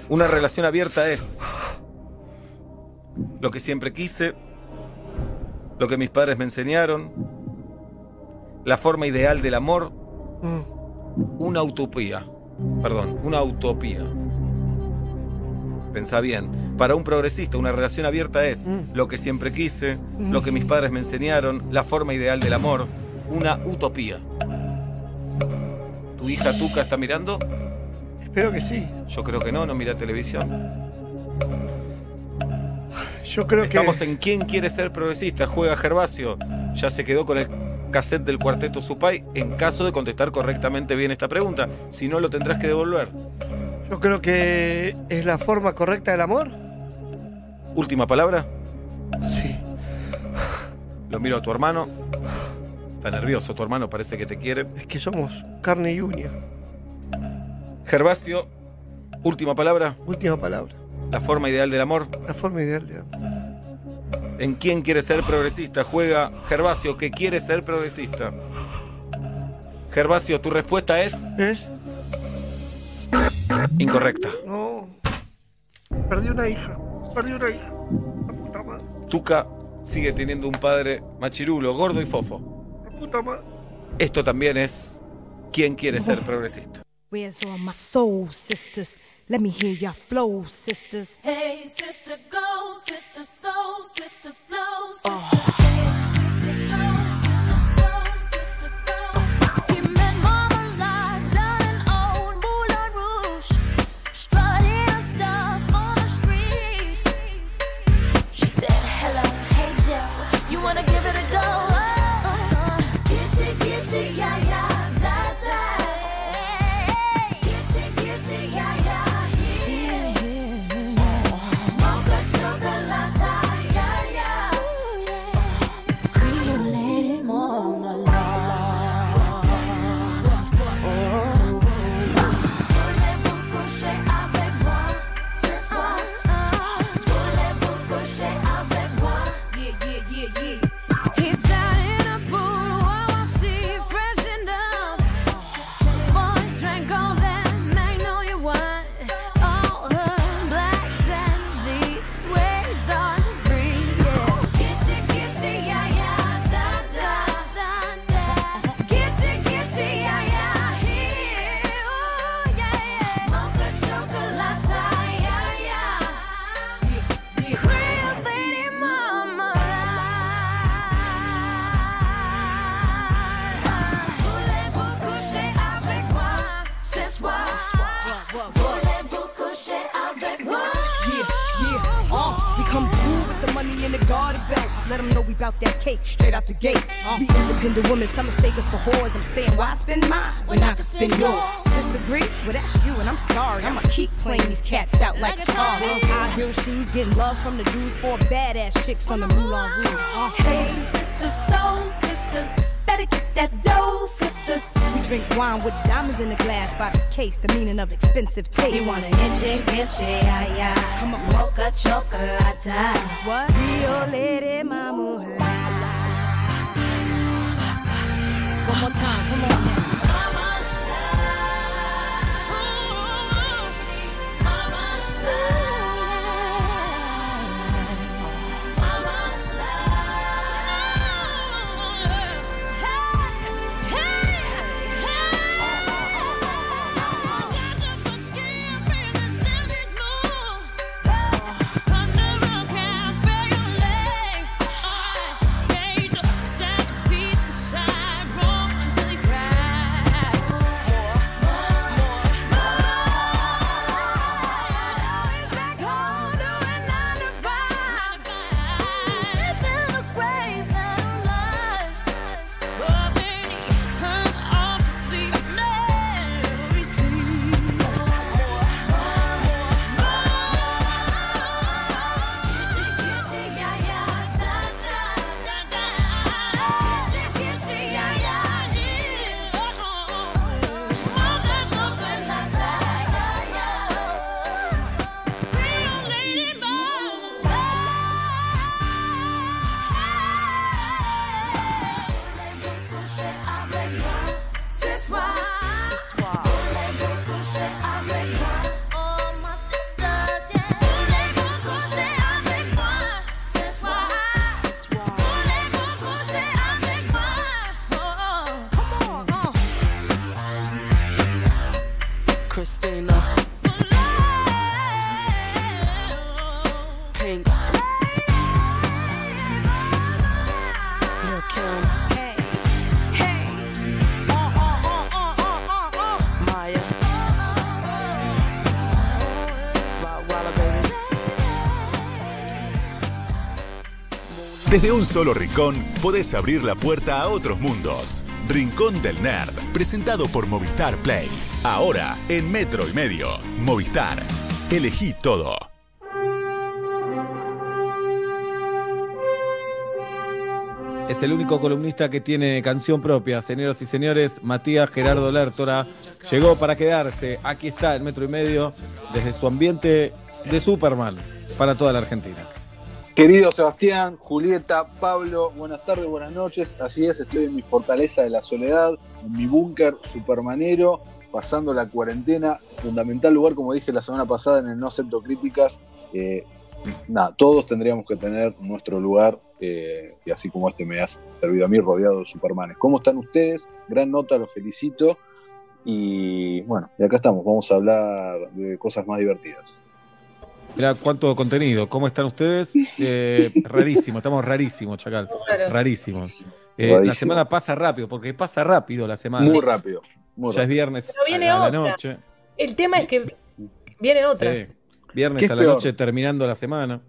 Una relación abierta es lo que siempre quise, lo que mis padres me enseñaron, la forma ideal del amor, Mm. una utopía. Perdón, una utopía. Pensá bien. Para un progresista, una relación abierta es lo que siempre quise, lo que mis padres me enseñaron, la forma ideal del amor, una utopía. ¿Tu hija Tuca está mirando? Espero que sí. Yo creo que no, no mira televisión. Yo creo Estamos que. en ¿Quién quiere ser progresista? Juega Gervasio. Ya se quedó con el cassette del cuarteto Supay en caso de contestar correctamente bien esta pregunta. Si no, lo tendrás que devolver. Yo creo que es la forma correcta del amor. Última palabra. Sí. Lo miro a tu hermano. Está nervioso, tu hermano parece que te quiere. Es que somos carne y uña. Gervasio, última palabra. Última palabra. La forma ideal del amor. La forma ideal de ¿En quién quiere ser progresista? Juega Gervasio, que quiere ser progresista. Gervasio, tu respuesta es. ¿Es? Incorrecta. No. Perdí una hija. Perdí una hija. La puta madre. Tuca sigue teniendo un padre machirulo, gordo y fofo. La puta madre. Esto también es. ¿Quién quiere ser progresista? Where's all my soul sisters? Let me hear your flow, sisters. Hey, sister, go, sister, soul, sister, flow, sister. He through the money in the garden bags. Let them know we bout that cake straight out the gate. Be independent women, some mistake us for whores. I'm saying, why spend mine when I can spend yours? Disagree? Well, that's you, and I'm sorry. I'ma keep playing these cats out like a car. High heel shoes, getting love from the dudes, four badass chicks from the Moulin Rouge. Uh, Hey, sisters, soul sisters, better get that dough, sisters. Drink wine with diamonds in the glass by the case, the meaning of expensive taste. You wanna itchy, itchy, yeah, yeah. Come on, Mocha chocolate. What? Rio Lady Mama. One more time, come on now. Desde un solo rincón podés abrir la puerta a otros mundos. Rincón del Nerd, presentado por Movistar Play. Ahora en Metro y Medio. Movistar. Elegí todo. Es el único columnista que tiene canción propia, señoras y señores. Matías Gerardo Lertora llegó para quedarse. Aquí está el metro y medio desde su ambiente de Superman para toda la Argentina. Querido Sebastián, Julieta, Pablo, buenas tardes, buenas noches. Así es, estoy en mi fortaleza de la soledad, en mi búnker supermanero, pasando la cuarentena. Fundamental lugar, como dije la semana pasada, en el No Acepto Críticas. Eh, nada, todos tendríamos que tener nuestro lugar, eh, y así como este me ha servido a mí, rodeado de supermanes. ¿Cómo están ustedes? Gran nota, los felicito. Y bueno, y acá estamos, vamos a hablar de cosas más divertidas. Mirá cuánto contenido. ¿Cómo están ustedes? [laughs] Eh, rarísimo, estamos rarísimos, Chacal. Claro. Rarísimos. Eh, La semana pasa rápido, porque pasa rápido la semana. Muy rápido. Muy ya es viernes Pero viene a la otra. noche. El tema es que viene otra. Sí. Viernes ¿Qué es a la peor? noche terminando la semana.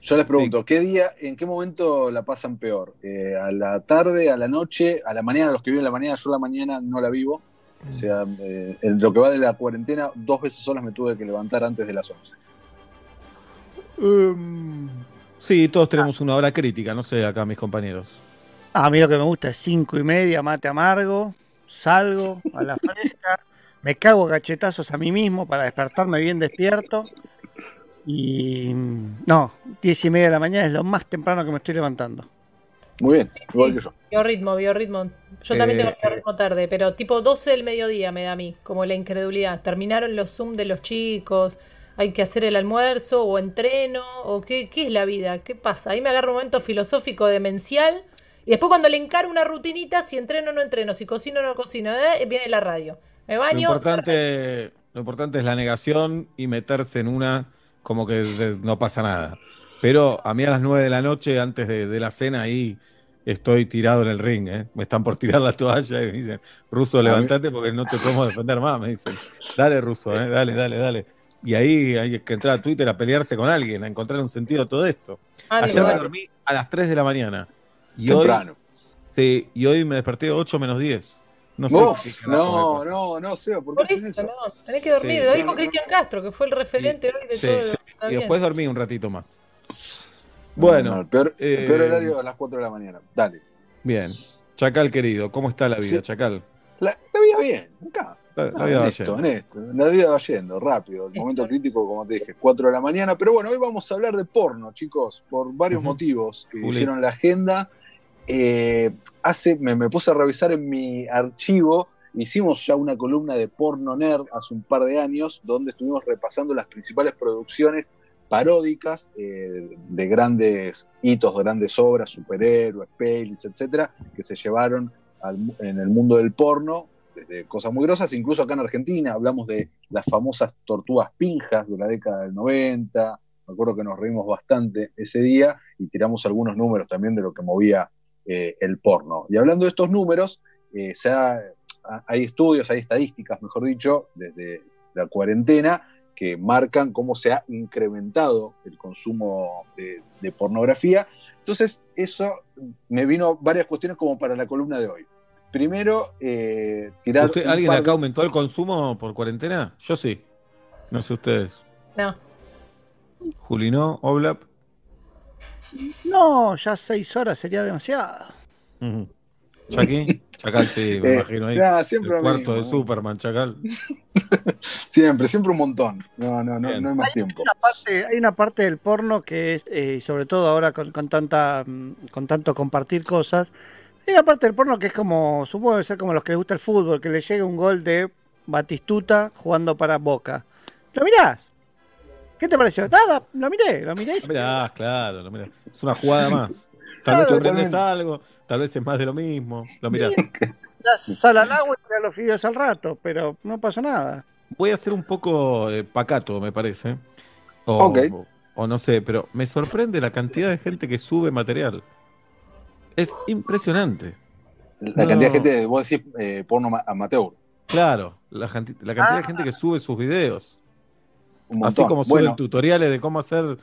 Yo les pregunto, ¿qué día, en qué momento la pasan peor? Eh, ¿A la tarde, a la noche, a la mañana? Los que viven la mañana, yo la mañana no la vivo. O sea, eh, en lo que va de la cuarentena, dos veces solas me tuve que levantar antes de las 11. Sí, todos tenemos una hora crítica, no sé, acá mis compañeros. A mí lo que me gusta es cinco y media, mate amargo, salgo a la fresca, me cago cachetazos a mí mismo para despertarme bien despierto. Y no, diez y media de la mañana es lo más temprano que me estoy levantando. Muy bien, igual que yo. Biorritmo, biorritmo. Yo también Eh, tengo biorritmo tarde, pero tipo 12 del mediodía me da a mí, como la incredulidad. Terminaron los Zoom de los chicos, hay que hacer el almuerzo o entreno, o qué, qué es la vida, qué pasa. Ahí me agarro un momento filosófico demencial y después cuando le encaro una rutinita, si entreno o no entreno, si cocino o no cocino, eh, viene la radio. Me Lo baño, importante, lo importante es la negación y meterse en una como que de- no pasa nada. Pero a mí a las 9 de la noche, antes de, de la cena, ahí estoy tirado en el ring. ¿eh? Me están por tirar la toalla y me dicen, Ruso, levántate porque no te podemos defender más. Me dicen, dale, Ruso, ¿eh? dale, dale, dale. Y ahí hay que entrar a Twitter a pelearse con alguien, a encontrar un sentido a todo esto. Ah, Ayer me dormí a las 3 de la mañana. Y Temprano. Hoy, sí, y hoy me desperté 8 menos 10. No sé Uf, no, no, no, Seba, ¿por qué Por eso, eso? no, tenés que dormir. Sí, Lo dijo Cristian Castro, que fue el referente hoy de Sí, todo. Y bien. después dormí un ratito más. No, Bueno, no, el peor, el eh, peor horario a las 4 de la mañana. Dale. bien. Chacal querido, ¿cómo está la vida, Sí. Chacal? La, la vida bien, acá. La, la Ah, vida va honesto. La vida va yendo, rápido. El momento crítico, como te dije, 4 de la mañana. Pero bueno, hoy vamos a hablar de porno, chicos, por varios motivos que Juli. hicieron la agenda. Eh, hace, me, me puse a revisar en mi archivo. Hicimos ya una columna de porno nerd hace un par de años, donde estuvimos repasando las principales producciones paródicas eh, de grandes hitos, grandes obras, superhéroes, pelis, etcétera, que se llevaron al mu- en el mundo del porno, desde cosas muy grosas, incluso acá en Argentina hablamos de las famosas tortugas pinjas de la década del 90, me acuerdo que nos reímos bastante ese día y tiramos algunos números también de lo que movía eh, el porno. Y hablando de estos números, eh, hay estudios, hay estadísticas, mejor dicho, desde la cuarentena, que marcan cómo se ha incrementado el consumo de, de pornografía. Entonces, eso me vino varias cuestiones como para la columna de hoy. Primero, eh, tirar. ¿Usted- ¿Alguien acá de- aumentó el consumo por cuarentena? Yo sí. No sé ustedes. No. Juli, ¿no? Oblap. No, ya seis horas sería demasiado. Ujú. Chaki. [laughs] Chacal, sí, me Eh, imagino ahí. nada, siempre el cuarto mismo, de. Superman, Chacal. [laughs] Siempre, siempre un montón. No, no, no, no hay más tiempo. Una parte- hay una parte del porno que es, eh, sobre todo ahora con, con tanta, mm, con tanto compartir cosas, una parte del porno que es como, supongo que ser como los que les gusta el fútbol, que le llega un gol de Batistuta jugando para Boca. ¿Lo mirás? ¿Qué te pareció? Nada, lo miré, lo miré. y- Mirá, claro, lo mirá. Es una jugada [laughs] más. Tal Claro, vez aprendes algo, tal vez es más de lo mismo. Lo mirás. Sal al agua y los fideos al rato, pero no pasa nada. Voy a ser un poco eh, pacato, me parece. O, Ok. o- o no sé, pero me sorprende la cantidad de gente que sube material. Es impresionante. La No. cantidad de gente, vos decís eh, porno ma- amateur. Claro, la, cantidad de gente que sube sus videos. Un Así como suben Bueno. tutoriales de cómo hacer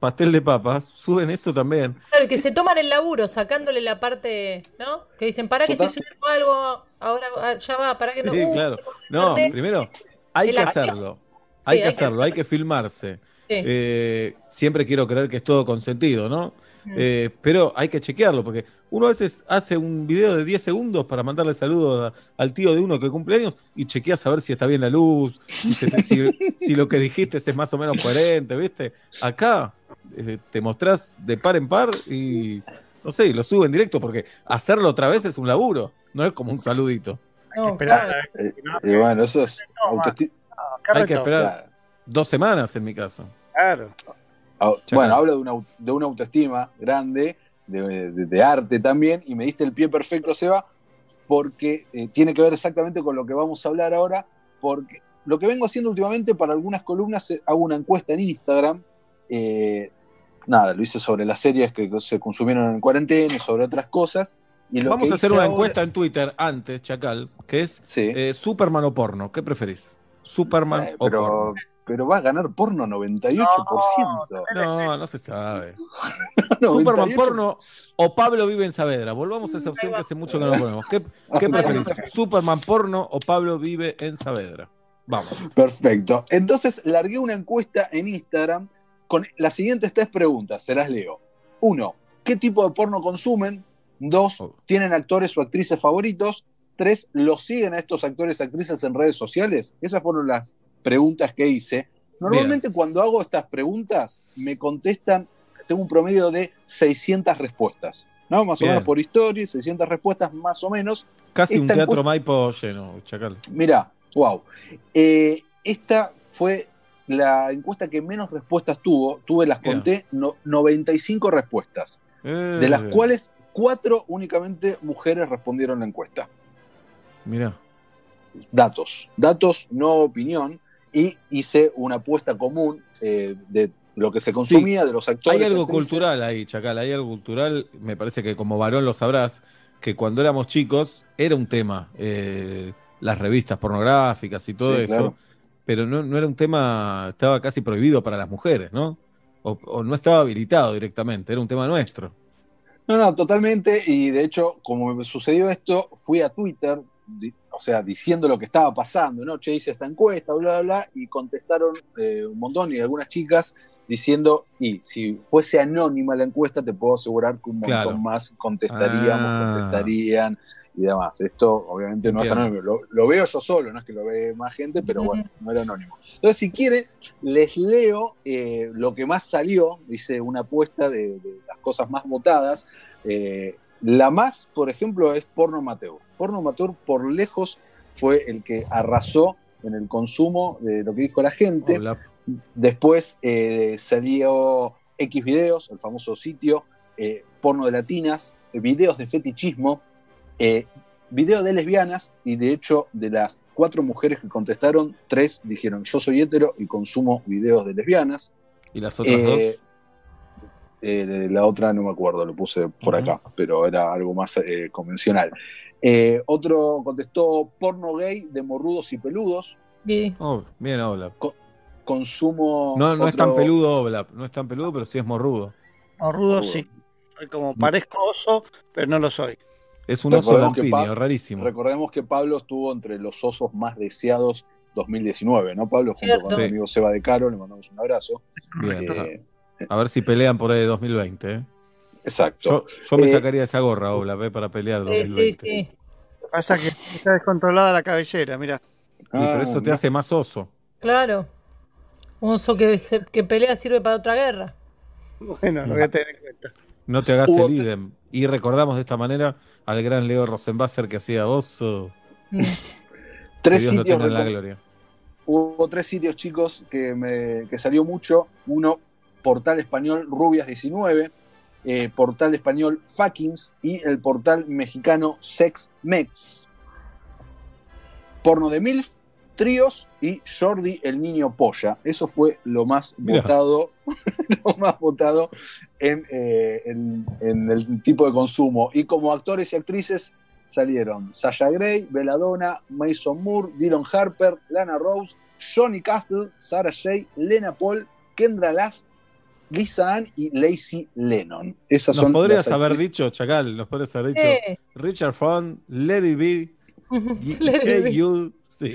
pastel de papas, suben eso también. Claro, que se toman el laburo sacándole la parte, ¿no? Que dicen, para que estoy subiendo algo, ahora ah, ya va, para que no. Sí, uh, claro. No, primero, hay El que hacerlo. Hay Sí, que hay que hacerlo, hay que filmarse. Sí. Eh, siempre quiero creer que es todo consentido, ¿no? Eh, pero hay que chequearlo, porque uno a veces hace un video de 10 segundos para mandarle saludos a- al tío de uno que cumple años y chequeas a ver si está bien la luz, si, se te- si- [laughs] si lo que dijiste es más o menos coherente, ¿viste? Acá eh, te mostrás de par en par y no sé, y lo subo en directo, porque hacerlo otra vez es un laburo, no es como un saludito. No, Eh, y bueno, eso es Hay que esperar dos semanas en mi caso. Claro. Ah. Bueno, hablo de una, de una autoestima grande, de, de- de arte también, y me diste el pie perfecto, Seba, porque eh, tiene que ver exactamente con lo que vamos a hablar ahora, porque lo que vengo haciendo últimamente para algunas columnas, eh, hago una encuesta en Instagram, eh, nada, lo hice sobre las series que se consumieron en cuarentena y sobre otras cosas. Y lo Vamos a hacer una ahora- encuesta en Twitter antes, Chacal, que es eh, Superman o porno. ¿Qué preferís? ¿Superman Eh, o porno? Pero va a ganar porno 98%. No, no se sabe. [laughs] 98. Superman porno o Pablo vive en Saavedra. Volvamos a esa opción que hace mucho que no ponemos. ¿Qué, [laughs] qué preferís? ¿Superman porno o Pablo vive en Saavedra? Vamos. Perfecto. Entonces largué una encuesta en Instagram con las siguientes tres preguntas, se las leo. Uno, ¿qué tipo de porno consumen? Dos, ¿tienen actores o actrices favoritos? Tres, ¿los siguen a estos actores y actrices en redes sociales? Esas fueron las preguntas que hice. Normalmente cuando hago estas preguntas me contestan, tengo un promedio de 600 respuestas. ¿no? Más Bien. o menos por historia, 600 respuestas más o menos. Casi un Esta teatro encuesta- Maipo lleno, Chacal. Mira, wow. Eh, esta fue la encuesta que menos respuestas tuvo. Tuve, las Bien. conté, no- 95 respuestas, Eh, de las cuales cuatro únicamente mujeres respondieron la encuesta. Mira. Datos, datos, no opinión. Y hice una apuesta común eh, de lo que se consumía, de los actores. Hay algo actrices. cultural ahí, Chacal, hay algo cultural, me parece que como varón lo sabrás, que cuando éramos chicos era un tema, eh, las revistas pornográficas y todo Sí, eso, claro. pero no, no era un tema, estaba casi prohibido para las mujeres, ¿no? O, o no estaba habilitado directamente, era un tema nuestro. No, no, totalmente. Y de hecho, como me sucedió esto, fui a Twitter, o sea, diciendo lo que estaba pasando, ¿no? Che, hice esta encuesta, bla, bla, bla, y contestaron eh, un montón y algunas chicas diciendo, y si fuese anónima la encuesta, te puedo asegurar que un montón Claro. más contestaríamos, Ah. contestarían y demás. Esto obviamente no es anónimo, lo, lo veo yo solo, no es que lo ve más gente, pero bueno, no era anónimo. Entonces, si quieren, les leo eh, lo que más salió, hice una apuesta de, de las cosas más votadas. Eh, la más, por ejemplo, es porno amateur. Porno amateur por lejos fue el que arrasó en el consumo de lo que dijo la gente. Hola. Después eh, salió X videos, el famoso sitio, eh, porno de latinas, eh, videos de fetichismo, eh, videos de lesbianas, y de hecho, de las cuatro mujeres que contestaron, tres dijeron yo soy hetero y consumo videos de lesbianas. ¿Y las otras Eh, dos? Eh, la otra no me acuerdo, lo puse por acá, pero era algo más eh, convencional. Eh, otro contestó porno gay de morrudos y peludos. Oh, bien, Oblap. Consumo. No, no es tan peludo, Oblap, no es tan peludo, pero sí es morrudo. Rudo sí. Soy como parezco oso, pero no lo soy. Es un oso Recordemos que lampiño, rarísimo. Recordemos que Pablo estuvo entre los osos más deseados 2019, ¿no, Pablo? Junto Cierto. con el Sí. amigo Seba de Caro, le mandamos un abrazo. Bien, Eh, A ver si pelean por ahí de 2020. ¿eh? Exacto. Yo, yo me Eh, sacaría esa gorra, Oblap, eh, para pelear 2020. Pasa que está descontrolada la cabellera, mira. Y pero eso te hace más oso. Claro. Un oso que, se- que pelea sirve para otra guerra. Bueno, lo voy a tener en cuenta. No te hagas Hubo el idem. Y recordamos de esta manera al gran Leo Rosenbasser que hacía oso. Tres que Dios lo sitios tenga en la recom- gloria. Hubo tres sitios, chicos, que, me, que salió mucho. Uno, portal español Rubias19, eh, portal español Fuckings y el portal mexicano SexMex. Porno de MILF, tríos y Jordi el niño polla. Eso fue lo más Mirá. votado, [laughs] lo más votado en, eh, en- en el tipo de consumo. Y como actores y actrices salieron Sasha Grey, Belladonna, Mason Moore, Dylan Harper, Lana Rose, Johnny Castle, Sarah Jay, Lena Paul, Kendra Last, Lisa Ann y Lacey Lennon. Esas Nos son podrías las haber dicho, Chacal, nos podrías haber dicho Eh. Richard Font, Lady B. [laughs] You, sí,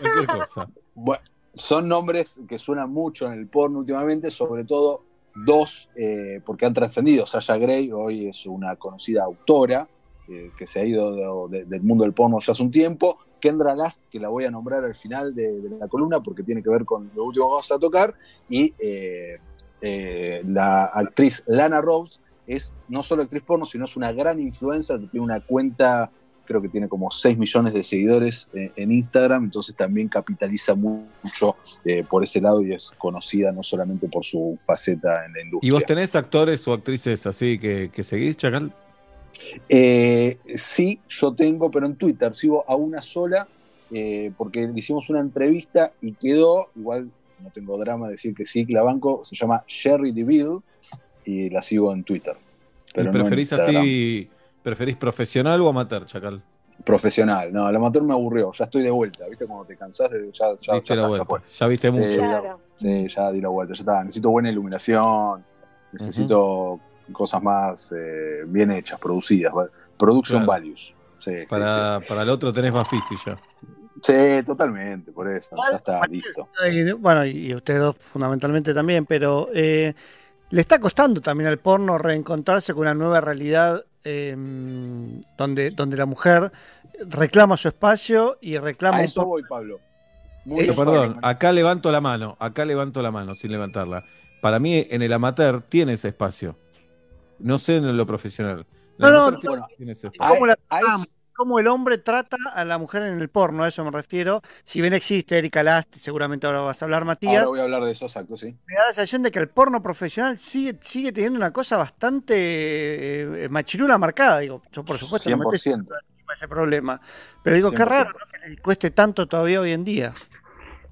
cualquier cosa. Bueno, son nombres que suenan mucho en el porno últimamente, sobre todo dos, eh, porque han trascendido. Sasha Gray hoy es una conocida autora eh, que se ha ido de- de- del mundo del porno ya hace un tiempo. Kendra Last, que la voy a nombrar al final de, de la columna porque tiene que ver con lo último que vamos a tocar. Y eh, eh, la actriz Lana Rhodes es no solo actriz porno, sino es una gran influencer tiene una cuenta, creo que tiene como 6 millones de seguidores eh, en Instagram, entonces también capitaliza mucho eh, por ese lado y es conocida no solamente por su faceta en la industria. ¿Y vos tenés actores o actrices así que, que seguís, Chacal? Eh, sí, yo tengo, pero en Twitter sigo a una sola, porque le hicimos una entrevista y quedó, igual no tengo drama de decir que sí, que la banco, se llama Sherry DeVille y la sigo en Twitter. Pero en ¿Preferís así, preferís profesional o amateur, Chacal? Profesional, no, el amateur me aburrió, ya estoy de vuelta, ¿viste? Cuando te cansás, de, ya, ya, Diste ya la vuelta, ya viste Sí, mucho. ya- Sí, ya di la vuelta, ya está. Necesito buena iluminación, necesito cosas más eh, bien hechas, producidas. Production Claro. values. Sí, sí, Para, para el otro tenés más físico ya. Sí, totalmente, por eso, ya está listo. Y, bueno, y ustedes dos fundamentalmente también, pero eh, le está costando también al porno reencontrarse con una nueva realidad eh, donde, donde la mujer reclama su espacio y reclama A eso voy, Pablo. Muy perdón, acá levanto la mano, acá levanto la mano sin levantarla. Para mí en el amateur tiene ese espacio. No sé en lo profesional. No, no, tiene ese espacio. la tratamos, cómo el hombre trata a la mujer en el porno, a eso me refiero. Si bien existe Erika Last, seguramente ahora vas a hablar, Matías, Ahora voy a hablar de esos actos, sí. me da la sensación de que el porno profesional sigue, sigue teniendo una cosa bastante eh, machirula marcada. Digo, yo por supuesto no me estoy 100%. encima de ese problema. Pero digo, qué 100%. raro ¿no? que le cueste tanto todavía hoy en día.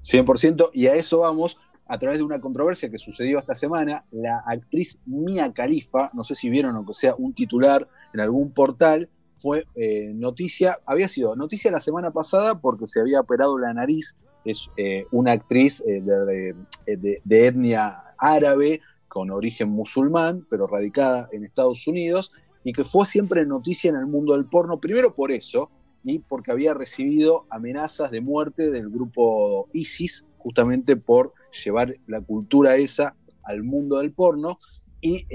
100%, y a eso vamos a través de una controversia que sucedió esta semana. La actriz Mia Khalifa, no sé si vieron o que sea un titular en algún portal, fue eh, noticia, había sido noticia la semana pasada porque se había operado la nariz. Es eh, una actriz eh, de, de- de- etnia árabe con origen musulmán, pero radicada en Estados Unidos, y que fue siempre noticia en el mundo del porno, primero por eso, y porque había recibido amenazas de muerte del grupo ISIS, justamente por llevar la cultura esa al mundo del porno, y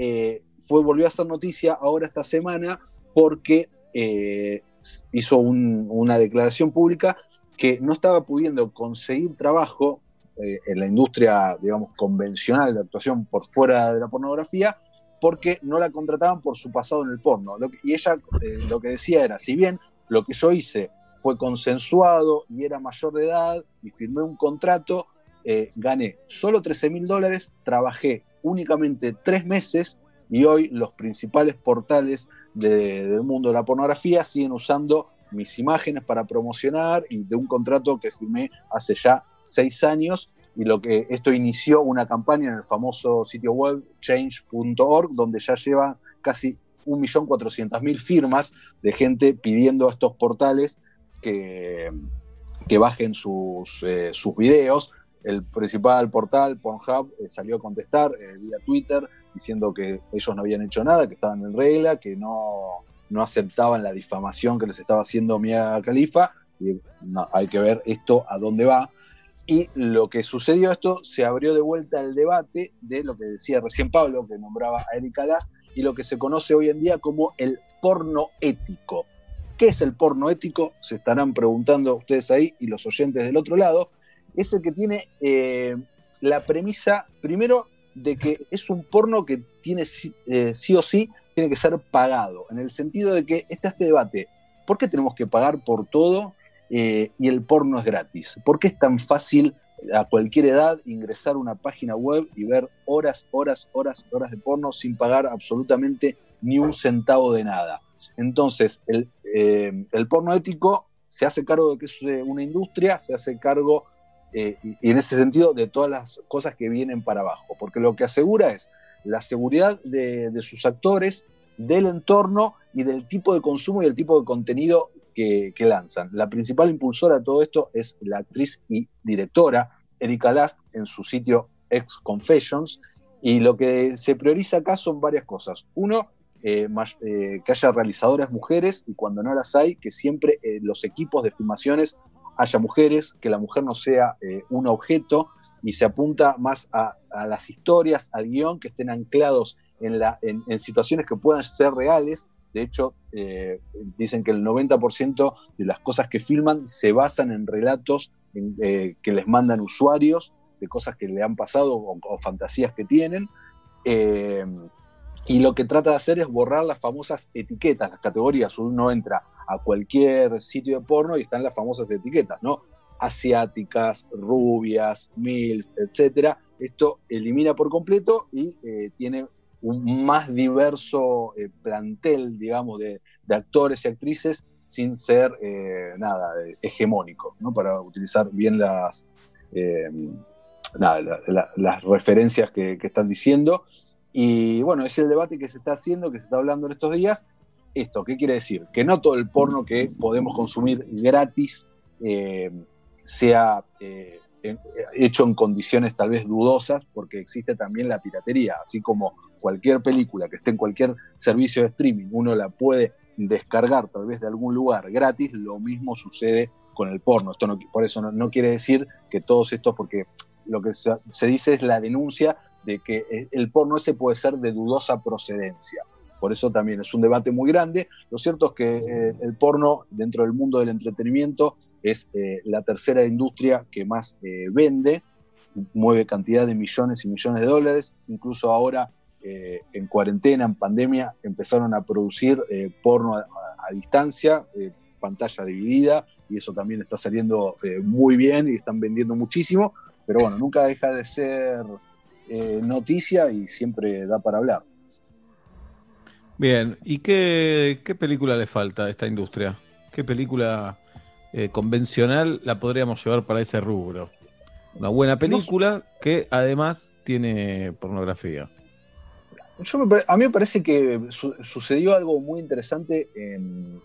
fue, volvió a ser noticia ahora esta semana porque eh, hizo un- una declaración pública que no estaba pudiendo conseguir trabajo eh, en la industria, digamos, convencional de actuación por fuera de la pornografía, porque no la contrataban por su pasado en el porno. Y ella eh, lo que decía era, si bien lo que yo hice fue consensuado y era mayor de edad y firmé un contrato, gané solo 13 mil dólares, trabajé únicamente tres meses y hoy los principales portales de- del mundo de la pornografía siguen usando mis imágenes para promocionar y de un contrato que firmé hace ya seis años y lo que esto inició una campaña en el famoso sitio web change.org donde ya lleva casi 1.400.000 firmas de gente pidiendo a estos portales que, que bajen sus, eh, sus videos. El principal portal, Pornhub, eh, salió a contestar eh, vía Twitter diciendo que ellos no habían hecho nada, que estaban en regla, que no, no aceptaban la difamación que les estaba haciendo Mia Khalifa. Y hay que ver esto a dónde va. Y lo que sucedió esto, se abrió de vuelta el debate de lo que decía recién Pablo, que nombraba a Erika Last, y lo que se conoce hoy en día como el porno ético. ¿Qué es el porno ético? Se estarán preguntando ustedes ahí y los oyentes del otro lado. Es el que tiene eh, la premisa, primero, de que es un porno que tiene eh, sí o sí, tiene que ser pagado, en el sentido de que está este debate. ¿Por qué tenemos que pagar por todo eh, y el porno es gratis? ¿Por qué es tan fácil a cualquier edad ingresar a una página web y ver horas, horas, horas, horas de porno sin pagar absolutamente ni un centavo de nada? Entonces, el, eh, el porno ético se hace cargo de que es una industria, se hace cargo, eh, y, en ese sentido, de todas las cosas que vienen para abajo, porque lo que asegura es la seguridad de, sus actores, del entorno y del tipo de consumo y el tipo de contenido que, lanzan. La principal impulsora de todo esto es la actriz y directora Erika Last en su sitio Ex Confessions. Y lo que se prioriza acá son varias cosas. Uno, eh, eh, que haya realizadoras mujeres y cuando no las hay, que siempre los equipos de filmaciones haya mujeres, que la mujer no sea eh, un objeto y se apunta más a, las historias, al guion, que estén anclados en, situaciones que puedan ser reales. De hecho, eh, dicen que el 90% de las cosas que filman se basan en relatos eh, que les mandan usuarios de cosas que le han pasado o, o fantasías que tienen. Y lo que trata de hacer es borrar las famosas etiquetas, las categorías. Uno entra a cualquier sitio de porno y están las famosas etiquetas, ¿no? Asiáticas, rubias, MILF, etcétera. Esto elimina por completo y eh, tiene un más diverso eh, plantel, digamos, de, de, actores y actrices sin ser eh, nada hegemónico, ¿no? Para utilizar bien las, las referencias que, que están diciendo. Y bueno, es el debate que se está haciendo, que se está hablando en estos días. Esto, ¿qué quiere decir? Que no todo el porno que podemos consumir gratis eh, sea eh, hecho en condiciones tal vez dudosas, porque existe también la piratería, así como cualquier película que esté en cualquier servicio de streaming, uno la puede descargar tal vez de algún lugar gratis, lo mismo sucede con el porno. Esto no, por eso no, quiere decir que todos estos, porque lo que se, se dice es la denuncia de que el porno ese puede ser de dudosa procedencia. Por eso también es un debate muy grande. Lo cierto es que eh, el porno dentro del mundo del entretenimiento es eh, la tercera industria que más eh, vende, mueve cantidad de millones y millones de dólares. Incluso ahora, eh, en cuarentena, en pandemia, empezaron a producir porno a, distancia, pantalla dividida, y eso también está saliendo muy bien y están vendiendo muchísimo. Pero bueno, nunca deja de ser noticia y siempre da para hablar. Bien, ¿y qué, qué película le falta a esta industria? ¿Qué película eh, convencional la podríamos llevar para ese rubro? Una buena película que además tiene pornografía. Yo me, a mí me parece que su, sucedió algo muy interesante en,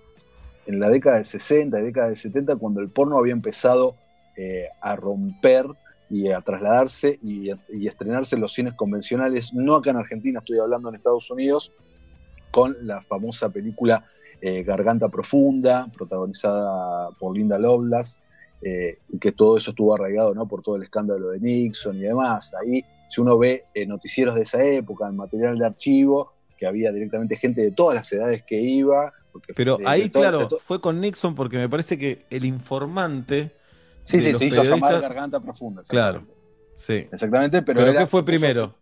en, la década de 60 y década de 70 cuando el porno había empezado eh, a romper y a trasladarse y, y, estrenarse en los cines convencionales, no acá en Argentina, estoy hablando en Estados Unidos, con la famosa película eh, Garganta Profunda, protagonizada por Linda Lovelace, eh, y que todo eso estuvo arraigado ¿no? por todo el escándalo de Nixon y demás. Ahí, si uno ve eh, noticieros de esa época, el material de archivo, que había directamente gente de todas las edades que iba. Pero de, ahí, de todo, claro, fue con Nixon porque me parece que el informante. Sí, sí, se hizo llamar Garganta Profunda. Claro, sí. Exactamente, pero. ¿Pero qué fue primero?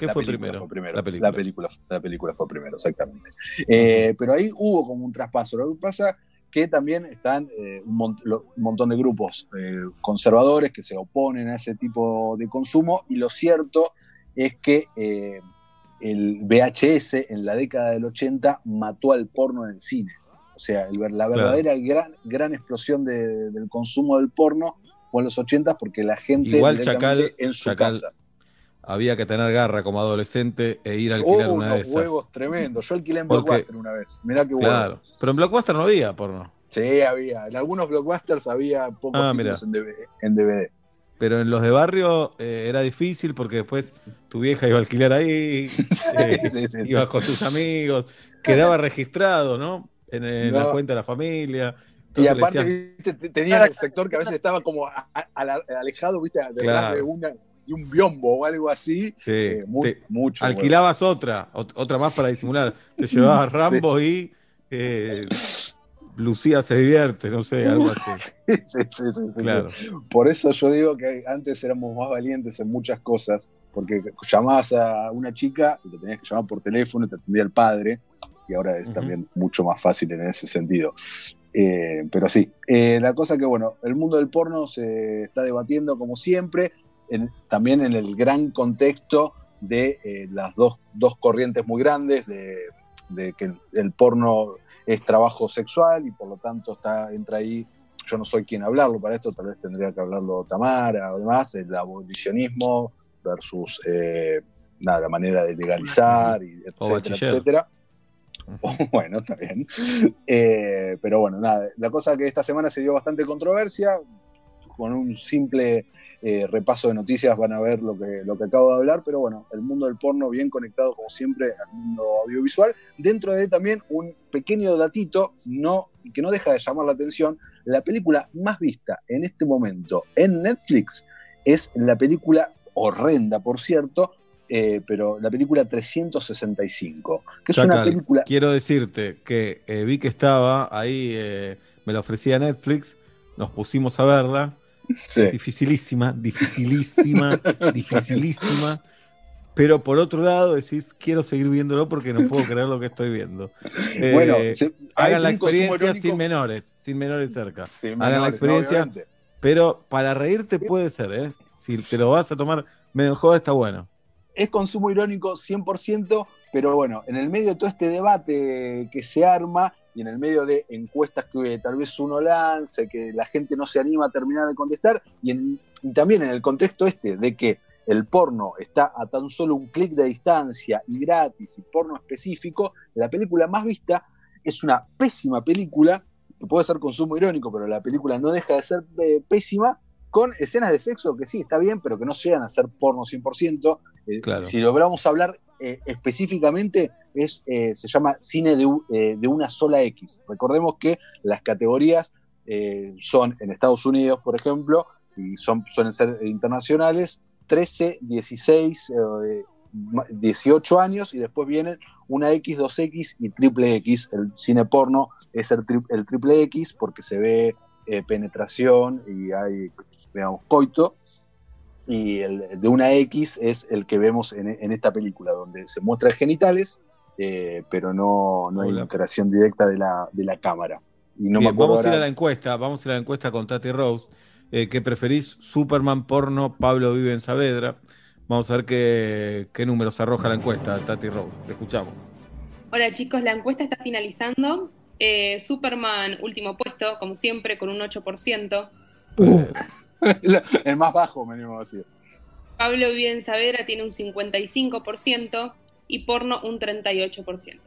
¿Qué la fue primero? Fue primero. La película. La película, la película fue primero, exactamente. Eh, pero ahí hubo como un traspaso. Lo que pasa que también están eh, un, mon un, montón de grupos eh, conservadores que se oponen a ese tipo de consumo y lo cierto es que el VHS en la década del 80 mató al porno en el cine. O sea, el, la verdadera claro. gran, gran explosión de, del consumo del porno fue en los 80 porque la gente Igual Chacal, en su Chacal, casa había que tener garra como adolescente e ir a alquilar oh, una unos de esas. huevos tremendos. Yo alquilé en Blockbuster una vez. Mirá qué huevos. Claro. Pero en Blockbuster no había porno. Sí, había. En algunos Blockbusters había pocos ah, títulos en DVD, en DVD, Pero en los de barrio eh, era difícil porque después tu vieja iba a alquilar ahí, [laughs] sí, eh, sí, sí, ibas con tus amigos, quedaba [laughs] registrado, ¿no? En, en no. la cuenta de la familia. Y aparte, decías... viste, tenía el sector que a veces estaba como a, a, alejado, viste, detrás claro. de una de un biombo o algo así. Sí, eh, muy, mucho. Alquilabas bueno. otra, otra más para disimular. Te llevabas [laughs] Rambo sí. y eh, Lucía se divierte, no sé, algo [laughs] así. Sí, sí, sí, claro. Por eso yo digo que antes éramos más valientes en muchas cosas, porque llamabas a una chica y te tenías que llamar por teléfono y te atendía el padre, y ahora es uh -huh. también mucho más fácil en ese sentido. Eh, pero sí, eh, la cosa que, bueno, el mundo del porno se está debatiendo como siempre, en, también en el gran contexto de eh, las dos, dos, corrientes muy grandes, de, de, que el porno es trabajo sexual y por lo tanto está entra ahí, yo no soy quien hablarlo para esto, tal vez tendría que hablarlo Tamara o demás, el abolicionismo versus eh, nada, la manera de legalizar, y etcétera, etcétera. [laughs] bueno, está bien. Eh, pero bueno, nada, la cosa que esta semana se dio bastante controversia, con un simple eh, repaso de noticias van a ver lo que, lo que acabo de hablar, pero bueno, el mundo del porno bien conectado como siempre al mundo audiovisual, dentro de también un pequeño datito no, que no deja de llamar la atención, la película más vista en este momento en Netflix es la película horrenda, por cierto, eh, pero la película 365, que es una película... Quiero decirte que eh, vi que estaba ahí, me la ofrecía Netflix, nos pusimos a verla. Sí. Dificilísima, dificilísima, dificilísima. Pero por otro lado decís, quiero seguir viéndolo porque no puedo creer lo que estoy viendo. Eh, Bueno, se- hagan la experiencia sin menores, sin menores cerca. Sin hagan la experiencia, pero para reírte puede ser, ¿eh? Si te lo vas a tomar medio en joda, está bueno. es consumo irónico 100%, pero bueno, en el medio de todo este debate que se arma y en el medio de encuestas que tal vez uno lance, que la gente no se anima a terminar de contestar, y, en- y también en el contexto este de que el porno está a tan solo un clic de distancia y gratis y porno específico, la película más vista es una pésima película, que puede ser consumo irónico, pero la película no deja de ser eh, pésima, con escenas de sexo que sí, está bien, pero que no llegan a ser porno 100%. Eh, Claro. Si lo vamos a hablar eh, específicamente, es, eh, se llama cine de, eh, de una sola X. Recordemos que las categorías eh, son en Estados Unidos, por ejemplo, y son, suelen ser internacionales, 13, 16, eh, ma- 18 años, y después vienen una X, 2X y triple X. El cine porno es el, el triple X porque se ve eh, penetración y hay, digamos, coito. Y el de una X es el que vemos en, en esta película, donde se muestra genitales, eh, pero no, no hay Hola. interacción directa de la, de la cámara. Y no me Bien, vamos a ir a la encuesta, vamos a ir a la encuesta con Tati Rose. Eh, ¿Qué preferís? Superman, porno, Pablo vive en Saavedra. Vamos a ver qué, qué números arroja la encuesta, Tati Rose. Te escuchamos. Hola chicos, la encuesta está finalizando. Eh, Superman, último puesto, como siempre, con un 8%. [laughs] el más bajo, me animo a decir. Pablo vive en Saavedra tiene un 55% y porno un 38%.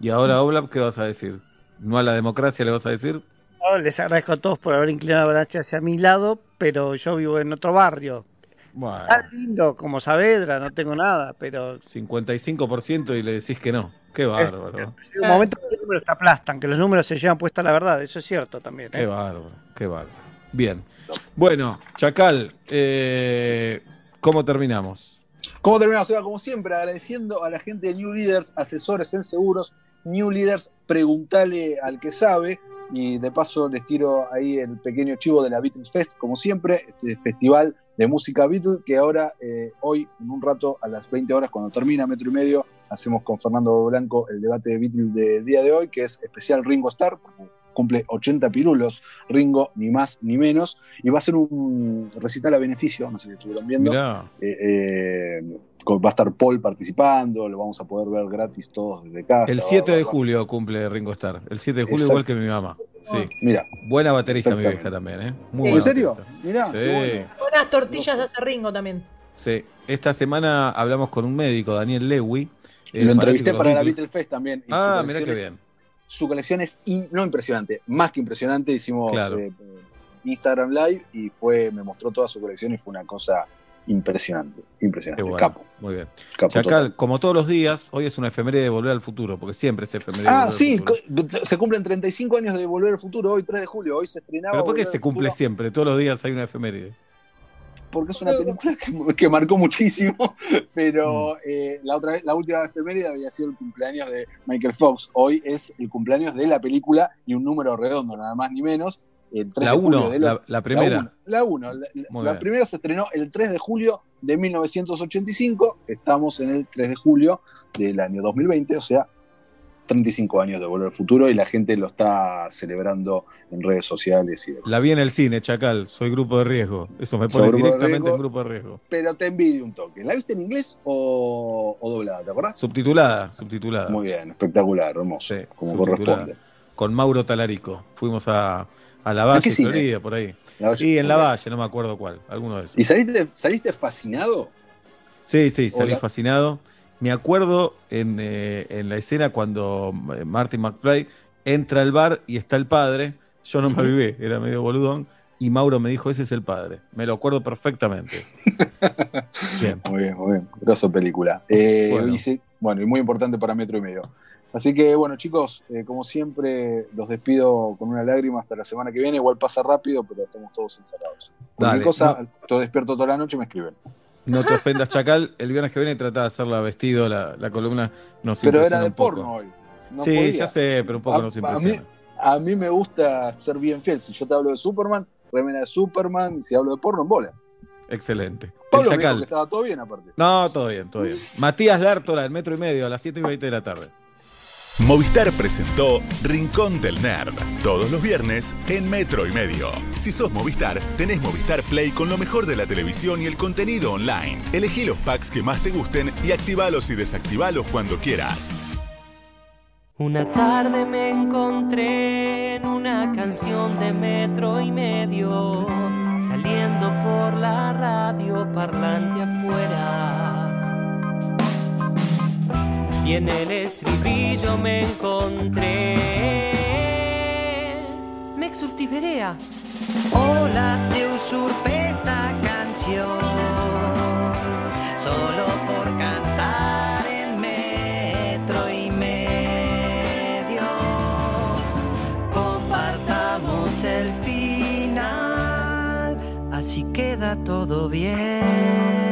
Y ahora, Oblap, ¿qué vas a decir? ¿No a la democracia le vas a decir? No, les agradezco a todos por haber inclinado la balanza hacia mi lado, pero yo vivo en otro barrio. Bueno, Tan lindo como Saavedra, no tengo nada, pero 55% y le decís que no. Qué bárbaro. llega un momento que los números te aplastan, que los números se llevan puesta la verdad, eso es cierto también. ¿eh? Qué bárbaro, qué bárbaro. Bien. Bueno, Chacal, eh, ¿cómo terminamos? ¿Cómo terminamos? Como siempre, agradeciendo a la gente de New Leaders, asesores en seguros. New Leaders, preguntale al que sabe. Y de paso les tiro ahí el pequeño chivo de la Beatles Fest, como siempre, este festival de música Beatles, que ahora, eh, hoy, en un rato, a las 20 horas, cuando termina metro y medio, hacemos con Fernando Blanco el debate de Beatles del día de hoy, que es especial Ringo Starr, porque cumple 80 pirulos, Ringo, ni más ni menos, y va a ser un recital a beneficio, no sé si estuvieron viendo. Eh, eh, con- va a estar Paul participando, lo vamos a poder ver gratis todos desde casa. El va- 7 va- de va- julio cumple Ringo Starr. El 7 de julio Exacto. igual que mi mamá. Sí. Mira. Buena baterista mi vieja también, ¿eh? Muy ¿En buena serio? baterista. Mirá, Sí. qué bueno. Buenas tortillas hace Ringo también. Sí. Esta semana hablamos con un médico, Daniel Lewy. eh, lo entrevisté de los para la Beatles. Fest también. Ah, mirá qué es- bien. Su colección es in- no impresionante, más que impresionante. Hicimos Claro. eh, Instagram Live y fue, me mostró toda su colección y fue una cosa impresionante. Impresionante. Bueno. Capo. Muy bien. Capo Chacal, total. como todos los días, hoy es una efeméride de volver al futuro, porque siempre es efeméride de Ah, sí, se cumplen 35 años de Volver al Futuro, hoy 3 de julio, hoy se estrenaba. Pero ¿por qué se cumple Futuro. siempre? Todos los días hay una efeméride. Porque es una película que, [laughs] que marcó muchísimo, [laughs] pero Mm. eh, la otra vez- la última efeméride había sido el cumpleaños de Michael Fox. Hoy es el cumpleaños de la película y un número redondo, nada más ni menos. El 3 La de julio uno, de lo- la- la primera. La 1. La, la- la primera se estrenó el 3 de julio de 1985. Estamos en el 3 de julio del año 2020, o sea, 35 años de Volver al Futuro y la gente lo está celebrando en redes sociales y demás. La vi en el cine, Chacal. Soy grupo de riesgo. Eso me pone directamente riesgo. en grupo de riesgo. pero te envidio un toque. ¿La viste en inglés o, o doblada? ¿Te acordás? Subtitulada, subtitulada. Muy bien, espectacular, hermoso, como subtitulada. corresponde. Con Mauro Talarico. Fuimos a, a La ¿A Valle? Florida, por ahí. Y en La. Valle, no me acuerdo cuál. Alguno de esos. ¿Y saliste, saliste fascinado? Sí, sí, salí Hola. fascinado. Me acuerdo en, eh, en la escena cuando eh, Martin McFly entra al bar y está el padre. Yo no me avivé, era medio boludón. y Mauro me dijo, ese es el padre. Me lo acuerdo perfectamente. [laughs] Bien. Muy bien, muy bien. Grosso película. Eh, Bueno. y sí, bueno, y muy importante para Metro y Medio. Así que, bueno, chicos, eh, como siempre, los despido con una lágrima hasta la semana que viene. Igual pasa rápido, pero estamos todos encerrados. Cualquier Dale, cosa, no. todo despierto toda la noche, me escriben. No te [laughs] ofendas, Chacal. El viernes que viene trata de hacerla vestido, la, la columna nos Pero impresiona era de un poco. porno hoy. No sí, podía. ya sé, pero un poco A- nos a mí, impresiona. a mí me gusta ser bien fiel. Si yo te hablo de Superman, remena de Superman. Si hablo de porno, en bolas. Excelente. Pablo El me dijo que estaba todo bien, aparte. No, todo bien, todo bien. [laughs] Matías Lártola, del metro y medio, a las 7 y 20 de la tarde. Movistar presentó Rincón del Nerd, todos los viernes en Metro y Medio. Si sos Movistar, tenés Movistar Play con lo mejor de la televisión y el contenido online. Elegí los packs que más te gusten y activalos y desactivalos cuando quieras. Una tarde me encontré en una canción de metro y medio, saliendo por la radio parlante afuera. Y en el estribillo me encontré. Me exultiverea. Hola, te usurpé esta canción. Solo por cantar en metro y medio. Compartamos el final. Así queda todo bien.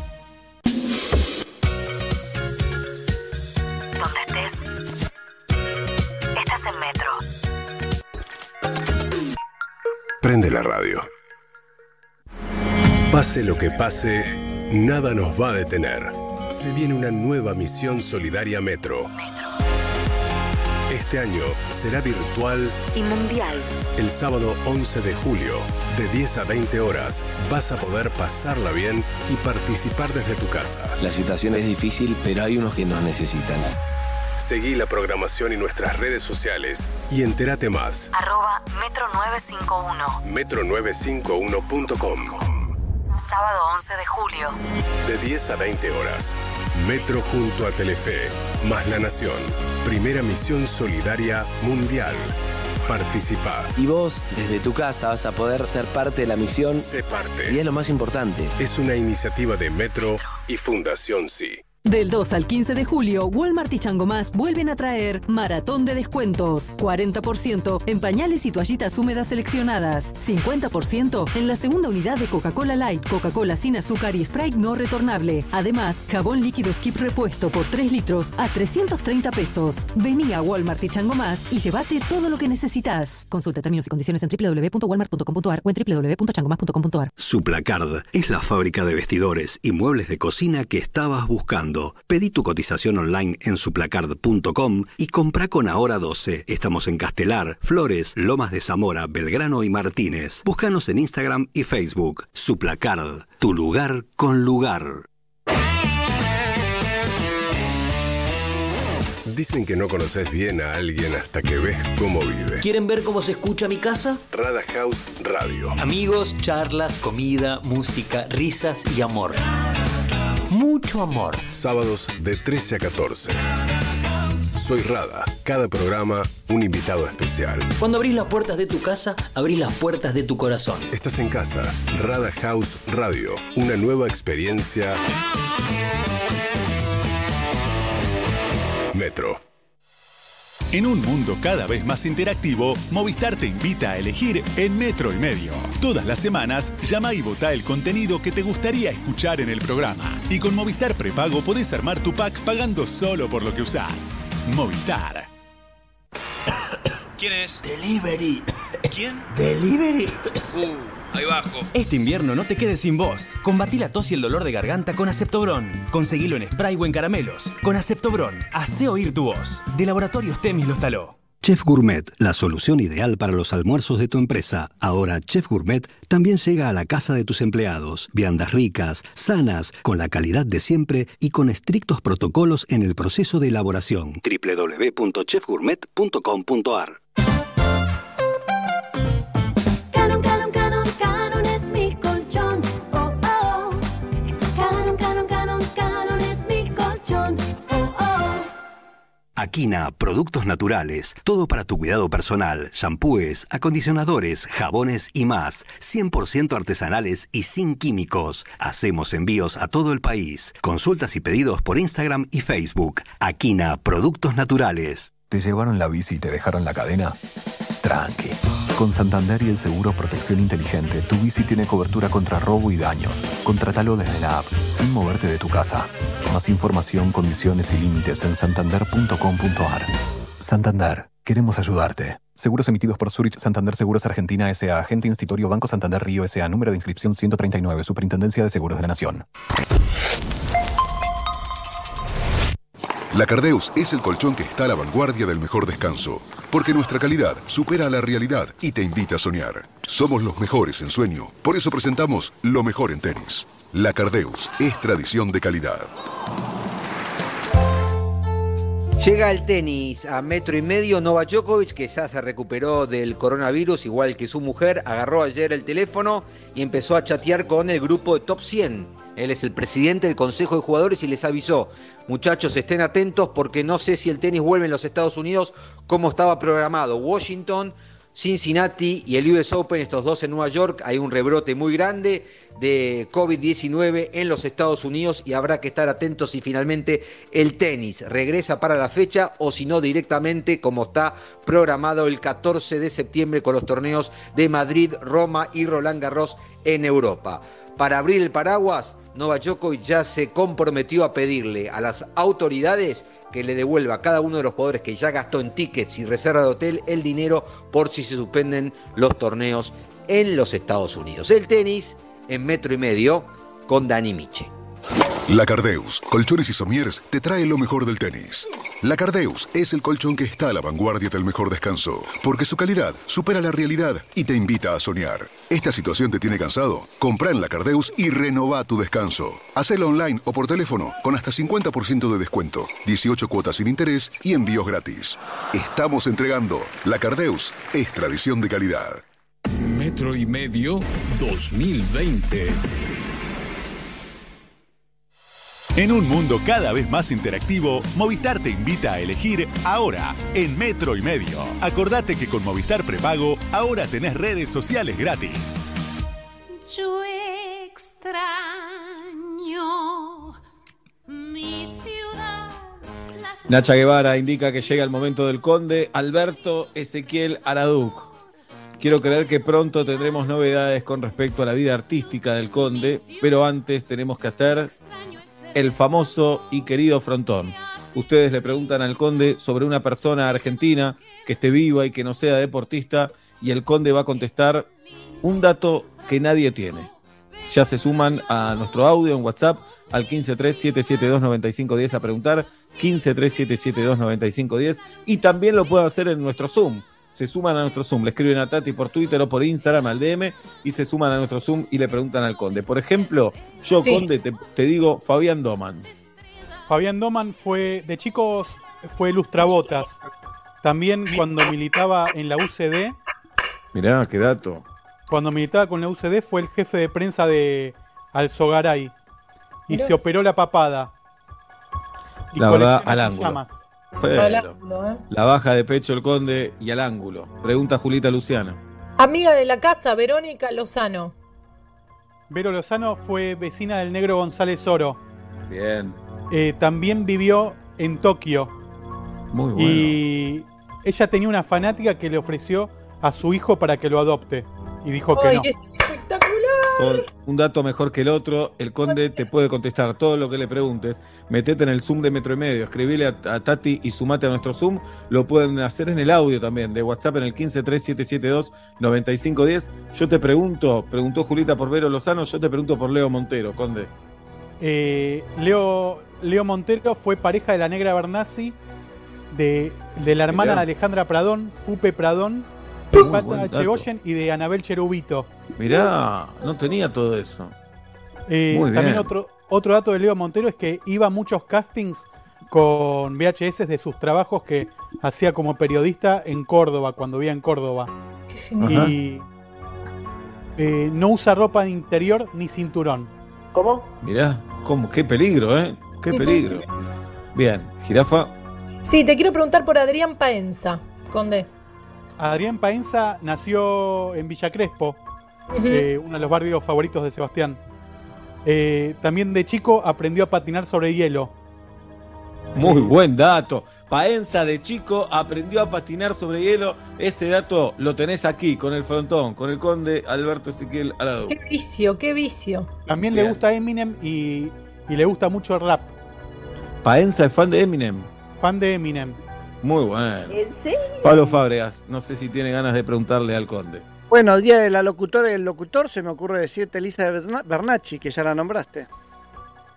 Prende la radio. Pase lo que pase, nada nos va a detener. Se viene una nueva misión solidaria Metro. Este año será virtual Y mundial. el sábado 11 de julio. De 10 a 20 horas vas a poder pasarla bien y participar desde tu casa. La situación es difícil, pero hay unos que nos necesitan. Seguí la programación y nuestras redes sociales y entérate más. Arroba Metro 951. metro951.com. Sábado 11 de julio. De 10 a 20 horas. Metro junto a Telefe. Más La Nación. Primera misión solidaria mundial. Participa. Y vos, desde tu casa, vas a poder ser parte de la misión. Sé parte. Y es lo más importante. Es una iniciativa de Metro y Fundación Sí. Del 2 al 15 de julio, Walmart y Chango Más vuelven a traer Maratón de Descuentos. 40% en pañales y toallitas húmedas seleccionadas. 50% en la segunda unidad de Coca-Cola Light, Coca-Cola sin azúcar y Sprite no retornable. Además, jabón líquido Skip repuesto por 3 litros a 330 pesos. Vení a Walmart y Chango Más y llévate todo lo que necesitas. Consulta términos y condiciones en www.walmart.com.ar o en www.changomas.com.ar. Suplacard es la fábrica de vestidores y muebles de cocina que estabas buscando. Pedí tu cotización online en suplacard.com y compra con Ahora 12. Estamos en Castelar, Flores, Lomas de Zamora, Belgrano y Martínez. Búscanos en Instagram y Facebook. Suplacard, tu lugar con lugar. Dicen que no conoces bien a alguien hasta que ves cómo vive. ¿Quieren ver cómo se escucha mi casa? Rada House Radio. Amigos, charlas, comida, música, risas y amor. Mucho amor. Sábados de 13 a 14. Soy Rada. Cada programa, un invitado especial. Cuando abrís las puertas de tu casa, abrís las puertas de tu corazón. Estás en casa. Rada House Radio. Una nueva experiencia. Metro. En un mundo cada vez más interactivo, Movistar te invita a elegir en Metro y Medio. Todas las semanas, llama y vota el contenido que te gustaría escuchar en el programa. Y con Movistar Prepago podés armar tu pack pagando solo por lo que usás. Movistar. ¿Quién es? Delivery. ¿Quién? Delivery. Uh, ahí bajo. Este invierno no te quedes sin voz. Combatí la tos y el dolor de garganta con Aceptobron. Conseguilo en spray o en caramelos. Con Aceptobron, hace oír tu voz. De Laboratorios Temis los taló. Chef Gourmet, la solución ideal para los almuerzos de tu empresa. Ahora Chef Gourmet también llega a la casa de tus empleados. Viandas ricas, sanas, con la calidad de siempre y con estrictos protocolos en el proceso de elaboración. www.chefgourmet.com.ar Aquina, productos naturales, todo para tu cuidado personal, shampoos, acondicionadores, jabones y más, 100% artesanales y sin químicos. Hacemos envíos a todo el país. Consultas y pedidos por Instagram y Facebook. Aquina, productos naturales. ¿Te llevaron la bici y te dejaron la cadena? Tranqui. Con Santander y el seguro Protección Inteligente, tu bici tiene cobertura contra robo y daños. Contrátalo desde la app, sin moverte de tu casa. Más información, condiciones y límites en santander.com.ar. Santander, queremos ayudarte. Seguros emitidos por Zurich Santander Seguros Argentina S.A. Agente Institutorio Banco Santander Río S.A. Número de inscripción 139. Superintendencia de Seguros de la Nación. La Cardeus es el colchón que está a la vanguardia del mejor descanso, porque nuestra calidad supera a la realidad y te invita a soñar. Somos los mejores en sueño, por eso presentamos lo mejor en tenis. La Cardeus es tradición de calidad. Llega el tenis a metro y medio. Novak Djokovic, que ya se recuperó del coronavirus, igual que su mujer, agarró ayer el teléfono y empezó a chatear con el grupo de Top 100. Él es el presidente del Consejo de Jugadores y les avisó, muchachos, estén atentos porque no sé si el tenis vuelve en los Estados Unidos como estaba programado. Washington, Cincinnati y el US Open, estos dos en Nueva York, hay un rebrote muy grande de COVID-19 en los Estados Unidos y habrá que estar atentos si finalmente el tenis regresa para la fecha o si no directamente como está programado el 14 de septiembre con los torneos de Madrid, Roma y Roland Garros en Europa. Para abrir el paraguas, Novak Djokovic ya se comprometió a pedirle a las autoridades que le devuelva a cada uno de los jugadores que ya gastó en tickets y reserva de hotel el dinero por si se suspenden los torneos en los Estados Unidos. El tenis en metro y medio con Dani Miche. La Cardeus, colchones y somieres, te trae lo mejor del tenis. La Cardeus es el colchón que está a la vanguardia del mejor descanso, porque su calidad supera la realidad y te invita a soñar. ¿Esta situación te tiene cansado? Compra en La Cardeus y renova tu descanso. Hacelo online o por teléfono con hasta 50% de descuento, 18 cuotas sin interés y envíos gratis. Estamos entregando. La Cardeus es tradición de calidad. Metro y medio 2020. En un mundo cada vez más interactivo, Movistar te invita a elegir ahora en Metro y Medio. Acordate que con Movistar Prepago ahora tenés redes sociales gratis. Yo extraño mi ciudad. las- Nacha Guevara indica que llega el momento del conde Alberto Ezequiel Araduc. Quiero creer que pronto tendremos novedades con respecto a la vida artística del conde, pero antes tenemos que hacer el famoso y querido frontón. Ustedes le preguntan al conde sobre una persona argentina que esté viva y que no sea deportista y el conde va a contestar un dato que nadie tiene. Ya se suman a nuestro audio en WhatsApp al 1537729510 a preguntar, 1537729510 y también lo pueden hacer en nuestro Zoom. Se suman a nuestro Zoom, le escriben a Tati por Twitter o por Instagram al DM y se suman a nuestro Zoom y le preguntan al Conde. Por ejemplo, yo, Sí. Conde, te, te digo Fabián Doman. Fabián Doman fue, de chicos, fue lustrabotas. También cuando militaba en la UCD, Mirá, qué dato. cuando militaba con la UCD fue el jefe de prensa de Alzogaray. Y Mirá. se operó la papada. Y La verdad, al ángulo. pijamas. Pero, Al ángulo, ¿eh? la baja de pecho el Conde y al ángulo. Pregunta Julita Luciana. Amiga de la casa, Verónica Lozano. Vero Lozano fue vecina del negro González Oro. Bien, Eh, también vivió en Tokio. muy bueno. Y ella tenía una fanática que le ofreció a su hijo para que lo adopte. Y dijo que no. es espectacular. Con un dato mejor que el otro, el conde te puede contestar todo lo que le preguntes. Metete en el Zoom de Metro y Medio, escribile a, a Tati y sumate a nuestro Zoom. Lo pueden hacer en el audio también, de WhatsApp en el 1537729510. Yo te pregunto, preguntó Julita por Vero Lozano, yo te pregunto por Leo Montero, conde. Eh, Leo, Leo Montero fue pareja de la negra Bernasi de, de la hermana de Alejandra Pradón, Pupe Pradón, Chegoyen y de Anabel Cherubito. Mirá, no tenía todo eso. Eh, Muy también bien. otro, otro dato de Leo Montero es que iba a muchos castings con VHS de sus trabajos que hacía como periodista en Córdoba, cuando vivía en Córdoba. Y eh, no usa ropa de interior ni cinturón. ¿Cómo? Mirá, cómo, qué peligro, ¿eh? Qué peligro. Bien, jirafa. Sí, te quiero preguntar por Adrián Paenza, Conde. Adrián Paenza nació en Villa Crespo, eh, uno de los barrios favoritos de Sebastián. Eh, también de chico aprendió a patinar sobre hielo. Muy buen dato. Paenza de chico aprendió a patinar sobre hielo. Ese dato lo tenés aquí, con el frontón, con el conde Alberto Ezequiel Alado. Qué vicio, qué vicio. También le gusta Eminem y, y le gusta mucho el rap. Paenza es fan de Eminem. Fan de Eminem. Muy bueno. ¿En serio? Pablo Fábregas, no sé si tiene ganas de preguntarle al conde. Bueno, el día de la locutora y el locutor se me ocurre decirte Elisa Berna- Bernacci, que ya la nombraste.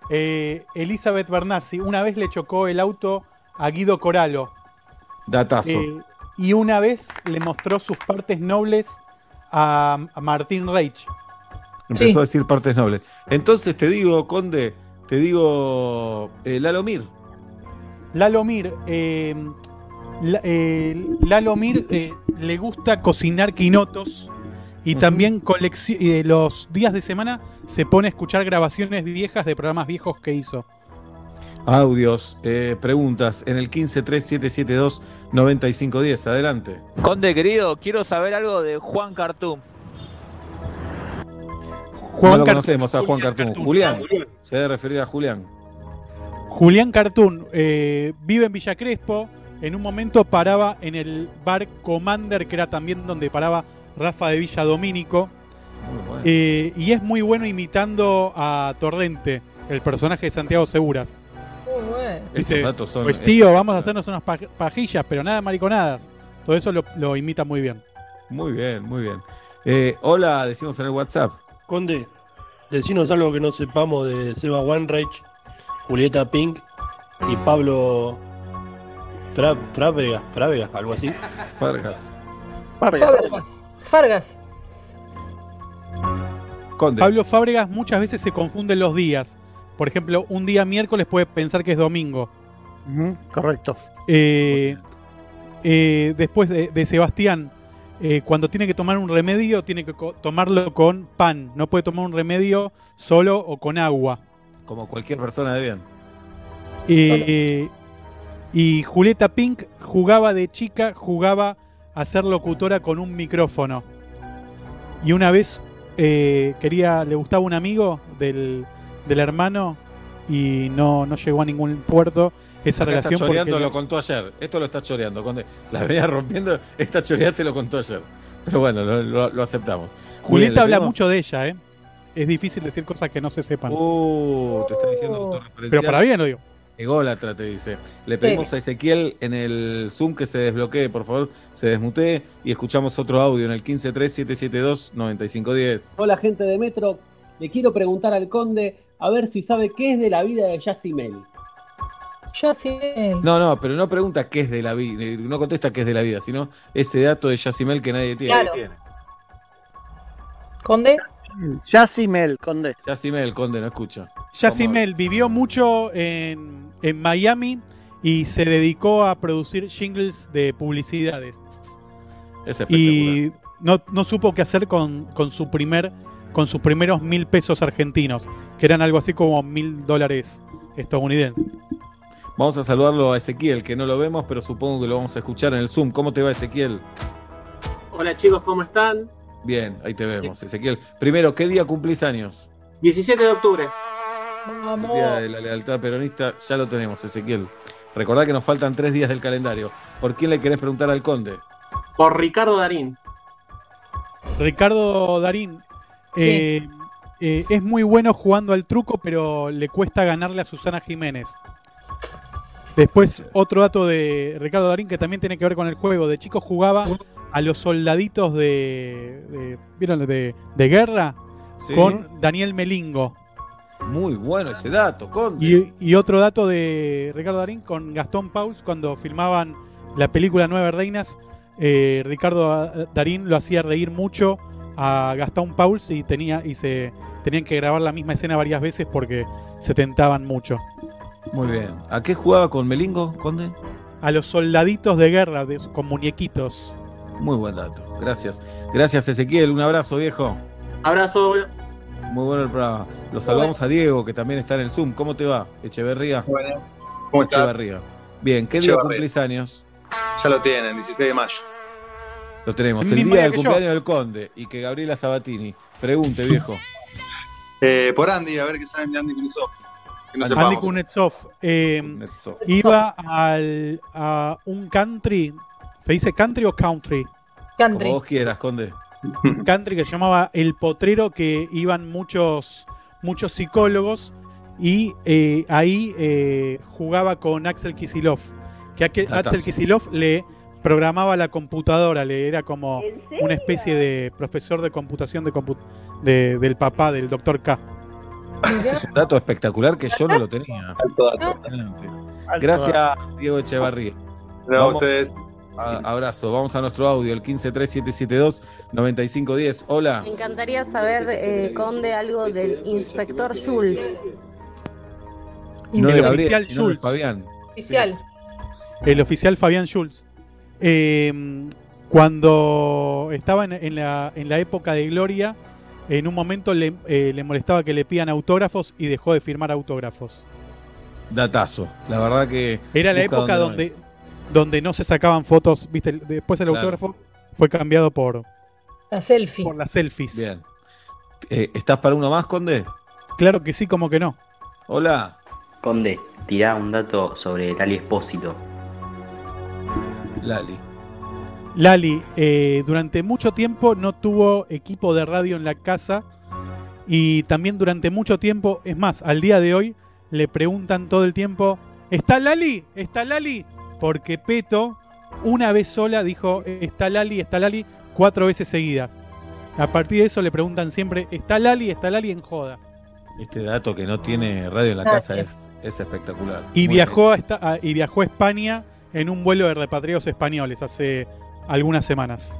Eh, Elizabeth Bernassi, una vez le chocó el auto a Guido Coralo. Datazo. Eh, y una vez le mostró sus partes nobles a, a Martín Reich. Empezó sí. a decir partes nobles. Entonces te digo, conde, te digo eh, Lalo Mir. Lalo Mir, eh, la- eh, Lalo Mir eh, le gusta cocinar quinotos y también eh, los días de semana se pone a escuchar grabaciones viejas de programas viejos que hizo. Audios, eh, preguntas en el 1537729510. Adelante. Conde querido, quiero saber algo de Juan Cartoon. no lo conocemos a Juan Cartoon. Julián. Se debe referir a Julián. Julián Cartoon eh, vive en Villa Crespo. En un momento paraba en el bar Commander, que era también donde paraba Rafa de Villa Domínico. Eh, y es muy bueno imitando a Torrente, el personaje de Santiago Seguras. Muy bueno. Dice, datos son- pues tío, vamos a hacernos unas paj- pajillas, pero nada de mariconadas. Todo eso lo, lo imita muy bien. Muy bien, muy bien. Eh, hola, decimos en el WhatsApp. Conde, decinos algo que no sepamos de Seba Wanreich, Julieta Pink y Pablo Fra- Frávegas, Frávegas, algo así. Fargas. Fargas. Fargas. Pablo Fábregas muchas veces se confunden los días. Por ejemplo, un día miércoles puede pensar que es domingo. correcto. Eh, eh, después de, de Sebastián, eh, cuando tiene que tomar un remedio, tiene que co- tomarlo con pan. No puede tomar un remedio solo o con agua. Como cualquier persona de bien. Eh, y Julieta Pink jugaba de chica, jugaba a ser locutora con un micrófono. Y una vez eh, quería, le gustaba un amigo del, del hermano y no, no llegó a ningún puerto esa Acá relación. está choreando, porque lo contó ayer. Esto lo está choreando. Conde. La venía rompiendo, esta choreada te lo contó ayer. Pero bueno, lo, lo- lo aceptamos. Julieta habla mucho de ella, ¿eh? Es difícil decir cosas que no se sepan. Uh, te está diciendo autorreferencial. Pero para bien lo digo. Ególatra te dice. Le pedimos a Ezequiel en el Zoom que se desbloquee, por favor, se desmutee y escuchamos otro audio en el 153-772-9510. Hola gente de Metro, le quiero preguntar al conde a ver si sabe qué es de la vida de Yacimel. Yacimel. No, no, pero no pregunta qué es de la vida, no contesta qué es de la vida, sino ese dato de Yacimel que nadie tiene. Claro. Conde. Yacimel, conde. Yacimel, conde, no escucha. Yacimel vivió mucho en, en Miami y se dedicó a producir jingles de publicidades. Es. Y no, no supo qué hacer con, con su primer con sus primeros mil pesos argentinos, que eran algo así como mil dólares estadounidenses. Vamos a saludarlo a Ezequiel, que no lo vemos, pero supongo que lo vamos a escuchar en el Zoom. ¿Cómo te va, Ezequiel? Hola chicos, ¿cómo están? Bien, ahí te vemos, Ezequiel. Primero, ¿qué día cumplís años? 17 de octubre. El día de la lealtad peronista, ya lo tenemos, Ezequiel. Recordá que nos faltan tres días del calendario. ¿Por quién le querés preguntar al conde? Por Ricardo Darín. Ricardo Darín eh, eh, es muy bueno jugando al truco, pero le cuesta ganarle a Susana Jiménez. Después, otro dato de Ricardo Darín que también tiene que ver con el juego. De chico jugaba a los soldaditos de. de- ¿Vieron? De, de guerra Sí. con Daniel Melingo. Muy bueno ese dato, Conde. Y, y otro dato de Ricardo Darín con Gastón Paus cuando filmaban la película Nueve Reinas. eh, Ricardo Darín lo hacía reír mucho a Gastón Pauls y tenía y se tenían que grabar la misma escena varias veces porque se tentaban mucho. Muy bien. ¿A qué jugaba con Melingo, Conde? A los soldaditos de guerra de- con muñequitos. Muy buen dato. Gracias. Gracias, Ezequiel. Un abrazo, viejo. Abrazo. Muy bueno el programa. Lo saludamos a Diego, que también está en el Zoom. ¿Cómo te va, Echeverría? ¿Cómo estás? Echeverría. Bien, ¿qué día cumplís años? Ya lo tienen, 16 de mayo. Lo tenemos. El día del yo. cumpleaños del Conde y que Gabriela Sabatini. Pregunte, viejo. Eh, por Andy, a ver qué saben de Andy no Andy sepamos. Kuznetsov eh, iba al, a un country. ¿Se dice country o country? Como vos quieras, Conde. Un [laughs] country que se llamaba El Potrero, que iban muchos, muchos psicólogos y eh, ahí eh, jugaba con Axel Kisilov. Que. Axel Kisilov le programaba la computadora, le era como una especie de profesor de computación de compu- de- del papá, del doctor K. Es un dato espectacular que yo no lo tenía. Gracias, Diego Echevarría. No, Vamos- ustedes. Abrazo. Vamos a nuestro audio, el 153772-9510. Hola. Me encantaría saber, eh, Conde, algo del inspector Schulz. No El de Gabriel, oficial sino de Schulz. Fabián. Oficial. El oficial Fabián Schulz. Eh, cuando estaba en, en la, en la época de Gloria, en un momento le, eh, le molestaba que le pidan autógrafos y dejó de firmar autógrafos. Datazo. La verdad que. Era la época donde donde, no se sacaban fotos, viste, después el Claro. autógrafo fue cambiado por, La selfie. por las selfies. Bien. Eh, ¿Estás para uno más, Conde? Claro que sí, como que no. Hola. Conde, tirá un dato sobre Lali Espósito. Lali. Lali, eh, durante mucho tiempo no tuvo equipo de radio en la casa y también durante mucho tiempo, es más, al día de hoy le preguntan todo el tiempo, ¿está Lali? ¿Está Lali? Porque Peto una vez sola dijo, ¿está Lali? ¿Está Lali? Cuatro veces seguidas. A partir de eso le preguntan siempre, ¿está Lali? ¿Está Lali en joda? Este dato que no tiene radio en la Gracias. casa es, es espectacular. Y Muy viajó, a esta- a- y viajó a España en un vuelo de repatriados españoles hace algunas semanas.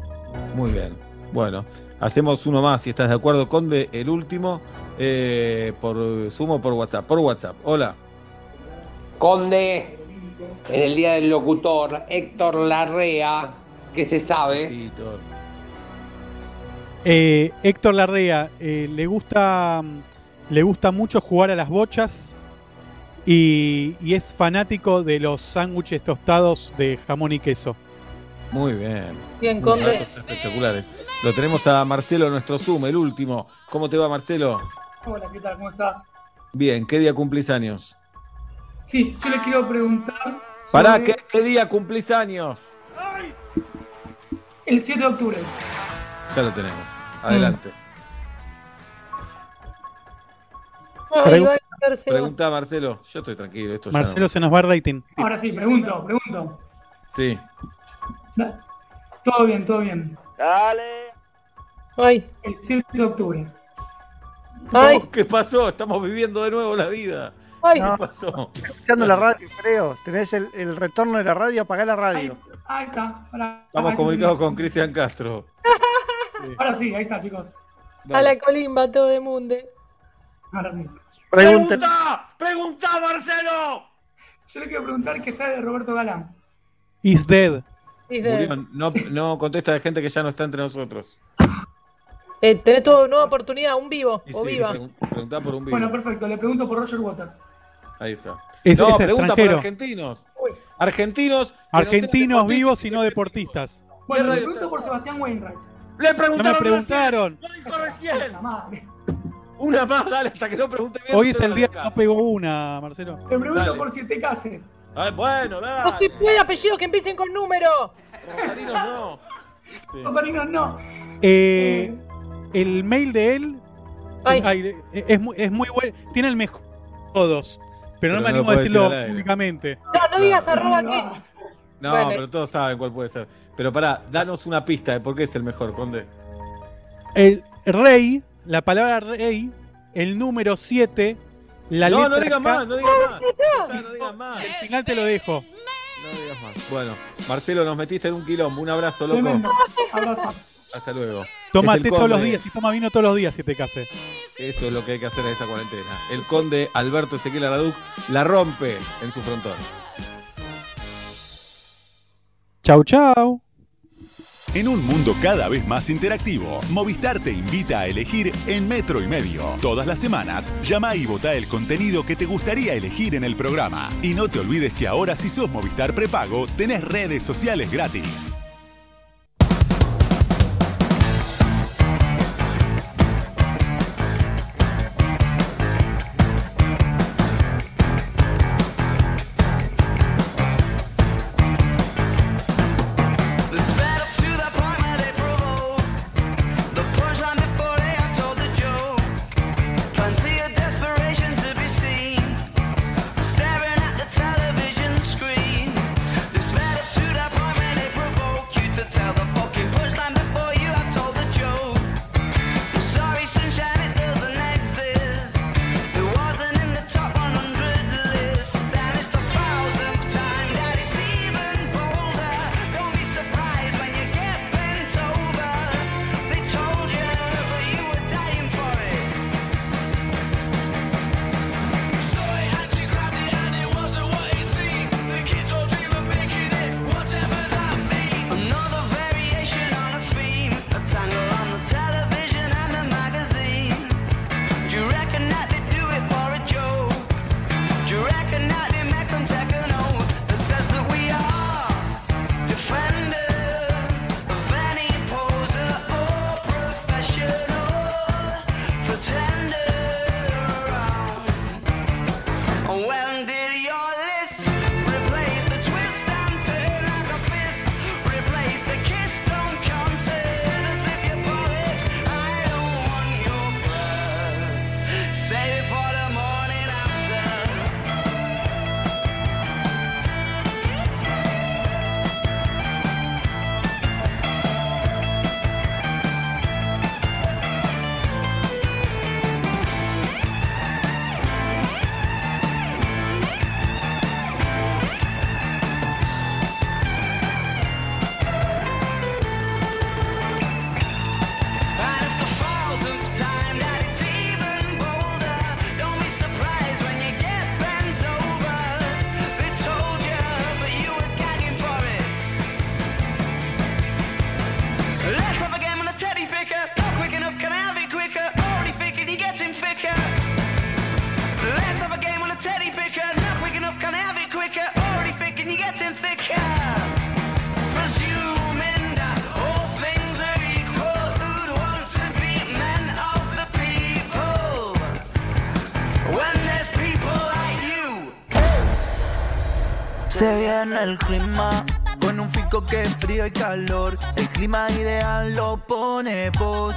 Muy bien. Bueno, hacemos uno más si estás de acuerdo, Conde. El último, eh, por sumo por WhatsApp. Por WhatsApp. Hola. Conde, en el día del locutor, Héctor Larrea, que se sabe. Eh, Héctor Larrea eh, le gusta le gusta mucho jugar a las bochas y, y es fanático de los sándwiches tostados de jamón y queso. Muy bien. Bien, Conde. espectaculares. Lo tenemos a Marcelo, nuestro Zoom, el último. ¿Cómo te va, Marcelo? Hola, ¿qué tal? ¿Cómo estás? Bien, ¿qué día cumplís años? Sí, yo le quiero preguntar. Pará, sobre ¿qué, qué día cumplís años? El 7 de octubre. Ya lo tenemos. Adelante. Ay, a caerse, va. Pregunta, Marcelo. Yo estoy tranquilo. Esto ya Marcelo no- se nos va el rating. Ahora sí, pregunto, pregunto. Sí. Todo bien, todo bien. Dale. Ay. El 7 de octubre. Ay. ¿Qué pasó? Estamos viviendo de nuevo la vida. Ay. ¿Qué pasó? Escuchando la radio, creo. Tenés el, el retorno de la radio, apagá la radio. Ahí está. Ahora, Estamos comunicados con Cristian Castro. Ahora sí, ahí está, chicos. A la colimba todo de munde. Ahora sí. ¡Pregunta! ¡Pregunta, Marcelo! Yo le quiero preguntar qué sabe de Roberto Galán. Is dead. Murió. No, no contesta de gente que ya no está entre nosotros. Eh, tenés tu nueva oportunidad, un vivo Y o sí, viva. pregun- preguntá por un vivo. Bueno, perfecto. Le pregunto por Roger Water. Ahí está. Es- no, es pregunta extranjero. argentinos. Argentinos. no sean Argentinos deportistas. vivos y no deportistas. Bueno, le pregunto por Sebastián Wainwright. Le No preguntaron. me preguntaron. recién, lo dijo recién. La madre. Una más, dale, hasta que no pregunte bien. Hoy no es te el día que no pegó una, Marcelo. Le pregunto Dale. por Siete Case. Ay, bueno, No dale. se puede apellidos que empiecen con número. Rosarinos no. Los arinos no. Eh, el mail de él Ay. ay, es, muy, es muy bueno. Tiene el mejor de todos. Pero no Pero me animo a decirlo al públicamente. No, no digas arroba que. No, Bueno. pero todos saben cuál puede ser. Pero pará, danos una pista de por qué es el mejor, Conde. El rey, la palabra rey, el número 7 La no, letra no digas K- más, no digas más. No digas más. El final te lo dejo. No digas más. Bueno, Marcelo, nos metiste en un quilombo. Un abrazo, loco. Abrazo. Hasta luego. Té todos los días y toma vino todos los días si te case. Eso es lo que hay que hacer en esta cuarentena. El conde Alberto Ezequiel Araduc la rompe en su frontón. Chau, chau. En un mundo cada vez más interactivo, Movistar te invita a elegir en Metro y Medio. Todas las semanas, llama y vota el contenido que te gustaría elegir en el programa. Y no te olvides que ahora si sos Movistar prepago, tenés redes sociales gratis. Viene el clima con un fico que es frío y calor. El clima ideal lo pone vos.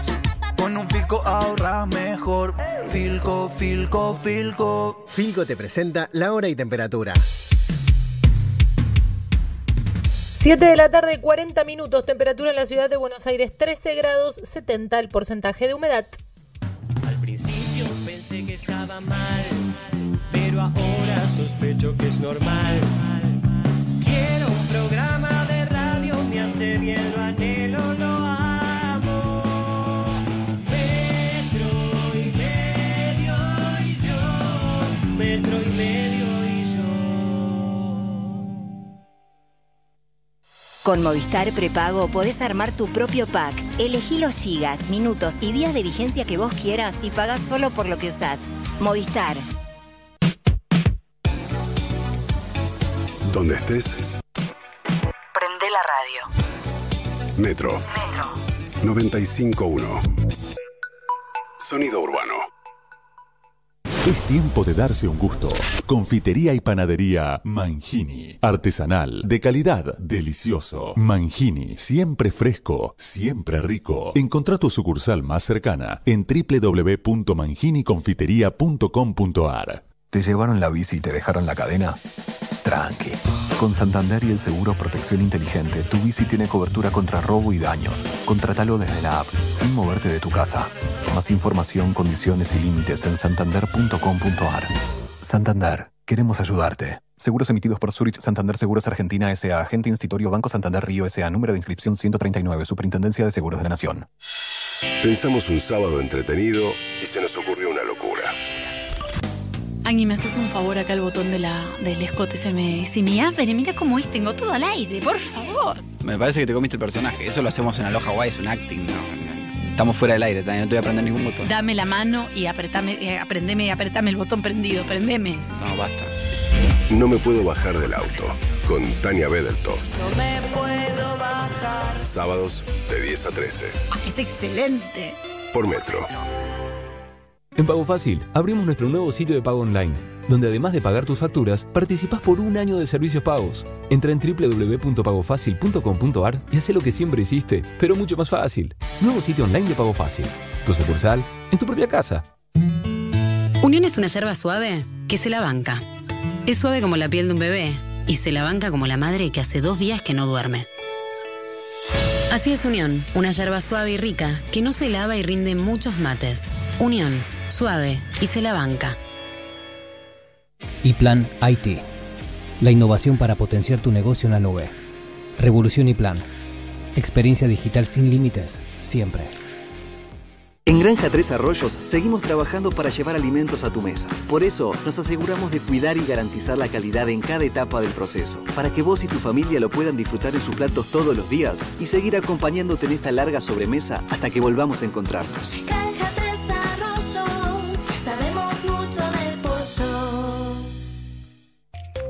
Con un fico ahorra mejor. Filco, filco, filco. Filco te presenta la hora y temperatura. 7 de la tarde, 40 minutos, temperatura en la ciudad de Buenos Aires 13 grados, 70 el porcentaje de humedad. Al principio pensé que estaba mal, pero ahora sospecho que es normal. Bien, lo anhelo, lo amo. Metro y medio y yo, metro y medio y yo. Con Movistar Prepago podés armar tu propio pack. Elegí los gigas, minutos y días de vigencia que vos quieras y pagás solo por lo que usás. Movistar. Donde estés, Metro. 951. Sonido urbano. Es tiempo de darse un gusto. Confitería y panadería Mangini. Artesanal, de calidad, delicioso. Mangini, siempre fresco, siempre rico. Encontrá tu sucursal más cercana en www.manginiconfiteria.com.ar. ¿Te llevaron la bici y te dejaron la cadena? Tranqui. Con Santander y el seguro Protección Inteligente, tu bici tiene cobertura contra robo y daños. Contratalo desde la app, sin moverte de tu casa. Más información, condiciones y límites en santander.com.ar. Santander, queremos ayudarte. Seguros emitidos por Zurich Santander Seguros Argentina S.A. Agente Institutorio Banco Santander Río S.A. Número de inscripción 139. Superintendencia de Seguros de la Nación. Pensamos un sábado entretenido y se nos. Agni, ¿me haces un favor acá el botón de la, del escote? Se me, se me abre, mira cómo es, tengo todo al aire, por favor. Me parece que te comiste el personaje. Eso lo hacemos en Aloha Hawaii, es un acting. No, no. Estamos fuera del aire, también no te voy a prender ningún botón. Dame la mano y apretame, eh, aprendeme y apretame el botón prendido, prendeme. No, basta. No me puedo bajar del auto. Con Tania Bedeltoft. No me puedo bajar. Sábados de 10 a 13. Ah, es excelente. Por Metro. En Pago Fácil abrimos nuestro nuevo sitio de pago online, donde además de pagar tus facturas, participás por un año de servicios pagos. Entra en www.pagofacil.com.ar y haz lo que siempre hiciste, pero mucho más fácil. Nuevo sitio online de Pago Fácil. Tu sucursal en tu propia casa. Unión es una yerba suave que se la banca. Es suave como la piel de un bebé y se la banca como la madre que hace dos días que no duerme. Así es Unión, una yerba suave y rica que no se lava y rinde muchos mates. Unión, suave y se la banca. Y Plan IT. La innovación para potenciar tu negocio en la nube. Revolución y Plan. Experiencia digital sin límites, siempre. En Granja Tres Arroyos seguimos trabajando para llevar alimentos a tu mesa. Por eso nos aseguramos de cuidar y garantizar la calidad en cada etapa del proceso, para que vos y tu familia lo puedan disfrutar en sus platos todos los días y seguir acompañándote en esta larga sobremesa hasta que volvamos a encontrarnos. Granja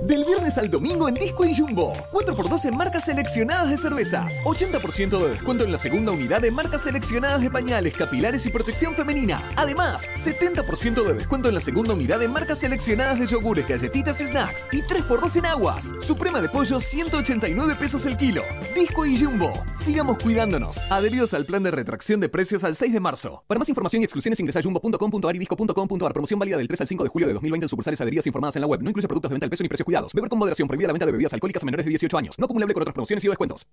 Del viernes al domingo en Disco y Jumbo. 4x2 en marcas seleccionadas de cervezas. 80% de descuento en la segunda unidad de marcas seleccionadas de pañales, capilares y protección femenina. Además, 70% de descuento en la segunda unidad de marcas seleccionadas de yogures, galletitas y snacks. Y 3x2 en aguas. Suprema de pollo, 189 pesos el kilo. Disco y Jumbo. Sigamos cuidándonos. Adheridos al plan de retracción de precios al 6 de marzo. Para más información y exclusiones ingresa a jumbo.com.ar y disco.com.ar. Promoción válida del 3 al 5 de julio de 2020 en sucursales adheridas informadas en la web. No incluye productos de venta al peso ni precios cuidados. Beber con moderación. Prohibida la venta de bebidas alcohólicas a menores de 18 años. No acumulable con otras promociones y descuentos.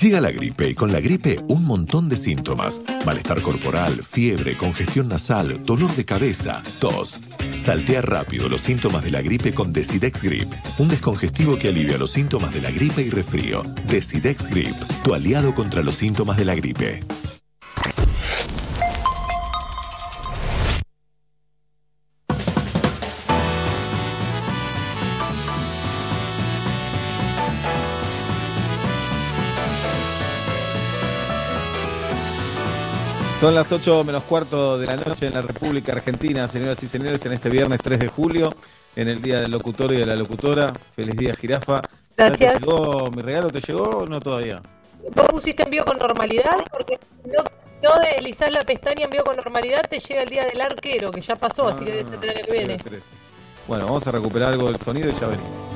Llega la gripe y con la gripe un montón de síntomas. Malestar corporal, fiebre, congestión nasal, dolor de cabeza, tos. Saltea rápido los síntomas de la gripe con Decidex Grip, un descongestivo que alivia los síntomas de la gripe y resfrío. Decidex Grip, tu aliado contra los síntomas de la gripe. Son las 8 menos cuarto de la noche en la República Argentina, señoras y señores, en este viernes 3 de julio, en el Día del Locutor y de la Locutora. Feliz día, jirafa. ¿Ya Gracias. ¿Te llegó, ¿Mi regalo te llegó o no todavía? ¿Vos pusiste envío con normalidad? Porque no, no deslizás la pestaña envío con normalidad, te llega el día del arquero, que ya pasó, así que debe ser el año que viene. Bueno, vamos a recuperar algo del sonido y ya venimos.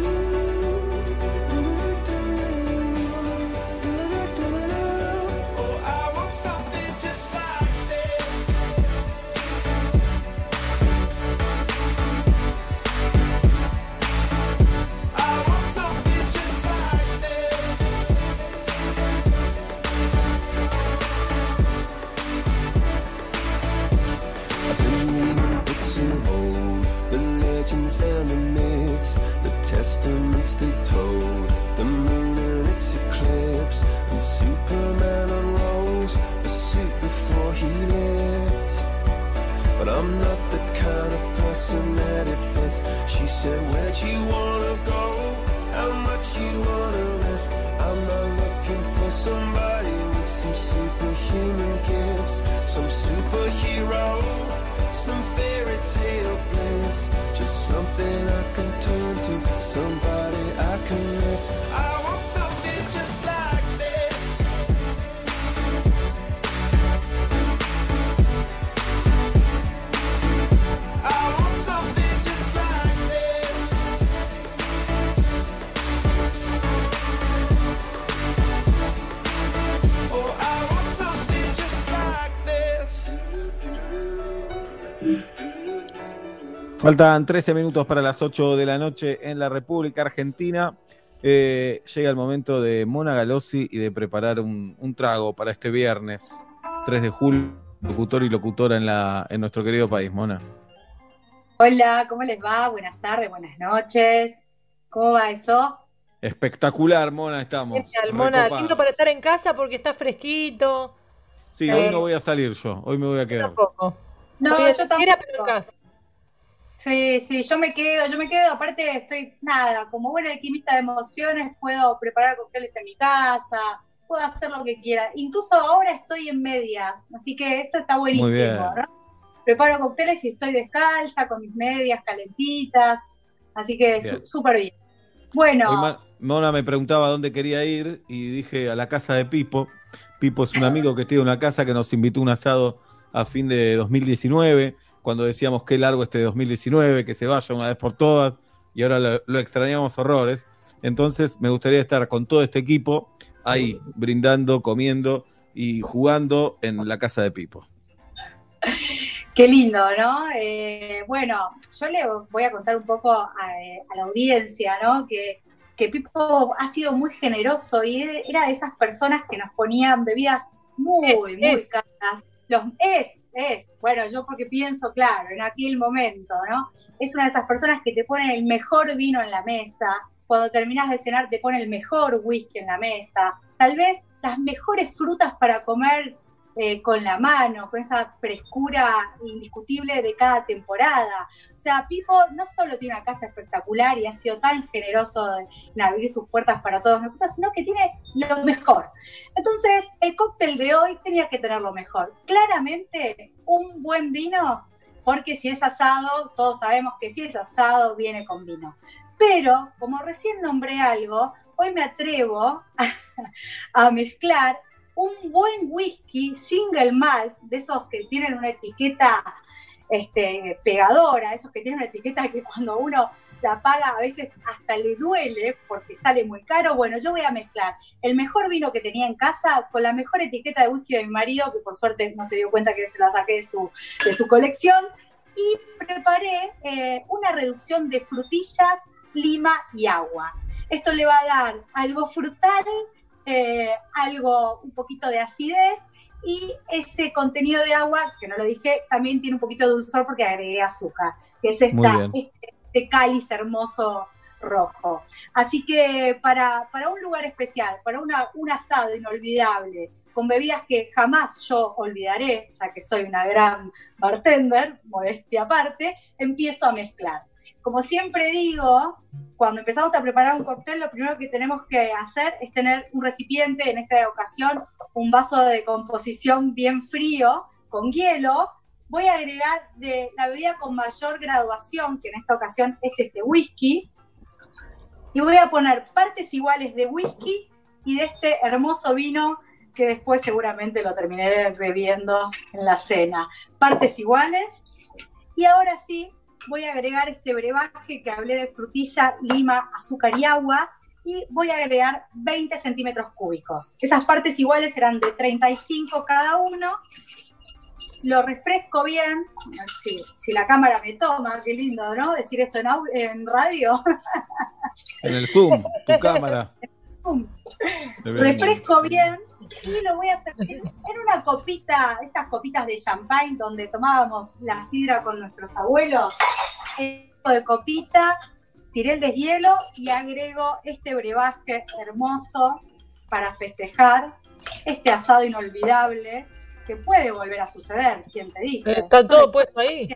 Faltan 13 minutos para las 8 de la noche en la República Argentina. Eh, llega el momento de Mona Galossi y de preparar un, un trago para este viernes 3 de julio, locutor y locutora en, la, en nuestro querido país, Mona. Hola, ¿cómo les va? Buenas tardes, buenas noches. ¿Cómo va eso? Espectacular, Mona, estamos. Genial, Mona, lindo para estar en casa porque está fresquito. Sí, Eh, hoy no voy a salir yo, hoy me voy a quedar. Tampoco. No, yo quiera, tampoco. pero en casa. Sí, sí, yo me quedo, yo me quedo, aparte estoy, nada, como buena alquimista de emociones, puedo preparar cócteles en mi casa, puedo hacer lo que quiera. Incluso ahora estoy en medias, así que esto está buenísimo, Muy bien. ¿no? Preparo cócteles y estoy descalza, con mis medias calentitas, así que súper bien. Bueno, Hoy Mona me preguntaba dónde quería ir y dije a la casa de Pipo. Pipo es un amigo que tiene una casa que nos invitó a un asado a fin de 2019, cuando decíamos qué largo este 2019, que se vaya una vez por todas, y ahora lo, extrañamos horrores. Entonces me gustaría estar con todo este equipo ahí, brindando, comiendo y jugando en la casa de Pipo. Qué lindo, ¿no? Eh, bueno, yo le voy a contar un poco a, la audiencia, ¿no? Que, que Pipo ha sido muy generoso y era de esas personas que nos ponían bebidas muy, muy caras. Los, es, es, bueno, yo porque pienso, claro, en aquel momento, ¿no? Es una de esas personas que te ponen el mejor vino en la mesa, cuando terminas de cenar te pone el mejor whisky en la mesa, tal vez las mejores frutas para comer eh, con la mano, con esa frescura indiscutible de cada temporada. O sea, Pipo no solo tiene una casa espectacular y ha sido tan generoso en abrir sus puertas para todos nosotros, sino que tiene lo mejor. Entonces, el cóctel de hoy tenía que tener lo mejor. Claramente, un buen vino, porque si es asado, todos sabemos que si es asado, viene con vino. Pero, como recién nombré algo, hoy me atrevo a, [laughs] a mezclar un buen whisky single malt, de esos que tienen una etiqueta este, pegadora, esos que tienen una etiqueta que cuando uno la paga a veces hasta le duele porque sale muy caro. Bueno, yo voy a mezclar el mejor vino que tenía en casa con la mejor etiqueta de whisky de mi marido, que por suerte no se dio cuenta que se la saqué de su, de su colección, y preparé eh, una reducción de frutillas, lima y agua. Esto le va a dar algo frutal, eh, algo, un poquito de acidez y ese contenido de agua, que no lo dije, también tiene un poquito de dulzor porque agregué azúcar, que es esta, este, este cáliz hermoso rojo. Así que para, para un lugar especial, para una, un asado inolvidable, con bebidas que jamás yo olvidaré, ya que soy una gran bartender, modestia aparte, empiezo a mezclar. Como siempre digo, cuando empezamos a preparar un cóctel, lo primero que tenemos que hacer es tener un recipiente, en esta ocasión un vaso de composición bien frío, con hielo. Voy a agregar de la bebida con mayor graduación, que en esta ocasión es este whisky, y voy a poner partes iguales de whisky y de este hermoso vino que después seguramente lo terminaré bebiendo en la cena. Partes iguales. Y ahora sí, voy a agregar este brebaje que hablé de frutilla, lima, azúcar y agua. Y voy a agregar 20 centímetros cúbicos. Esas partes iguales serán de 35 cada uno. Lo refresco bien. Si, si la cámara me toma, qué lindo, ¿no? Decir esto en radio. En el Zoom, tu cámara. [laughs] Refresco bien y lo voy a servir en una copita, estas copitas de champagne donde tomábamos la sidra con nuestros abuelos. De copita, tiré el deshielo y agrego este brebaje hermoso para festejar este asado inolvidable que puede volver a suceder, ¿quién te dice? Está todo puesto ahí.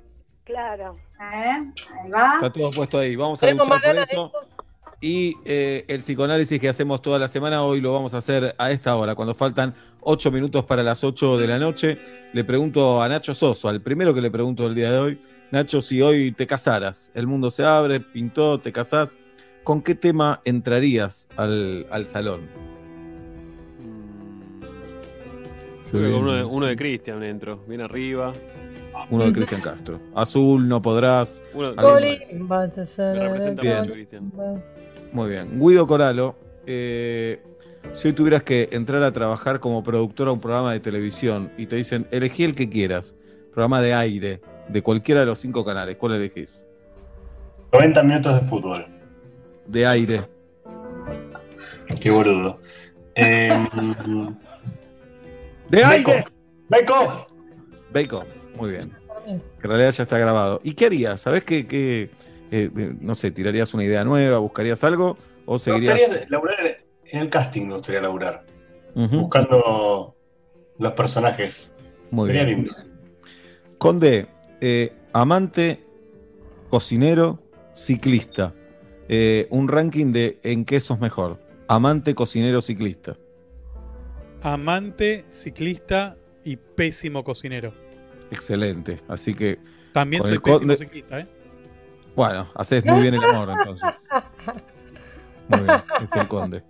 Claro. ¿Eh? Ahí va. Está todo puesto ahí. Vamos a luchar más por ganas de eso. Y eh, el psicoanálisis que hacemos toda la semana, hoy lo vamos a hacer a esta hora, cuando faltan 8 minutos para las 8 de la noche. Le pregunto a Nacho Soso, al primero que le pregunto el día de hoy, Nacho, si hoy te casaras, el mundo se abre, pintó, te casás, ¿con qué tema entrarías al, al salón? Creo que con uno de, uno de Cristian entro, bien arriba. Uno de Cristian Castro. Azul, no podrás. Uno- ser- Me representa mucho, Cristian. Muy bien. Guido Coralo, eh, si hoy tuvieras que entrar a trabajar como productor a un programa de televisión y te dicen, elegí el que quieras, programa de aire, de cualquiera de los cinco canales, ¿cuál elegís? 90 minutos de fútbol. De aire. Qué boludo. Eh, ¡De Bake aire! Off. Bake Off. Bake Off, muy bien. Que en realidad ya está grabado. ¿Y qué harías? ¿Sabes qué? qué, eh, eh, no sé, ¿tirarías una idea nueva? ¿Buscarías algo? ¿O seguirías...? laburar en el casting, me gustaría laburar. Buscando los personajes. Muy Sería bien. lindo. Conde, eh, amante, cocinero, ciclista. Eh, un ranking de en qué sos mejor. Amante, cocinero, ciclista. Amante, ciclista y pésimo cocinero. Excelente. Así que. También soy el pésimo Conde- ciclista, ¿eh? Bueno, haces muy bien el amor entonces. Muy bien, es el conde.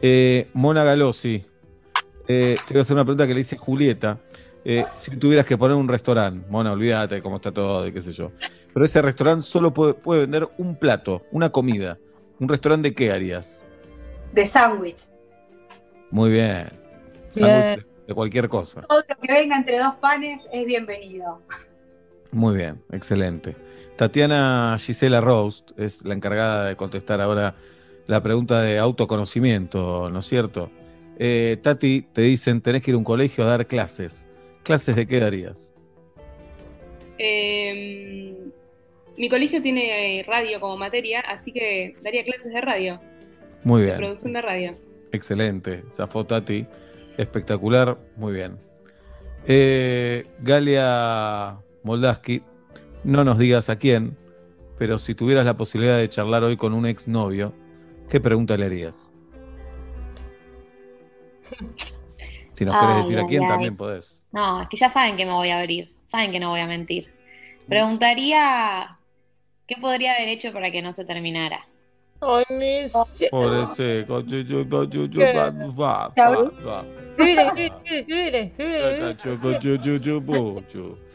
Eh, Mona Galossi, eh, te voy a hacer una pregunta que le hice Julieta. Eh, si tuvieras que poner un restaurante, Mona, olvídate cómo está todo y qué sé yo. Pero ese restaurante solo puede, puede vender un plato, una comida. ¿Un restaurante de qué harías? De sándwich. Muy bien. Sándwich de cualquier cosa. Todo lo que venga entre dos panes es bienvenido. Muy bien, excelente. Tatiana Gisela Roast es la encargada de contestar ahora la pregunta de autoconocimiento, ¿no es cierto? Eh, Tati, te dicen, tenés que ir a un colegio a dar clases. ¿Clases de qué darías? Eh, mi colegio tiene eh, radio como materia, así que daría clases de radio, Muy de bien, producción de radio. excelente. Zafó Tati, espectacular, muy bien. Eh, Galia Moldaski, no nos digas a quién, pero si tuvieras la posibilidad de charlar hoy con un exnovio, ¿qué pregunta le harías? Si nos querés Ay, decir a quién, ay. también podés. No, es que ya saben que me voy a abrir, saben que no voy a mentir. Preguntaría qué podría haber hecho para que no se terminara. Ay, mi.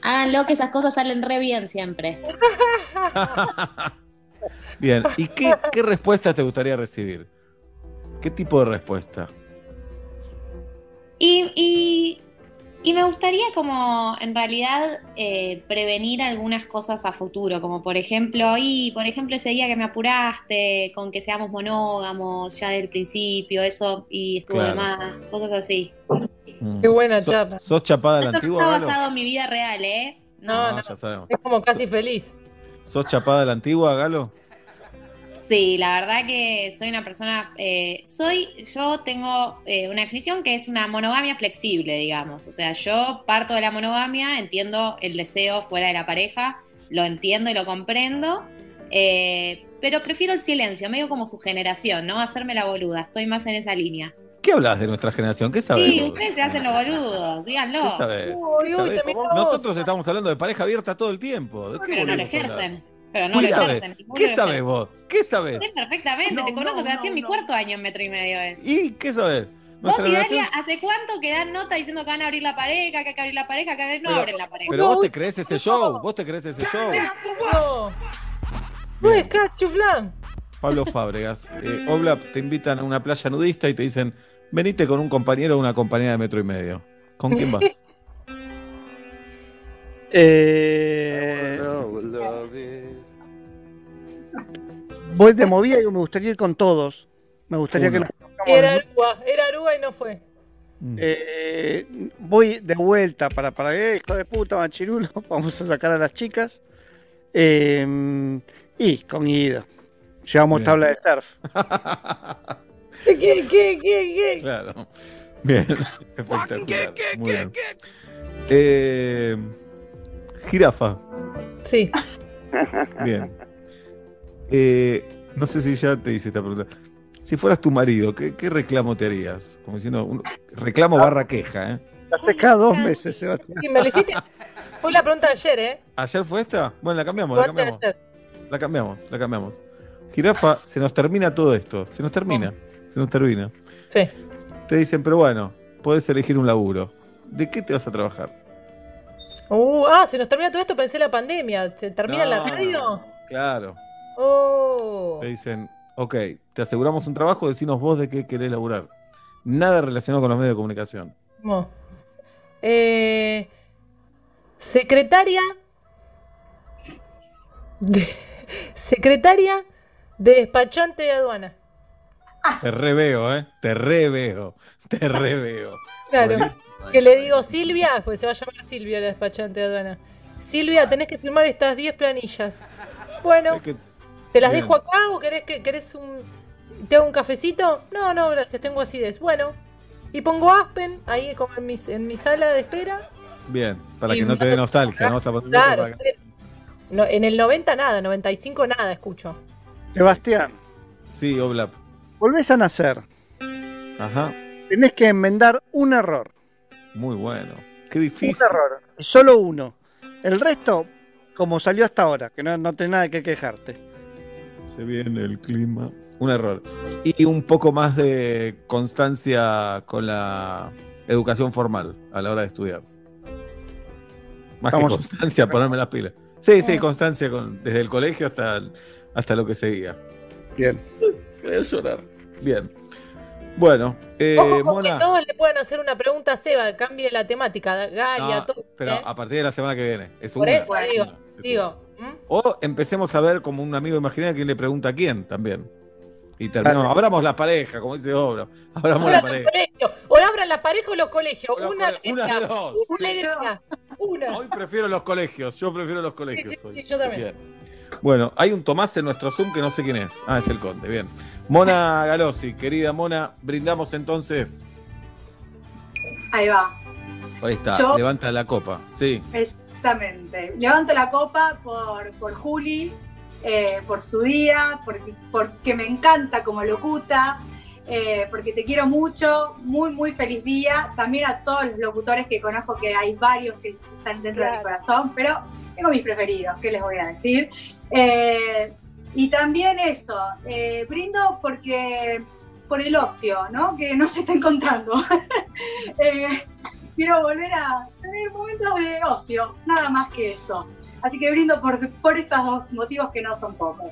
Háganlo que esas cosas salen re bien siempre. [laughs] Bien, ¿y qué, qué respuesta te gustaría recibir? ¿Qué tipo de respuesta? Y, y, y me gustaría como en realidad eh, prevenir algunas cosas a futuro, como por ejemplo, y por ejemplo ese día que me apuraste con que seamos monógamos ya del principio, eso y estuvo de Claro. más, cosas así. Qué buena ¿Sos- charla. ¿Sos chapada de la Esto no antigua, está basado en mi vida real, ¿eh? No, No, ya sabemos. Es como casi feliz. ¿Sos chapada de la antigua, Galo? Sí, la verdad que soy una persona, eh, soy, yo tengo eh, una definición que es una monogamia flexible, digamos. O sea, yo parto de la monogamia, entiendo el deseo fuera de la pareja, lo entiendo y lo comprendo, eh, pero prefiero el silencio, medio como su generación, ¿no? Hacerme la boluda, estoy más en esa línea. ¿Qué hablas de nuestra generación? ¿Qué sabés? Sí, ustedes se hacen los boludos, díganlo. ¿Qué sabés? ¿Qué Uy, uy, sabés? terminó Nosotros estamos hablando de pareja abierta todo el tiempo. ¿De qué Pero no lo ejercen. Pero no lo ¿Qué ninguno ¿Qué ejerce. vos? ¿Qué sabés? Sé perfectamente, te conozco, Sebastián, mi cuarto año en metro y medio es. ¿Y qué sabés? Vos y Dalia, ¿hace cuánto que dan nota diciendo que van a abrir la pareja, que hay que abrir la pareja, que no Pero- abren la pareja? Pero vos te crees ese show, vos te crees ese show. No. No cachuflán. Pablo Fábregas, eh, Oblap te invitan a una playa nudista y te dicen, venite con un compañero o una compañera de metro y medio. ¿Con quién vas? [laughs] Eh, voy de movida y me gustaría ir con todos. Me gustaría que nos Era Aruba, era Aruba y no fue. Eh, voy de vuelta para, para eh, hijo de puta, machirulo. [laughs] Vamos a sacar a las chicas. Eh, y con Guido. Llevamos Bien. tabla de surf. [laughs] ¿Qué, qué, qué, qué? Claro. Bien, [laughs] espectacular. Muy bien. Eh, jirafa. Sí. Bien. Eh, no sé si ya te hice esta pregunta. Si fueras tu marido, ¿qué, qué reclamo te harías? Como diciendo, un reclamo barra queja, ¿eh? La seca dos meses, Sebastián. Sí, me lo hiciste. Fue la pregunta de ayer, ¿eh? ¿Ayer fue esta? Bueno, la cambiamos, la cambiamos. La cambiamos, la cambiamos. Jirafa, se nos termina todo esto. Se nos termina. Se nos termina. Sí. Te dicen, pero bueno, podés elegir un laburo. ¿De qué te vas a trabajar? Uh, ah, se nos termina todo esto, pensé la pandemia. ¿Se termina No. la radio? Claro. Oh. Te dicen, ok, te aseguramos un trabajo, decinos vos de qué querés laburar. Nada relacionado con los medios de comunicación. No. Eh, secretaria. de- [laughs] secretaria de despachante de aduana. Te reveo, ¿eh? Te reveo. Te reveo. [laughs] Claro. Buenísimo. Que le digo Silvia, pues se va a llamar Silvia la despachante de aduana. Silvia, tenés que firmar estas 10 planillas. Bueno, ¿te las Bien. dejo acá o querés que querés un te hago un cafecito? No, no, gracias, tengo acidez. Bueno, y pongo Aspen ahí como en mi, en mi sala de espera. Bien, para Y que no te dé nostalgia, ¿no? Vas a Claro, para-. No, en el 90 nada, 95 nada escucho. Sebastián, Sí, Oblap. volvés a nacer. Ajá. Tenés que enmendar un error. Muy bueno. Qué difícil. Un error. Solo uno. El resto, como salió hasta ahora, que no, no tenés nada que quejarte. Se viene el clima. Un error. Y un poco más de constancia con la educación formal a la hora de estudiar. Más Estamos- que constancia, ponerme las pilas. Sí, sí, constancia con, desde el colegio hasta, hasta lo que seguía. Bien. Quería llorar. Bien. Bueno, eh, Ojo con Mona. que todos le puedan hacer una pregunta a Seba, cambie la temática, Galia, No, todo. pero ¿eh? a partir de la semana que viene. Es Por una. eso digo, digo, O empecemos a ver como un amigo imaginario quién le pregunta a quién también. Y terminamos. Abramos la pareja, como dice Obra. Abramos la abran pareja. o abran la pareja o los colegios, una una de dos. una. Hoy prefiero los colegios. Yo prefiero los colegios. Sí, sí, yo también. Bien. Bueno, hay un Tomás en nuestro Zoom que no sé quién es. Ah, es el conde. Bien. Mona Galossi, querida Mona, brindamos entonces. Ahí va. Ahí está, Yo- levanta la copa. Sí. Exactamente. Levanto la copa por, por Juli, eh, por su día, porque, porque me encanta como locuta, eh, porque te quiero mucho, muy, muy feliz día. También a todos los locutores que conozco, que hay varios que están dentro de mi corazón, pero tengo mis preferidos, ¿qué les voy a decir? Eh, y también eso, brindo porque por el ocio, ¿no? Que no se está encontrando. [laughs] Quiero volver a tener momentos de ocio, nada más que eso. Así que brindo por, por estos dos motivos que no son pocos.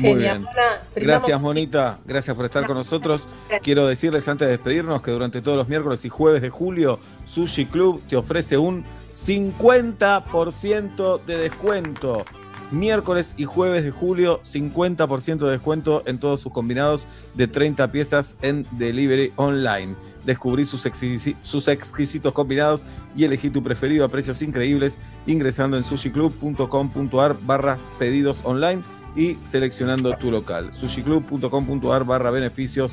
Muy Genial, bien. Gracias, Monita. Gracias por estar con nosotros. Quiero decirles antes de despedirnos que durante todos los miércoles y jueves de julio, Sushi Club te ofrece un 50% de descuento. Miércoles y jueves de julio, 50% de descuento en todos sus combinados de 30 piezas en delivery online. Descubrí sus, exquisi- sus exquisitos combinados y elegí tu preferido a precios increíbles ingresando en sushiclub.com.ar barra pedidos online y seleccionando tu local. sushiclub.com.ar barra beneficios.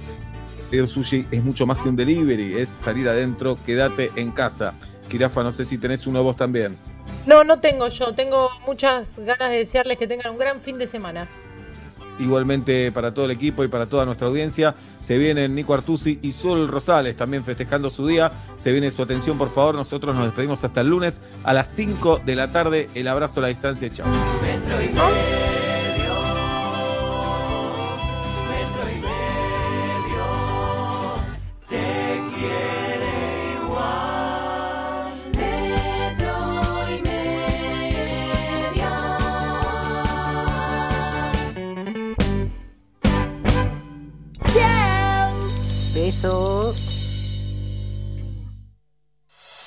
Pedir sushi es mucho más que un delivery, es salir adentro, quédate en casa. Kirafa, no sé si tenés uno vos también. No, no tengo yo, tengo muchas ganas de desearles que tengan un gran fin de semana. Igualmente para todo el equipo y para toda nuestra audiencia, se vienen Nico Artusi y Sol Rosales también festejando su día. Se viene su atención, por favor. Nosotros nos despedimos hasta el lunes a las 5 de la tarde. El abrazo a la distancia chao.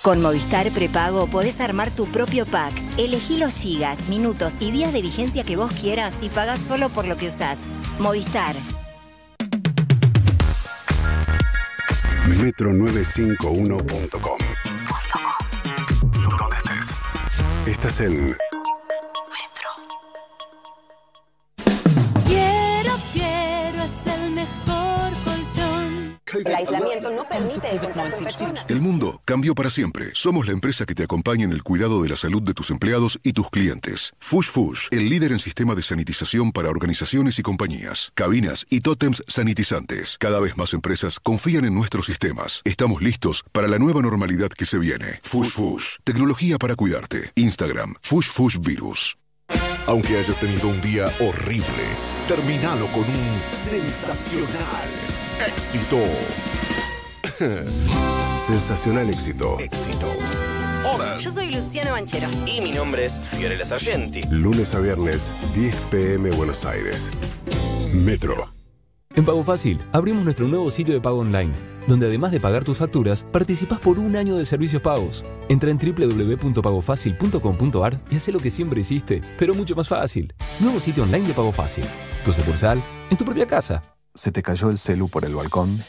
Con Movistar Prepago podés armar tu propio pack. Elegí los gigas, minutos y días de vigencia que vos quieras y pagás solo por lo que usás. Movistar. Metro951.com Donde estés. Estás en el aislamiento no permite el contacto en persona. El mundo cambió para siempre. Somos la empresa que te acompaña en el cuidado de la salud de tus empleados y tus clientes. Fush Fush, el líder en sistema de sanitización para organizaciones y compañías, cabinas y tótems sanitizantes. Cada vez más empresas confían en nuestros sistemas. Estamos listos para la nueva normalidad que se viene. Fush Fush, tecnología para cuidarte. Instagram, Fush Fush Virus. Aunque hayas tenido un día horrible, terminalo con un sensacional éxito. [laughs] Sensacional éxito. Éxito. Hola. Yo soy Luciano Banchero. Y mi nombre es Fiorella Sargenti. Lunes a viernes, 10 pm Buenos Aires. Metro. En Pago Fácil abrimos nuestro nuevo sitio de pago online, donde además de pagar tus facturas, participas por un año de servicios pagos. Entra en www.pagofacil.com.ar y haz lo que siempre hiciste, pero mucho más fácil. Nuevo sitio online de Pago Fácil. Tu sucursal en tu propia casa. ¿Se te cayó el celu por el balcón?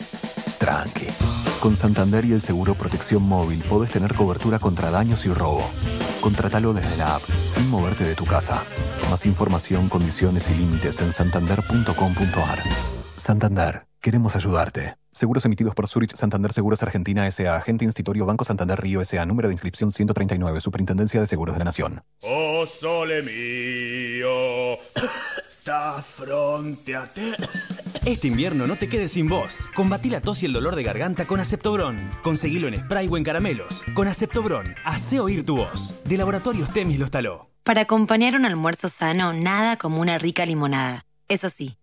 Tranqui. Con Santander y el seguro Protección Móvil podés tener cobertura contra daños y robo. Contratalo desde la app, sin moverte de tu casa. Más información, condiciones y límites en santander.com.ar. Santander, queremos ayudarte. Seguros emitidos por Zurich Santander Seguros Argentina S.A. Agente Institutorio Banco Santander Río S.A. Número de inscripción 139. Superintendencia de Seguros de la Nación. Oh sole mio, [coughs] Este invierno no te quedes sin voz. Combatí la tos y el dolor de garganta con Aceptobron. Conseguilo en spray o en caramelos. Con Aceptobron, hace oír tu voz. De Laboratorios Temis lo instaló. Para acompañar un almuerzo sano, nada como una rica limonada. Eso sí,